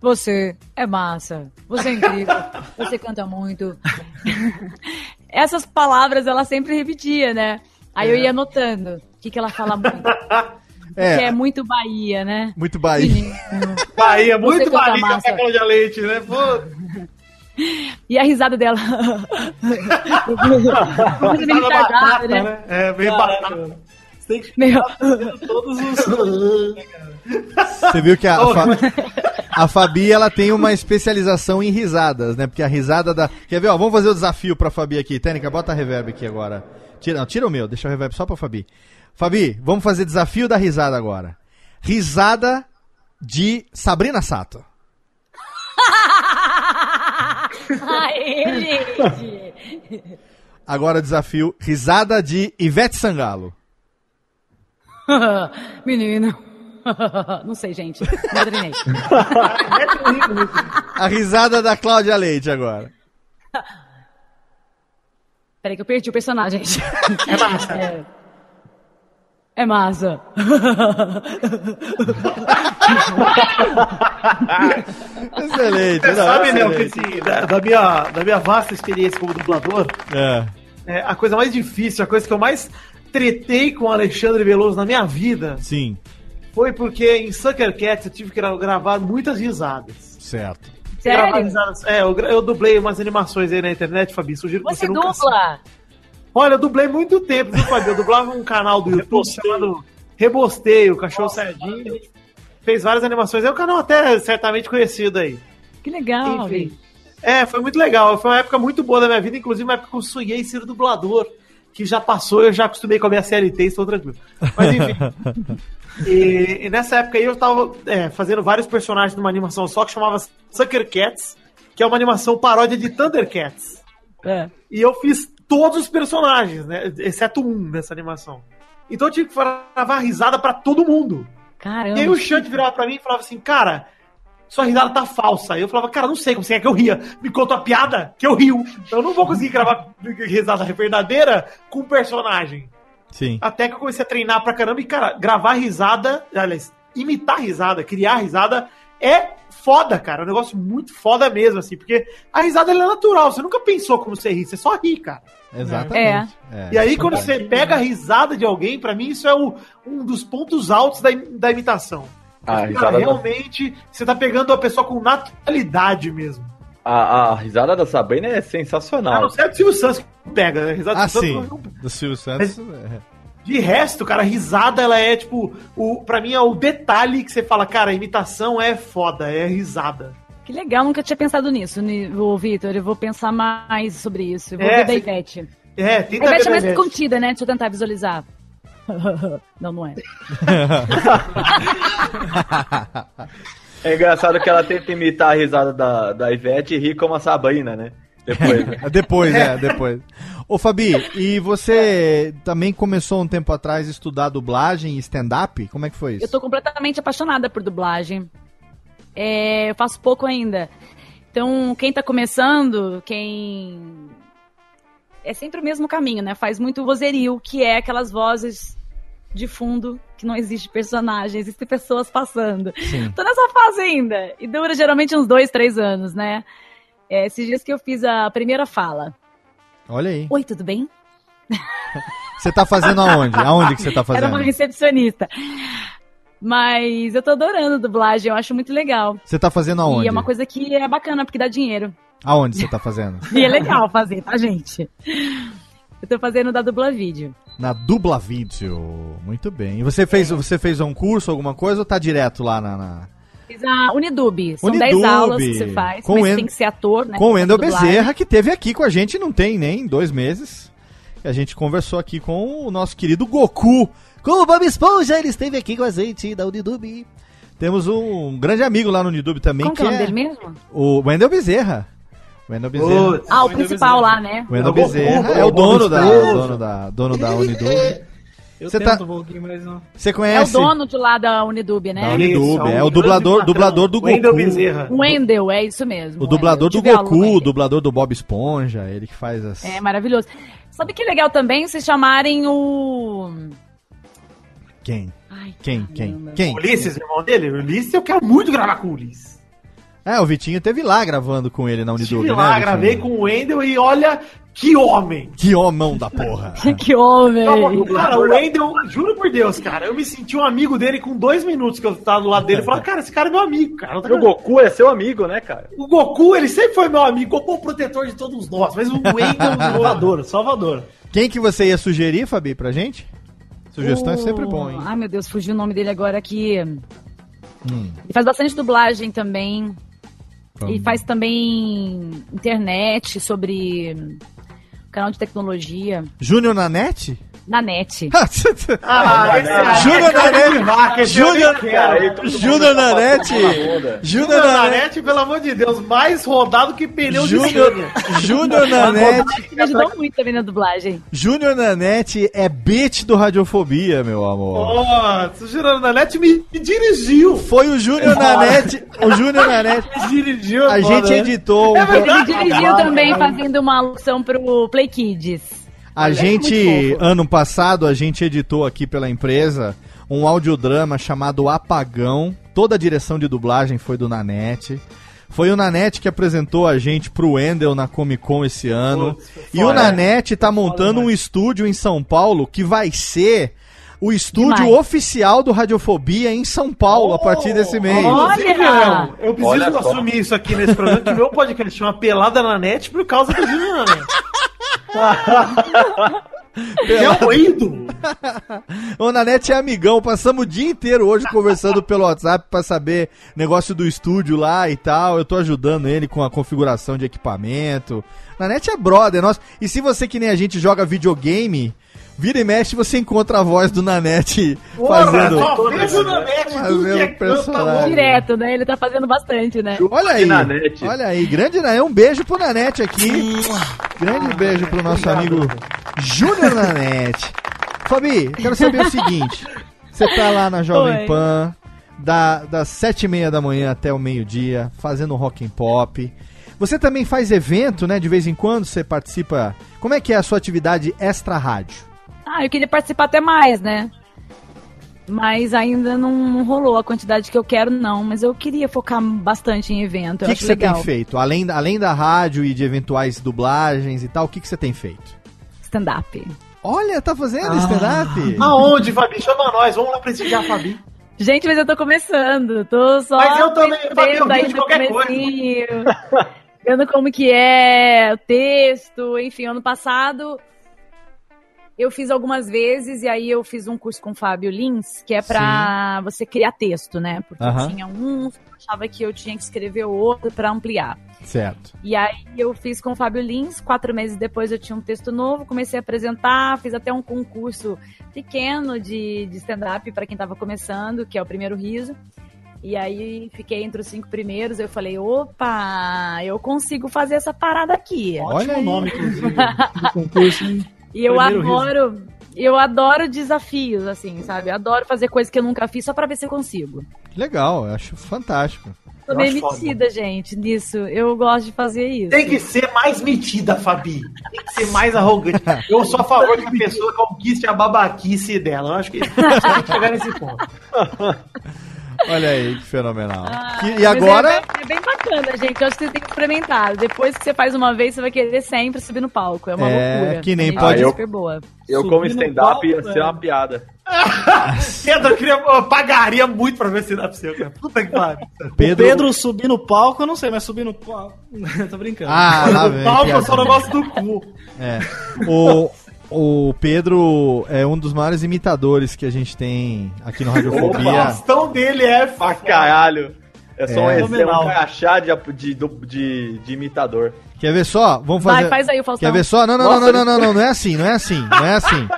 Você é massa. Você é incrível. Você canta muito. Essas palavras ela sempre repetia, né? Aí eu ia anotando o que, que ela fala muito. É. Que é muito Bahia, né? Muito Bahia. Menino. Bahia, muito Bahia massa. pra Cláudia Leite, né? Pô, E a risada dela. Muito risada retardada, batata, né? né? É, meio Caraca, batata. Tem que Meio... todos os. Você viu que a, a, Fa- a Fabi ela tem uma especialização em risadas, né? Porque a risada da. Quer ver? Ó, vamos fazer o desafio pra Fabi aqui. Tênica, bota a reverb aqui agora. Tira, não, tira o meu, deixa o reverb só pra Fabi. Fabi, vamos fazer desafio da risada agora. Risada de Sabrina Sato. Aê, gente! Agora desafio risada de Ivete Sangalo. Menino. Não sei, gente. Não treinei. A risada da Cláudia Leite agora. Peraí que eu perdi o personagem, gente. É massa. É, é massa. Excelente. Você não, sabe, né, que excelente. assim, da, da minha, da minha vasta experiência como dublador, É. é, a coisa mais difícil, a coisa que eu mais tretei com o Alexandre Veloso na minha vida Sim, foi porque em Sucker Cats eu tive que gra- gravar muitas risadas. certo. Gravar Sério? risadas- É, eu, gra- eu dublei umas animações aí na internet, Fabi. Sugiro que Você você nunca dubla? Olha, eu dublei muito tempo, viu, Fabi? Eu dublava um canal do YouTube chamado Rebosteio, o Cachorro Sardinha. Fez várias animações. É um canal até certamente conhecido aí. Que legal, Enfim. É, foi muito legal. Foi uma época muito boa da minha vida, inclusive uma época que eu sonhei ser dublador, que já passou, eu já acostumei com a minha CLT e estou tranquilo. Mas enfim. e, e nessa época aí eu tava é, fazendo vários personagens numa animação só que chamava Sucker Cats, que é uma animação paródia de Thundercats. É. E eu fiz todos os personagens, né? Exceto um nessa animação. Então eu tive que gravar risada pra todo mundo. Caramba. E aí o Chante virava pra mim e falava assim, cara, sua risada tá falsa. Aí eu falava, cara, não sei como você quer que eu ria. Me conta uma piada que eu rio. Eu não vou conseguir gravar risada verdadeira com um personagem. Sim. Até que eu comecei a treinar pra caramba e, cara, gravar risada, aliás, imitar risada, criar risada é foda, cara. É um negócio muito foda mesmo, assim, porque a risada ela é natural. Você nunca pensou como você ri, você só ri, cara. Exatamente. É. E aí, quando você pega a risada de alguém, pra mim, isso é o- um dos pontos altos da, da imitação. A Cara, risada, da, realmente, você tá pegando a pessoa com naturalidade mesmo. a, a risada da Sabrina é A sensacional. não ser do Silvio Santos que pega, né? Risada Ah, do Silvio sim. Santos Do Silvio Santos. é. De resto, cara, a risada, ela é, tipo, o, pra mim é o detalhe que você fala, cara, a imitação é foda, é risada. Que legal, nunca tinha pensado nisso, Vitor. Eu vou pensar mais sobre isso. Eu vou É, ver da Ivete. É, A tenta Ivete ver é mais da Ivete. contida, né? Deixa eu tentar visualizar. não, não é. É engraçado que ela tenta imitar a risada da, da Ivete e ri como a Sabrina, né? Depois. né? depois, é, depois. Ô, Fabi, e você também começou um tempo atrás a estudar dublagem e stand-up? Como é que foi isso? Eu tô completamente apaixonada por dublagem. É, eu faço pouco ainda. Então, quem tá começando, quem. É sempre o mesmo caminho, né? Faz muito vozerio, que é aquelas vozes de fundo, que não existe personagem, existem pessoas passando. Sim. Tô nessa fase ainda. E dura geralmente uns dois, três anos, né? É, esses dias que eu fiz a primeira fala. Olha aí. Oi, tudo bem? Você tá fazendo aonde? Aonde que você tá Era fazendo? uma recepcionista. Mas eu tô adorando dublagem, eu acho muito legal. Você tá fazendo aonde? E é uma coisa que é bacana, porque dá dinheiro. Aonde você tá fazendo? E é legal fazer, tá, gente? Eu tô fazendo da dubla vídeo. Na Dubla Vídeo. Muito bem. E você fez, você fez um curso, alguma coisa, ou tá direto lá na... na- Fiz a Unidub. São Unidub. 10 aulas que você faz, Com mas En- tem que ser ator, né? Com o dublagem. Bezerra, que teve aqui com a gente, não tem nem dois meses. E a gente conversou aqui com o nosso querido Goku. Com o Bob Esponja, ele esteve aqui com a gente da Unidub. Temos um grande amigo lá no Unidub também, Como que é o nome é dele mesmo? o Wendel Bezerra. Wendel Bezerra. Putz, Ah, o principal lá, né? O Wendel É o Goku, Bezerra o é o dono da, dono da, dono da Unidub. Eu tento tá- um pouquinho, mas não. Você É o conhece? dono de lá da Unidub, né? Da Unidub, é um o dublador, dublador do patrão, Wendel Goku. Bezerra. O Wendel, é isso mesmo. O dublador do Goku, o dublador do Bob Esponja, ele que faz as... É maravilhoso. Sabe que legal também se chamarem o. Quem? Ai, Quem? Quem? Quem? Ulisses, irmão dele? O Ulisses, eu quero muito gravar com o Ulisses. É, o Vitinho teve lá gravando com ele na Unidub, Estive né, lá, Vitinho? gravei com o Wendel e olha que homem. Que homão da porra. que homem! Cara, o Wendel, juro por Deus, cara, eu me senti um amigo dele com dois minutos que eu tava do lado dele. Falei, cara, esse cara é meu amigo, cara. Não tá o Goku é seu amigo, né, cara? O Goku, ele sempre foi meu amigo. Goku é o protetor de todos nós. Mas o Wendel... Salvador, Salvador. Quem que você ia sugerir, Fabi, pra gente? Sugestão é O- sempre bom, hein? Ai, meu Deus, fugiu o nome dele agora aqui. Hum. Ele faz bastante dublagem também. E faz também internet sobre canal de tecnologia Júnior na net? Na net. Aí Júnior de esse eu Júnior- tá na net. Júnior na net. Nanete, pelo amor de Deus, mais rodado que pneu de Júnior, Scania. Júnior na net. Me ajudou muito também na dublagem. Júnior na net é beat do Radiofobia, meu amor. Nossa, o Júnior Nanete me, me dirigiu. Foi o Júnior na net. O Júnior na net. Dirigiu. A gente né? editou. É verdade. Ele dirigiu também fazendo uma alução pro Play Kids. A é gente, ano passado, a gente editou aqui pela empresa um audiodrama chamado Apagão. Toda a direção de dublagem foi do Nanete. Foi o Nanete que apresentou a gente pro Wendel na Comic Con esse ano. Putz, e o. Nanete tá montando um estúdio em São Paulo que vai ser o estúdio Demais. oficial do Radiofobia em São Paulo a partir desse mês. Olha! Eu preciso Olha assumir isso aqui nesse programa, que meu podcast chama Pelada na Net por causa do Júnior É um ídolo. O Nanete é amigão, passamos o dia inteiro hoje conversando pelo WhatsApp pra saber negócio do estúdio lá e tal. Eu tô ajudando ele com a configuração de equipamento. Nanete é brother nosso. E se você que nem a gente joga videogame, vira e mexe, você encontra a voz do Nanete fazendo. Tudo fazendo que é tá personagem. Direto, né? Ele tá fazendo bastante, né? Olha aí, Nanete. olha aí, grande Nanete, um beijo pro Nanete aqui. Grande beijo pro nosso amigo Júnior Nanete. Fabi, quero saber o seguinte: você tá lá na Jovem Oi. Pan, da, das sete e meia da manhã até o meio-dia, fazendo rock and pop. Você também faz evento, né? De vez em quando você participa. Como é que é a sua atividade extra rádio? Ah, eu queria participar até mais, né? Mas ainda não, rolou a quantidade que eu quero, não. Mas eu queria focar bastante em evento. O que, que você legal. tem feito? Além, da- além da rádio e de eventuais dublagens e tal, o que, que você tem feito? Stand-up. Olha, tá fazendo stand-up? Aonde, Fabi? Chama nós, vamos lá prestigiar a Fabi. Gente, mas eu tô começando. Tô só. Mas eu também, Fabi, eu de qualquer coisa. Vendo como que é o texto. Enfim, ano passado eu fiz algumas vezes e aí eu fiz um curso com o Fábio Lins, que é pra você criar texto, né? Porque Aham. tinha um, eu achava que eu tinha que escrever outro pra ampliar. Certo. E aí eu fiz com o Fábio Lins, quatro meses depois eu tinha um texto novo, comecei a apresentar, fiz até um concurso pequeno de, de stand-up para quem tava começando, que é o Primeiro Riso. E aí fiquei entre os cinco primeiros, eu falei, opa, eu consigo fazer essa parada aqui. Olha aí. nome, inclusive, do concurso, hein? E eu Primeiro Riso. adoro, eu adoro desafios, assim, sabe? Eu adoro fazer coisas que eu nunca fiz só pra ver se eu consigo. Legal, eu acho fantástico. Tô meio acho foda. metida, gente, nisso. Eu gosto de fazer isso. Tem que ser mais metida, Fabi. Tem que ser mais arrogante. Eu sou a favor que a pessoa conquiste a babaquice dela. Eu acho que tem que chegar nesse ponto. Olha aí, que fenomenal. Ah, Que- e agora, É, bem- é bem bacana, gente. Eu acho que você tem que experimentar. Depois que você faz uma vez, você vai querer sempre subir no palco. É uma É, loucura. que nem pode- é Ah, eu- super boa. Eu, Subir como no stand-up, ia ser é. uma piada. Pedro, eu, queria, eu pagaria muito pra ver se dá pra você, cara. Puta que pariu. Pedro. O Pedro subir no palco, eu não sei, mas subir no palco. Tô brincando. Ah, lá vem. O palco eu só não gosto do cu. É. O, o Pedro é um dos maiores imitadores que a gente tem aqui no O Radiofobia. bastão dele é Pra caralho. É só um, É. é. um crachá de, de, de, de imitador. Quer ver só? Vamos fazer. Vai, faz aí o Faustão. Quer ver só? Não, não, não, não, não, não, não, não é assim, não é assim, não é assim.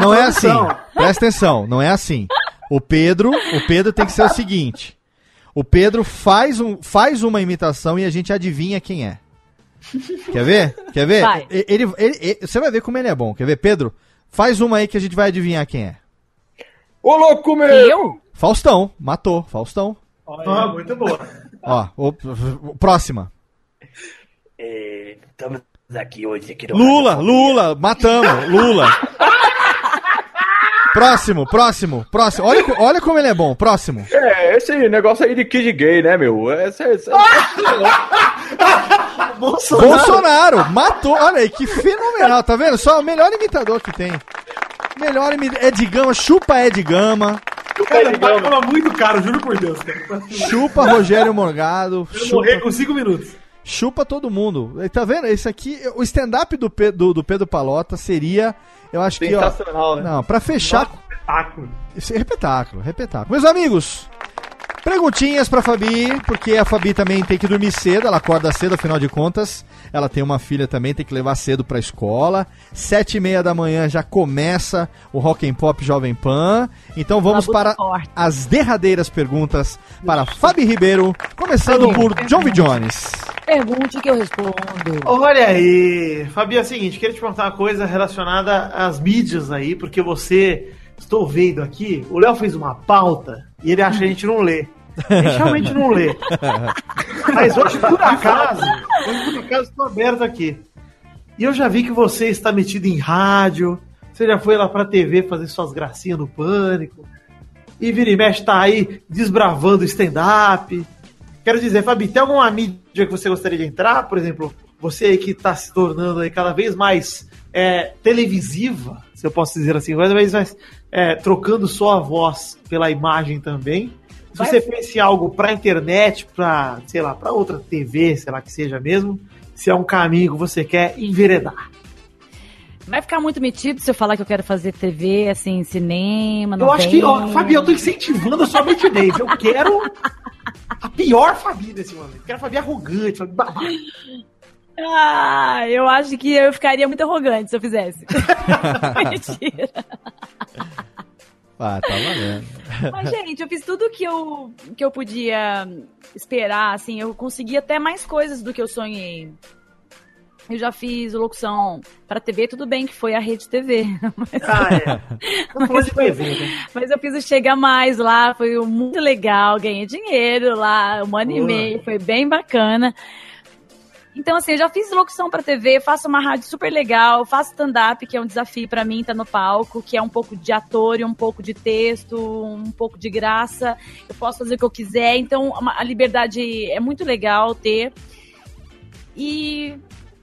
Não é assim. Presta atenção, não é assim. O Pedro, o Pedro tem que ser o seguinte. O Pedro faz, um, faz uma imitação e a gente adivinha quem é. Quer ver? Quer ver? Vai. Ele, ele- ele- você vai ver como ele é bom. Quer ver, Pedro? Faz uma aí que a gente vai adivinhar quem é. Ô, louco, meu! Eu? Faustão, matou, Faustão. Ah, muito boa. Ó, o, o- próxima. Estamos aqui hoje aqui no Lula, Lula, matamos, Lula. Próximo, próximo, próximo. Olha, olha como ele é bom, próximo. É, esse negócio aí de kid gay, né, meu? Esse, esse, Bolsonaro, matou. Olha aí, que fenomenal, tá vendo? Só o melhor imitador que tem. Melhor imitador. Ed Gama, chupa Ed Gama, Cara, tá falando muito caro, juro por Deus, cara. chupa Rogério Morgado, Eu morrer chupa, com 5 minutos. Chupa todo mundo. Tá vendo? Esse aqui, o stand-up do, do, do Pedro Palota seria, eu acho que, sensacional, né? Não, pra fechar, Espetáculo. Esse é Repetáculo, repetáculo. Meus amigos, perguntinhas pra Fabi, porque a Fabi também tem que dormir cedo, ela acorda cedo, afinal de contas. Ela tem uma filha também, tem que levar cedo pra escola. Sete e meia da manhã já começa o Rock and Pop Jovem Pan. Então vamos para as derradeiras perguntas para Fabi Ribeiro, começando por John V. Jones. Pergunte que eu respondo. Olha aí, Fabi, é o seguinte, queria te perguntar uma coisa relacionada às mídias aí, porque você, estou vendo aqui, o Léo fez uma pauta e ele acha que a gente não lê. A gente realmente não lê. Mas hoje, por acaso, hoje, por acaso, estou aberto aqui. E eu já vi que você está metido em rádio, você já foi lá pra TV fazer suas gracinhas no pânico, e vira e mexe tá aí desbravando stand-up. Quero dizer, Fabi, tem alguma mídia que você gostaria de entrar? Por exemplo, você aí que está se tornando aí cada vez mais é, televisiva, se eu posso dizer assim, cada vez mais é, trocando só a voz pela imagem também. Se Vai- você pensa em algo pra internet, pra, sei lá, pra outra TV, sei lá que seja mesmo, se é um caminho que você quer enveredar. Vai ficar muito metido se eu falar que eu quero fazer TV, assim, cinema, Eu acho que, ó. Fabi, eu tô incentivando a sua mentidez. Eu quero a pior Fabi nesse momento. Eu quero a Fabi arrogante, Fabi babaca. Ah, eu acho que eu ficaria muito arrogante se eu fizesse. Mentira. Ah, tá valendo. Mas, gente, eu fiz tudo que eu, que eu podia esperar, assim, eu consegui até mais coisas do que eu sonhei. Eu já fiz locução para TV, tudo bem que foi a Rede TV. Mas, Ah, é. TV, né? mas eu fiz o Chega Mais lá, foi muito legal, ganhei dinheiro lá, um ano e Boa. meio, foi bem bacana. Então, assim, eu já fiz locução pra TV, faço uma rádio super legal, faço stand-up, que é um desafio pra mim, tá no palco, que é um pouco de ator e um pouco de texto, um pouco de graça. Eu posso fazer o que eu quiser, então a liberdade é muito legal ter. E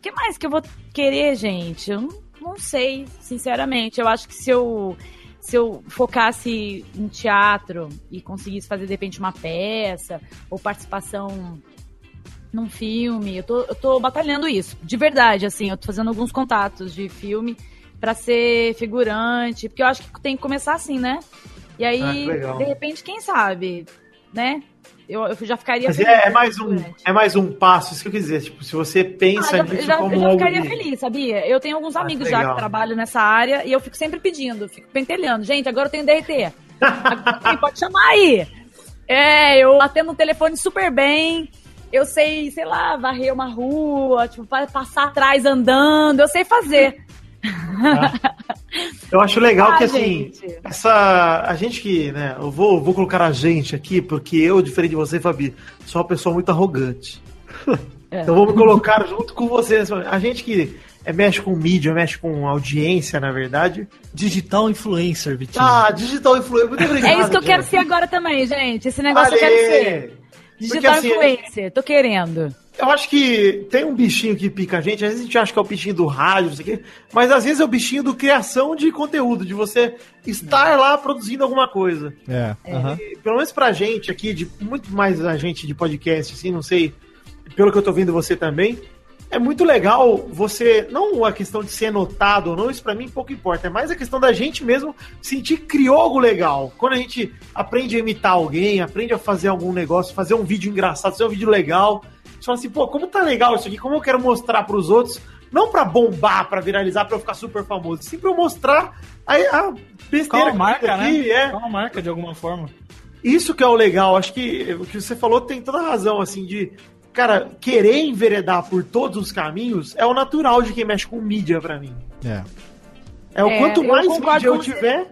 que mais que eu vou querer, gente? Eu não, não sei, sinceramente. Eu acho que se eu se eu focasse em teatro e conseguisse fazer de repente uma peça ou participação num filme, eu tô, eu tô batalhando isso, de verdade, assim, eu tô fazendo alguns contatos de filme pra ser figurante, porque eu acho que tem que começar assim, né? E aí, Ah, de repente, quem sabe, né? Eu, eu já ficaria Mas feliz é, é mais um, é mais um passo, isso que eu quis dizer. Tipo, se você pensa Ah, eu, nisso eu já, como eu já algo ficaria de- feliz, sabia? Eu tenho alguns Ah, amigos que já que trabalham nessa área e eu fico sempre pedindo, fico pentelhando. Gente, agora eu tenho DRT. Agora, pode chamar aí. É, eu atendo o telefone super bem. Eu sei, sei lá, varrer uma rua, tipo, pa- passar atrás andando, eu sei fazer. Eu acho legal Ah, que assim, gente. essa. A gente que, né? Eu vou, vou colocar a gente aqui, porque eu, diferente de você, Fabi, sou uma pessoa muito arrogante. É. Então vou me colocar junto com você. nesse momento. A gente que é, mexe com mídia, mexe com audiência, na verdade. Digital influencer, Vitinho. Ah, digital influencer. Muito obrigado. É isso que eu quero gente. ser agora também, gente. Esse negócio eu Valeu. quero ser. Digital assim, influencer, tô querendo. Eu acho que tem um bichinho que pica a gente, às vezes a gente acha que é o bichinho do rádio, não sei o quê, mas às vezes é o bichinho do criação de conteúdo, de você estar lá produzindo alguma coisa. É. E, pelo menos pra gente aqui, de muito mais a gente de podcast, assim, não sei, pelo que eu tô vendo você também, é muito legal você, não a questão de ser notado ou não, isso pra mim pouco importa, é mais a questão da gente mesmo sentir criou algo legal. Quando a gente aprende a imitar alguém, aprende a fazer algum negócio, fazer um vídeo engraçado, fazer um vídeo legal, você fala assim, pô, como tá legal isso aqui, como eu quero mostrar pros outros, não pra bombar, pra viralizar, pra eu ficar super famoso, sim pra eu mostrar a, a besteira Qual marca, fiz aqui, né? é. Qual a marca, de alguma forma. Isso que é o legal, acho que o que você falou tem toda a razão, assim, de, cara, querer enveredar por todos os caminhos é o natural de quem mexe com mídia pra mim. É. É o É, quanto mais mídia eu com você.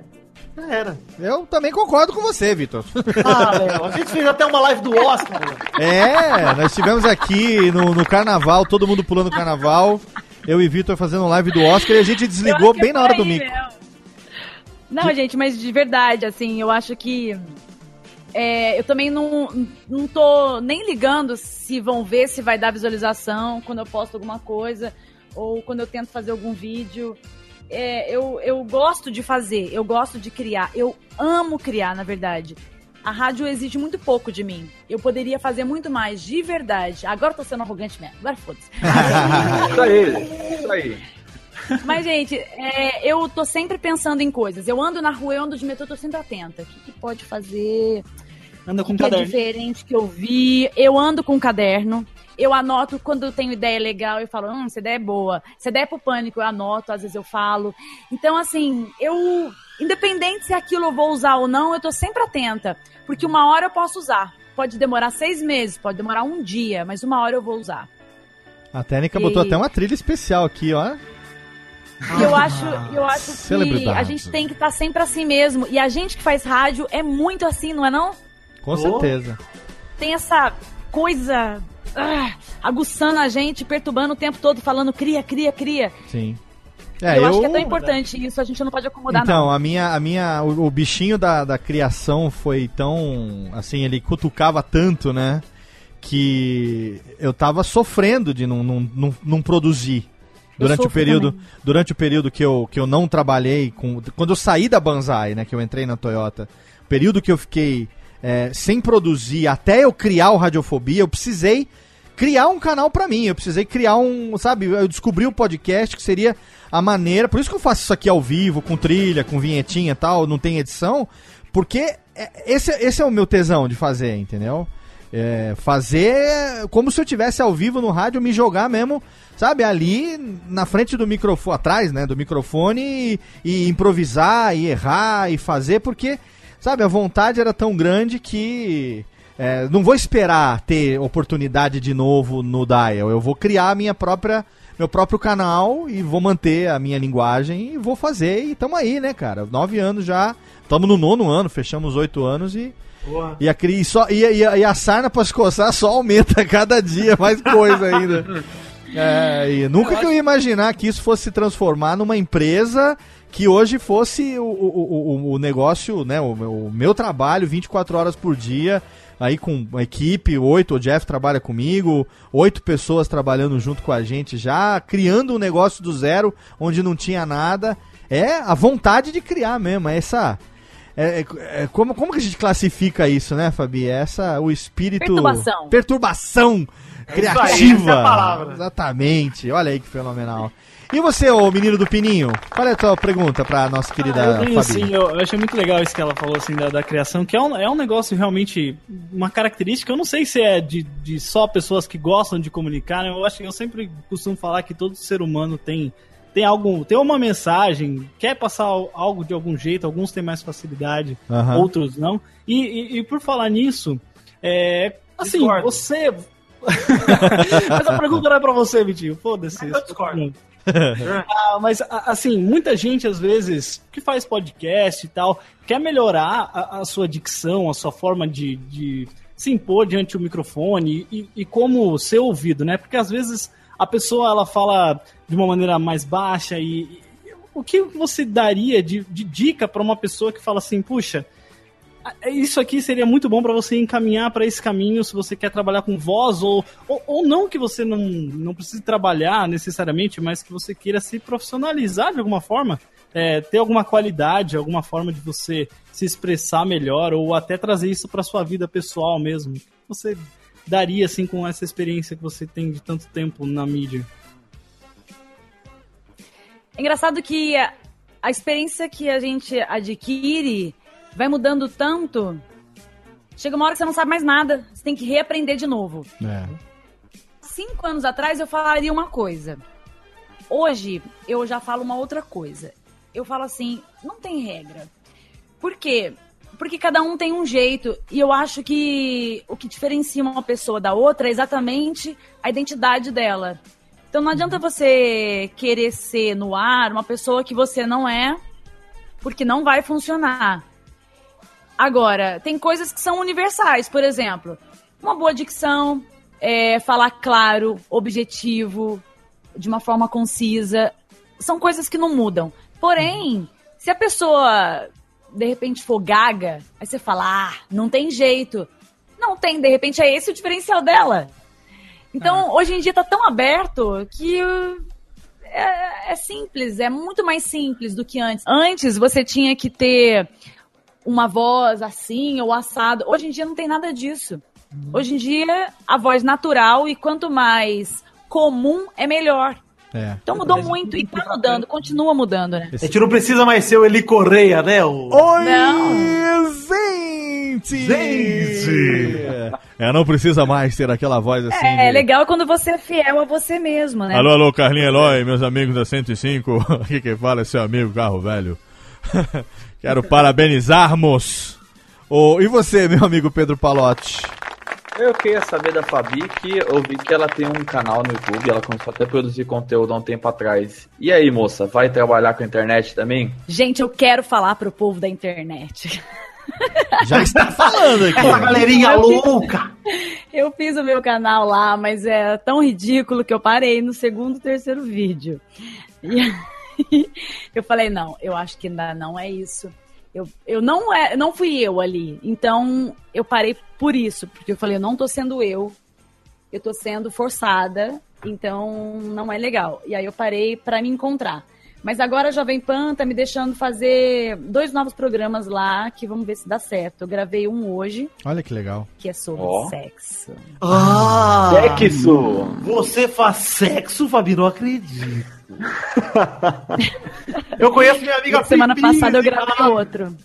Já era. Eu também concordo com você, Vitor. Ah, Léo, a gente fez até uma live do Oscar. É, nós estivemos aqui no, no carnaval, todo mundo pulando o carnaval. Eu e Vitor fazendo live do Oscar e a gente desligou bem na hora do mico. Não, gente, mas de verdade, assim, eu acho que. é, eu também não, não tô nem ligando se vão ver se vai dar visualização quando eu posto alguma coisa ou quando eu tento fazer algum vídeo. É, eu, eu gosto de fazer, eu gosto de criar, eu amo criar, na verdade. A rádio exige muito pouco de mim. Eu poderia fazer muito mais, de verdade. Agora eu tô sendo arrogante mesmo. Agora foda-se. Isso aí, isso aí. Mas, gente, é, eu tô sempre pensando em coisas. Eu ando na rua, eu ando de metrô, eu tô sempre atenta. O que, que pode fazer? Anda com O que é caderno. diferente que eu vi? Eu ando com um caderno. Eu anoto quando eu tenho ideia legal, eu falo, hum, essa ideia é boa. Essa ideia é pro pânico, eu anoto, às vezes eu falo. Então, assim, eu, independente se aquilo eu vou usar ou não, eu tô sempre atenta. Porque uma hora eu posso usar. Pode demorar seis meses, pode demorar um dia, mas uma hora eu vou usar. A técnica botou E- até uma trilha especial aqui, ó. Eu acho, eu acho que a gente tem que estar sempre assim mesmo. E a gente que faz rádio é muito assim, não é não? Com certeza. Tem essa coisa ah, aguçando a gente, perturbando o tempo todo, falando cria, cria, cria. Sim. eu, É, acho que é tão importante isso, a gente não pode acomodar Então, não. a minha, a minha, o, o bichinho da, da criação foi tão, assim, ele cutucava tanto, né, que eu tava sofrendo de não, não, não, não produzir. Eu Durante o período, também. durante o período que eu, que eu não trabalhei com, quando eu saí da Banzai, né, que eu entrei na Toyota, período que eu fiquei é, sem produzir até eu criar o Radiofobia, eu precisei criar um canal pra mim. Eu precisei criar um, sabe? Eu descobri o podcast que seria a maneira. Por isso que eu faço isso aqui ao vivo, com trilha, com vinhetinha e tal, não tem edição, porque é- esse, esse é o meu tesão de fazer, entendeu? É, fazer como se eu tivesse ao vivo no rádio, me jogar mesmo, sabe, ali na frente do microfone, atrás, né, do microfone e, e improvisar e errar e fazer, porque, sabe, a vontade era tão grande que é, não vou esperar ter oportunidade de novo no Dial, eu vou criar minha própria meu próprio canal e vou manter a minha linguagem e vou fazer. E tamo aí, né, cara? Nove anos já. Tamo no nono ano, fechamos oito anos e. Porra. E a, e só, e, e a, e a sarna pra se coçar só aumenta cada dia, mais coisa ainda. É, e nunca que eu ia imaginar que isso fosse se transformar numa empresa que hoje fosse o, o, o, o negócio, né? O, o meu trabalho 24 horas por dia, aí com uma equipe, oito, o Jeff trabalha comigo, oito pessoas trabalhando junto com a gente já, criando um negócio do zero, onde não tinha nada. É a vontade de criar mesmo, é essa. É, é- é- como, como que a gente classifica isso, né, Fabi? É Essa, o espírito. Perturbação. Perturbação É aí, criativa. essa é a palavra. Exatamente. Olha aí que fenomenal. E você, ô menino do Pininho? Qual é a tua pergunta pra nossa querida Ah, eu tenho, Fabi? sim, eu, eu achei muito legal isso que ela falou assim da, da criação, que é um, é um negócio realmente, uma característica, eu não sei se é de, de só pessoas que gostam de comunicar, né? Eu acho que eu sempre costumo falar que todo ser humano tem tem algo, tem uma mensagem, quer passar algo de algum jeito, alguns têm mais facilidade, Aham. outros não. E, e- e por falar nisso, é, assim, Discordo. você Mas a pergunta não é pra você, Vitinho. Foda-se. Eu discordo. Ah, mas, assim, muita gente, às vezes, que faz podcast e tal, quer melhorar a, a sua dicção, a sua forma de, de se impor diante do microfone e, e como ser ouvido, né? Porque, às vezes, a pessoa, ela fala de uma maneira mais baixa e... e o que você daria de, de dica pra uma pessoa que fala assim, puxa, isso aqui seria muito bom para você encaminhar para esse caminho se você quer trabalhar com voz ou, ou, ou não que você não, não precise trabalhar necessariamente, mas que você queira se profissionalizar de alguma forma, é, ter alguma qualidade, alguma forma de você se expressar melhor ou até trazer isso para sua vida pessoal mesmo. Você daria assim com essa experiência que você tem de tanto tempo na mídia? É engraçado que a experiência que a gente adquire vai mudando tanto. Chega uma hora que você não sabe mais nada. Você tem que reaprender de novo. É. Cinco anos atrás eu falaria uma coisa. Hoje eu já falo uma outra coisa. Eu falo assim, não tem regra. Por quê? Porque cada um tem um jeito. E eu acho que o que diferencia uma pessoa da outra é exatamente a identidade dela. Então não adianta você querer ser no ar uma pessoa que você não é, porque não vai funcionar. Agora, tem coisas que são universais, por exemplo, uma boa dicção, é, falar claro, objetivo, de uma forma concisa, são coisas que não mudam. Porém, se a pessoa de repente for gaga, aí você fala, ah, não tem jeito. Não tem, de repente é esse o diferencial dela. Então, hoje em dia tá tão aberto que é, é simples, é muito mais simples do que antes. Antes você tinha que ter uma voz assim ou assado. Hoje em dia não tem nada disso. Hoje em dia a voz natural e quanto mais comum é melhor. É. Então mudou muito e tá mudando, continua mudando, né? A gente não precisa mais ser o Eli Correia, né? O... Oi, Não. gente! Gente! É, não precisa mais ter aquela voz assim. É, de- legal quando você é fiel a você mesmo, né? Alô, alô, Carlinhos Eloy, meus amigos da 105. Aqui quem fala é seu amigo Carro Velho. Quero parabenizarmos. Ô, e você, meu amigo Pedro Palotti? Eu queria saber da Fabi que eu vi que ela tem um canal no YouTube, ela começou até a produzir conteúdo há um tempo atrás. E aí, moça, vai trabalhar com a internet também? Gente, eu quero falar pro povo da internet. Já está falando aqui. Essa galerinha louca! Eu fiz o meu canal lá, mas é tão ridículo que eu parei no segundo, terceiro vídeo. E eu falei, não, eu acho que ainda não é isso. Eu, eu não é, não fui eu ali. Então, eu parei por isso, porque eu falei, eu não tô sendo eu. Eu tô sendo forçada, então não é legal. E aí eu parei pra me encontrar. Mas agora a Jovem Pan tá me deixando fazer dois novos programas lá, que vamos ver se dá certo. Eu gravei um hoje, Olha que legal. que é sobre Ó. sexo. Ah! Sexo! Você faz sexo, Fabi? Não acredito. Eu conheço minha amiga semana Pipis, passada eu gravei ela- outro.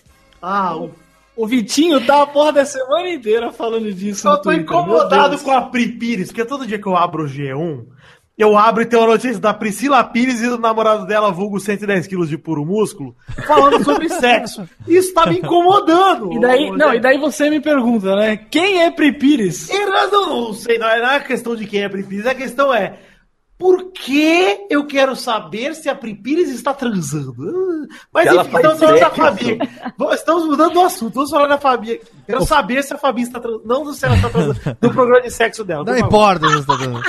Ah, o- O Vitinho tá a porra da semana inteira falando disso. eu no tô Twitter, incomodado com a Pri Pires, porque todo dia que eu abro o G1, eu abro e tem uma notícia da Priscila Pires e do namorado dela, vulgo 110 quilos de puro músculo, falando sobre sexo. Isso tá me incomodando. E daí, não, e daí você me pergunta, né? Quem é Pri Pires? Eu não, não sei, não é, não é questão de quem é Pri Pires, a questão é. Por que eu quero saber se a Pripires está transando? Ah, Mas Ela enfim, faz estamos falando da. Fabi. Estamos mudando do assunto. Vamos falar da Fabi. Quero saber se a Fabi está transando. Não se ela está transando. Do programa de sexo dela. Não importa se você tá dando.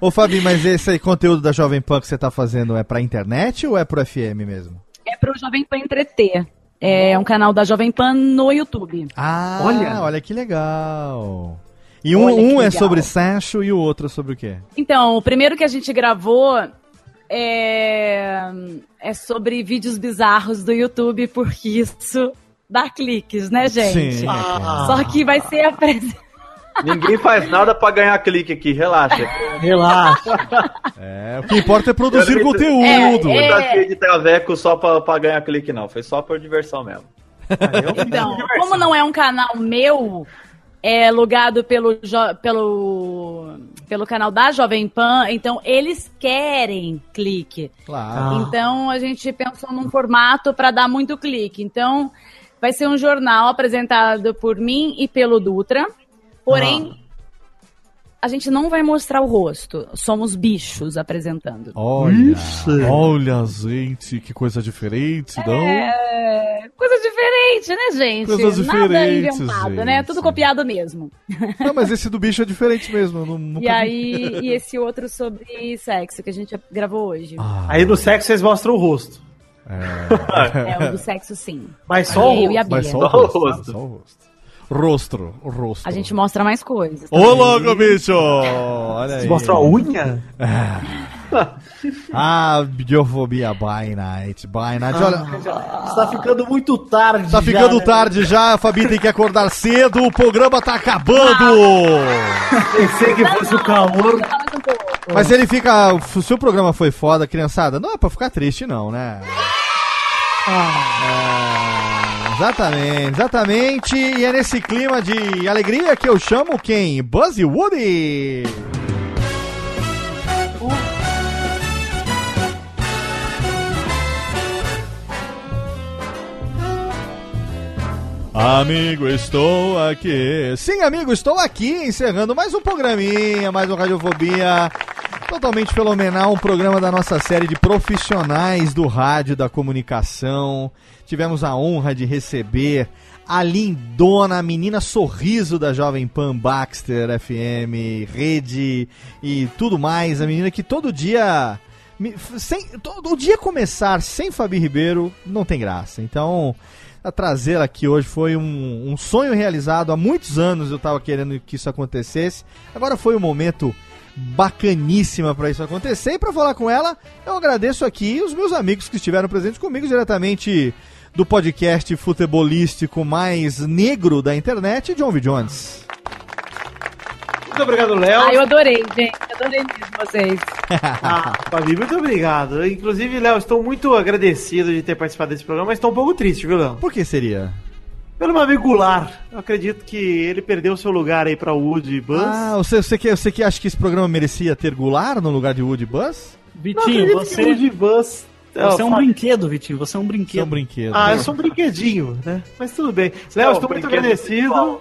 Ô, Fabi, mas esse aí, conteúdo da Jovem Pan que você tá fazendo é pra internet ou é pro FM mesmo? É pro Jovem Pan Entreter. É um canal da Jovem Pan no YouTube. Ah, Olha. olha, que legal. E um, um é sobre Sancho e o outro é sobre o quê? Então, o primeiro que a gente gravou é, é sobre vídeos bizarros do YouTube, porque isso dá cliques, né, gente? Sim. Ah. Só que vai ser apresentado. Ninguém faz nada pra ganhar clique aqui, relaxa. Relaxa. É, o que importa é produzir Eu- conteúdo. É, Não tá de traveco só pra, pra ganhar clique, não. Foi só por diversão mesmo. Então, como não é um canal meu, é logado pelo, pelo, pelo canal da Jovem Pan, então eles querem clique. Claro. Então a gente pensou num formato para dar muito clique. Então vai ser um jornal apresentado por mim e pelo Dutra. Porém, a gente não vai mostrar o rosto. Somos bichos apresentando. Olha, olha, gente, que coisa diferente, não? É, coisa diferente, né, gente? Coisas Nada diferentes, inventado, gente. né? Tudo copiado mesmo. Não, mas esse do bicho é diferente mesmo. eu não- nunca E vi. aí, e esse outro sobre sexo que a gente gravou hoje. Ah, Aí no sexo vocês mostram o rosto. É o do sexo, sim. Mas só o eu e a rosto. Bia. mas só o rosto. rosto. Só o rosto. Rostro, o rosto. A gente mostra mais coisas. Ô, louco, bicho! Olha aí. Vocês mostram a unha? Ah, biofobia by night, by night. Olha, Está ficando muito tarde. tá já, ficando né? tarde já, a Fabi tem que acordar cedo, o programa tá acabando! Pensei que fosse o calor. Mas ele fica. Se o programa foi foda, criançada, não é pra ficar triste, não, né? É, exatamente, exatamente. E é nesse clima de alegria que eu chamo quem? Buzzy Woody! Amigo, estou aqui. Sim, amigo, estou aqui encerrando mais um programinha, mais um Radiofobia. Totalmente fenomenal, um programa da nossa série de profissionais do rádio da comunicação. Tivemos a honra de receber a lindona, a menina sorriso da Jovem Pan Baxter FM, rede e tudo mais. A menina que todo dia. Sem, todo o dia começar sem Fabi Ribeiro não tem graça. Então, a trazê-la aqui hoje foi um, um sonho realizado. Há muitos anos eu estava querendo que isso acontecesse. Agora foi um momento bacaníssima para isso acontecer. E para falar com ela, eu agradeço aqui os meus amigos que estiveram presentes comigo diretamente do podcast futebolístico mais negro da internet, John V. Jones. Muito obrigado, Léo. Ah, eu adorei, gente. Adorei mesmo vocês. Ah, Fabi, muito obrigado. Inclusive, Léo, estou muito agradecido de ter participado desse programa, mas estou um pouco triste, viu, Léo? Por que seria? Pelo meu amigo Goulart. Eu acredito que ele perdeu seu lugar aí pra Woody e Buzz. Ah, você, você, que, você que acha que esse programa merecia ter Goulart no lugar de Woody Buzz? Não Vitinho, que você, Woody e Buzz... você é um brinquedo, Vitinho. Você é um Que é brinquedo. um brinquedo. Ah, eu sou um brinquedinho, né? Mas tudo bem. Léo, é estou muito brinquedo agradecido.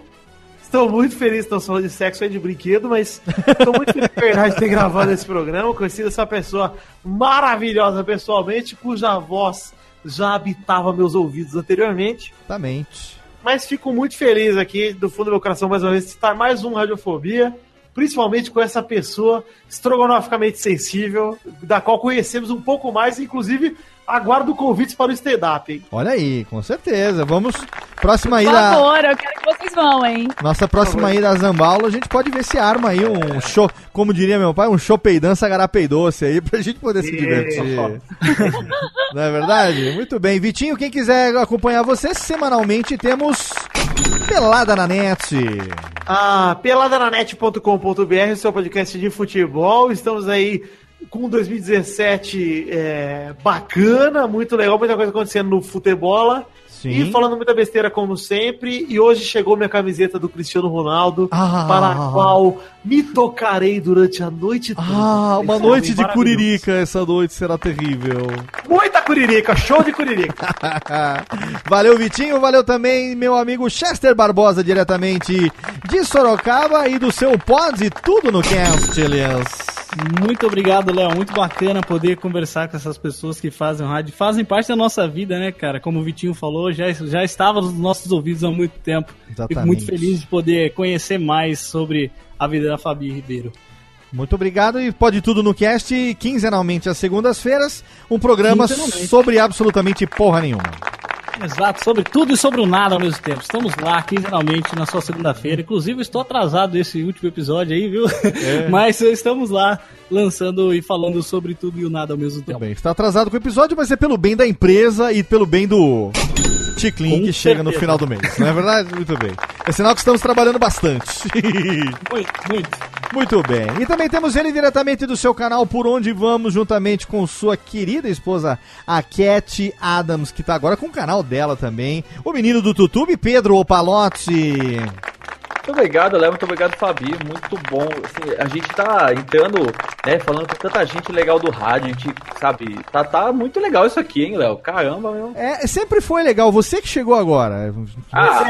Estou muito feliz, estamos falando de sexo aí de brinquedo, mas estou muito feliz de verdade de ter gravado esse programa, conhecido essa pessoa maravilhosa pessoalmente, cuja voz já habitava meus ouvidos anteriormente. Exatamente. Mas fico muito feliz aqui, do fundo do meu coração, mais uma vez, de estar mais um Radiofobia, principalmente com essa pessoa estrogonoficamente sensível, da qual conhecemos um pouco mais, inclusive aguardo convites para o stand-up, hein? Olha aí, com certeza. Vamos. Próxima Por ida. favor, eu quero que vocês vão, hein? Nossa próxima ida a Zambaula, a gente pode ver se arma aí um show, como diria meu pai, um show peidança garapeidoce aí pra gente poder se divertir. Não é verdade? Muito bem. Vitinho, quem quiser acompanhar você, semanalmente temos Pelada na Net. Ah, peladananet.com.br, seu podcast de futebol. Estamos aí com 2017 é, bacana, muito legal, muita coisa acontecendo no futebol. Sim. E falando muita besteira como sempre. E hoje chegou minha camiseta do Cristiano Ronaldo, Ah. para a qual me tocarei durante a noite toda. Ah, uma Esse noite homem de curirica, essa noite será terrível. Muita curirica, show de curirica. valeu, Vitinho, valeu também meu amigo Chester Barbosa, diretamente de Sorocaba e do seu pod Tudo no Cast, aliás. Muito obrigado, Léo. Muito bacana poder conversar com essas pessoas que fazem rádio. Fazem parte da nossa vida, né, cara? Como o Vitinho falou, já, já estava nos nossos ouvidos há muito tempo. Fico Exatamente. muito feliz de poder conhecer mais sobre a vida da Fabi Ribeiro. Muito obrigado e pode tudo no cast, quinzenalmente às segundas-feiras, um programa sobre absolutamente porra nenhuma. Exato, sobre tudo e sobre o nada ao mesmo tempo. Estamos lá quinzenalmente na sua segunda-feira. Inclusive, estou atrasado esse último episódio aí, viu? Mas estamos lá lançando e falando sobre tudo e o nada ao mesmo tempo. bem, está atrasado com o episódio, mas é pelo bem da empresa e pelo bem do Ticlin que chega no certeza. final do mês, não é verdade? Muito bem. É sinal que estamos trabalhando bastante. Muito, muito. Muito bem. E também temos ele diretamente do seu canal Por Onde Vamos, juntamente com sua querida esposa, a Cat Adams, que tá agora com o canal dela também. O menino do YouTube, Pedro Opalotti. Muito obrigado, Léo. Muito obrigado, Fabi. Muito bom. Assim, a gente tá entrando, né, falando com tanta gente legal do rádio. A gente, sabe, tá, tá muito legal isso aqui, hein, Léo? Caramba, meu. É, sempre foi legal. Você que chegou agora. Ah,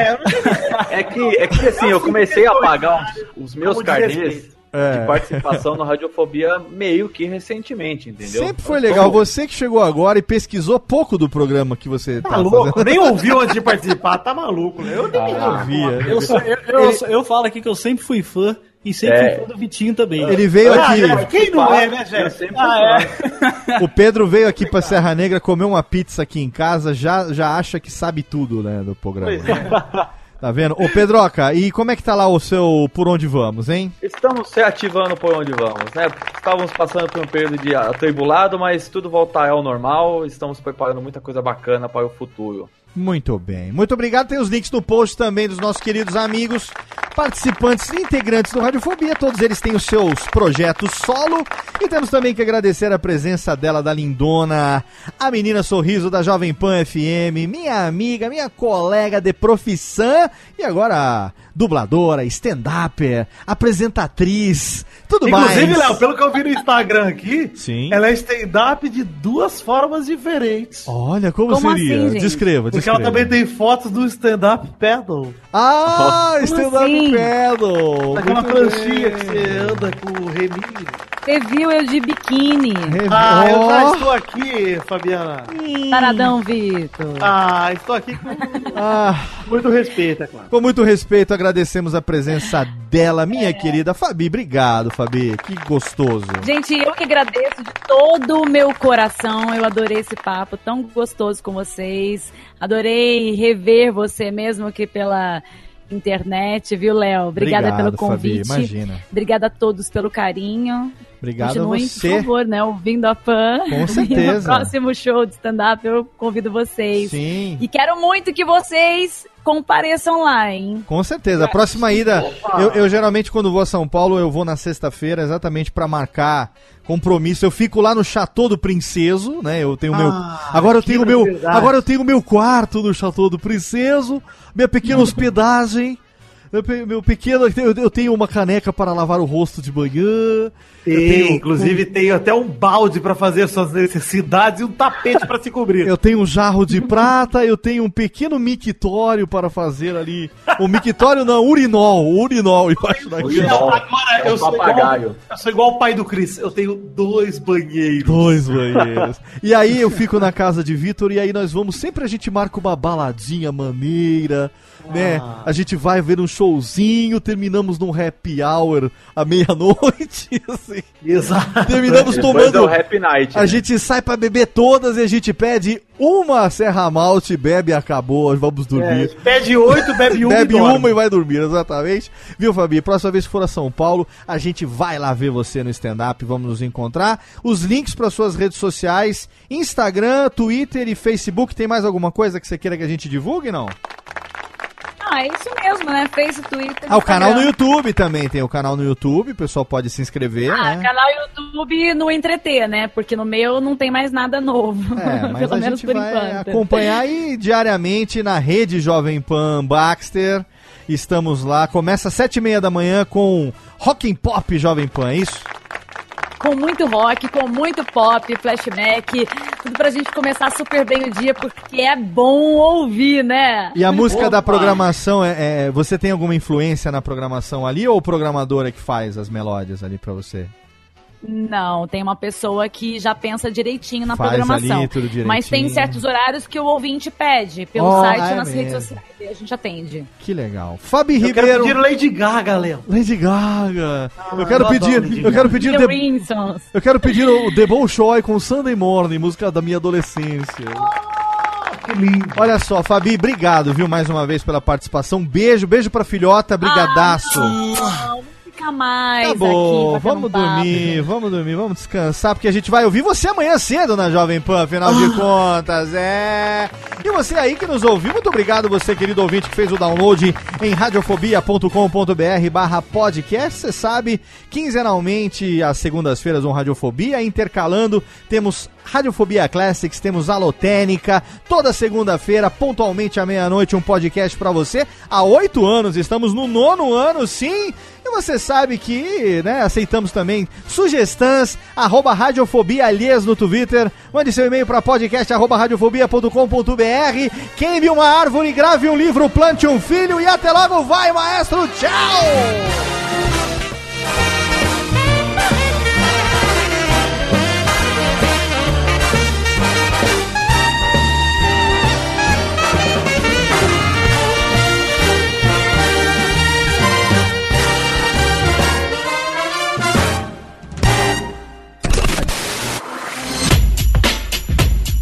é que, é que assim, eu comecei a pagar os, meus carnês respeito. É. de participação no Radiofobia meio que recentemente, entendeu? Sempre foi legal. Você que chegou agora e pesquisou pouco do programa que você tá, Tá louco? fazendo. Nem ouviu antes de participar, tá maluco, né? Eu nem Ah, vi. Via. Eu, sou- eu, eu, eu falo aqui que eu sempre fui fã e sempre É. fui fã do Vitinho também. Ele veio Ah, aqui. é, quem não é, né, Eu sempre Ah, fã. O Pedro veio aqui pra Serra Negra comer uma pizza aqui em casa, já, já acha que sabe tudo, né, do programa. Pois é. Tá vendo? Ô Pedroca, e como é que tá lá o seu Por Onde Vamos, hein? Estamos se ativando por onde vamos, né? Estávamos passando por um período de atribulado, mas tudo voltar ao normal. Estamos preparando muita coisa bacana para o futuro. Muito bem. Muito obrigado. Tem os links no post também dos nossos queridos amigos, participantes e integrantes do Radiofobia. Todos eles têm os seus projetos solo. E temos também que agradecer a presença dela, da lindona, a menina sorriso da Jovem Pan FM, minha amiga, minha colega de profissão e agora dubladora, stand-upper, apresentatriz, tudo Inclusive, mais. Léo, pelo que eu vi no Instagram aqui, Sim. ela é stand-up de duas formas diferentes. Olha, como, Como seria? assim, gente? descreva, Porque descreva. ela também tem fotos do stand-up paddle. Ah, stand-up assim? paddle. Aquela Muito pranchinha que você anda com o reminho. Você viu eu de biquíni. Ah, eu já estou aqui, Fabiana. Taradão, Vitor. Ah, estou aqui com Ah, muito respeito, é claro. com muito respeito, agradecemos a presença dela, minha querida Fabi. Obrigado, Fabi. Que gostoso. Gente, eu que agradeço de todo o meu coração. Eu adorei esse papo tão gostoso com vocês. Adorei rever você mesmo que pela internet, viu, Léo? Obrigada Obrigado, pelo convite. Fabi, imagina. Obrigada a todos pelo carinho. Obrigado a Continuem, você. por favor, né? Ouvindo a PAN. Com E certeza. No próximo show de stand-up eu convido vocês. Sim. E quero muito que vocês compareçam lá, hein? Com certeza. A próxima ida, eu, eu geralmente quando vou a São Paulo, eu vou na sexta-feira exatamente pra marcar compromisso. Eu fico lá no Chateau do Princeso, né? Eu tenho meu Ah, Agora eu tenho meu agora eu tenho meu quarto no Chateau do Princeso, minha pequena hospedagem. Meu, pe- meu pequeno, eu, eu tenho uma caneca para lavar o rosto de manhã. Eu tenho, inclusive, tem até um balde pra fazer suas necessidades e um tapete pra se cobrir. Eu tenho um jarro de prata, eu tenho um pequeno mictório para fazer ali. O mictório não, urinol, urinol embaixo da Urinol. Agora É um eu sou, igual, papagaio. eu sou igual o pai do Chris. Eu tenho dois banheiros. Dois banheiros. E aí eu fico na casa de Vitor e aí nós vamos, sempre a gente marca uma baladinha maneira, né? Ah. A gente vai ver um showzinho, terminamos num happy hour à meia-noite, assim. Exato. Terminamos Depois é tomando... o Happy Night. A né? gente sai pra beber todas e a gente pede uma Serra Malte, bebe e acabou, vamos É, dormir. pede oito, bebe uma Bebe e dorme. uma e vai dormir, exatamente. Viu, Fabi? Próxima vez que for a São Paulo, a gente vai lá ver você no stand-up, vamos nos encontrar. Os links para suas redes sociais, Instagram, Twitter e Facebook. Tem mais alguma coisa que você queira que a gente divulgue, não? Ah, é isso mesmo, né? Face, Twitter. Ah, o canal no. YouTube também. Tem o canal no YouTube, o pessoal pode se inscrever, Ah, né? canal YouTube no Entreter, né? Porque no meu não tem mais nada novo. É, mas Pelo a menos gente por vai enquanto. acompanhar aí diariamente na rede Jovem Pan Baxter. Estamos lá. Começa às sete e meia da manhã com Rock and Pop Jovem Pan, é isso? Com muito rock, com muito pop, flashback, tudo pra gente começar super bem o dia, porque é bom ouvir, né? E a música da Opa! programação, é, é- você tem alguma influência na programação ali ou o programador é que faz as melódias ali pra você? Não, tem uma pessoa que já pensa direitinho na Faz programação. ali tudo direitinho. Mas tem certos horários que o ouvinte pede pelo Oh, site é e nas mesmo. redes sociais. E a gente atende. Que legal. Fabi Eu quero Ribeiro. pedir Lady Gaga, Léo. Lady Gaga. eu quero eu pedir, eu quero pedir The The, eu quero pedir o The Bolshoi com Sunday Morning, música da minha adolescência. Que lindo. Olha só, Fabi, obrigado, viu, mais uma vez pela participação. Beijo, beijo pra filhota, brigadaço. Não mais Tá bom, aqui. vamos papo, dormir, vamos dormir, vamos descansar, porque a gente vai ouvir você amanhã cedo na Jovem Pan, afinal Ah. de contas, é. E você aí que nos ouviu, muito obrigado você, querido ouvinte, que fez o download em radiofobia.com.br barra podcast, você sabe, quinzenalmente, às segundas-feiras, um Radiofobia, intercalando, temos Radiofobia Classics, temos Alotênica, toda segunda-feira, pontualmente à meia-noite, um podcast pra você. Há oito anos, estamos no nono ano, sim. E você sabe que, né, aceitamos também sugestões, arroba Radiofobia no Twitter. Mande seu e-mail para podcast arroba radiofobia.com.br. Queime uma árvore, grave um livro, plante um filho e até logo, vai maestro, tchau!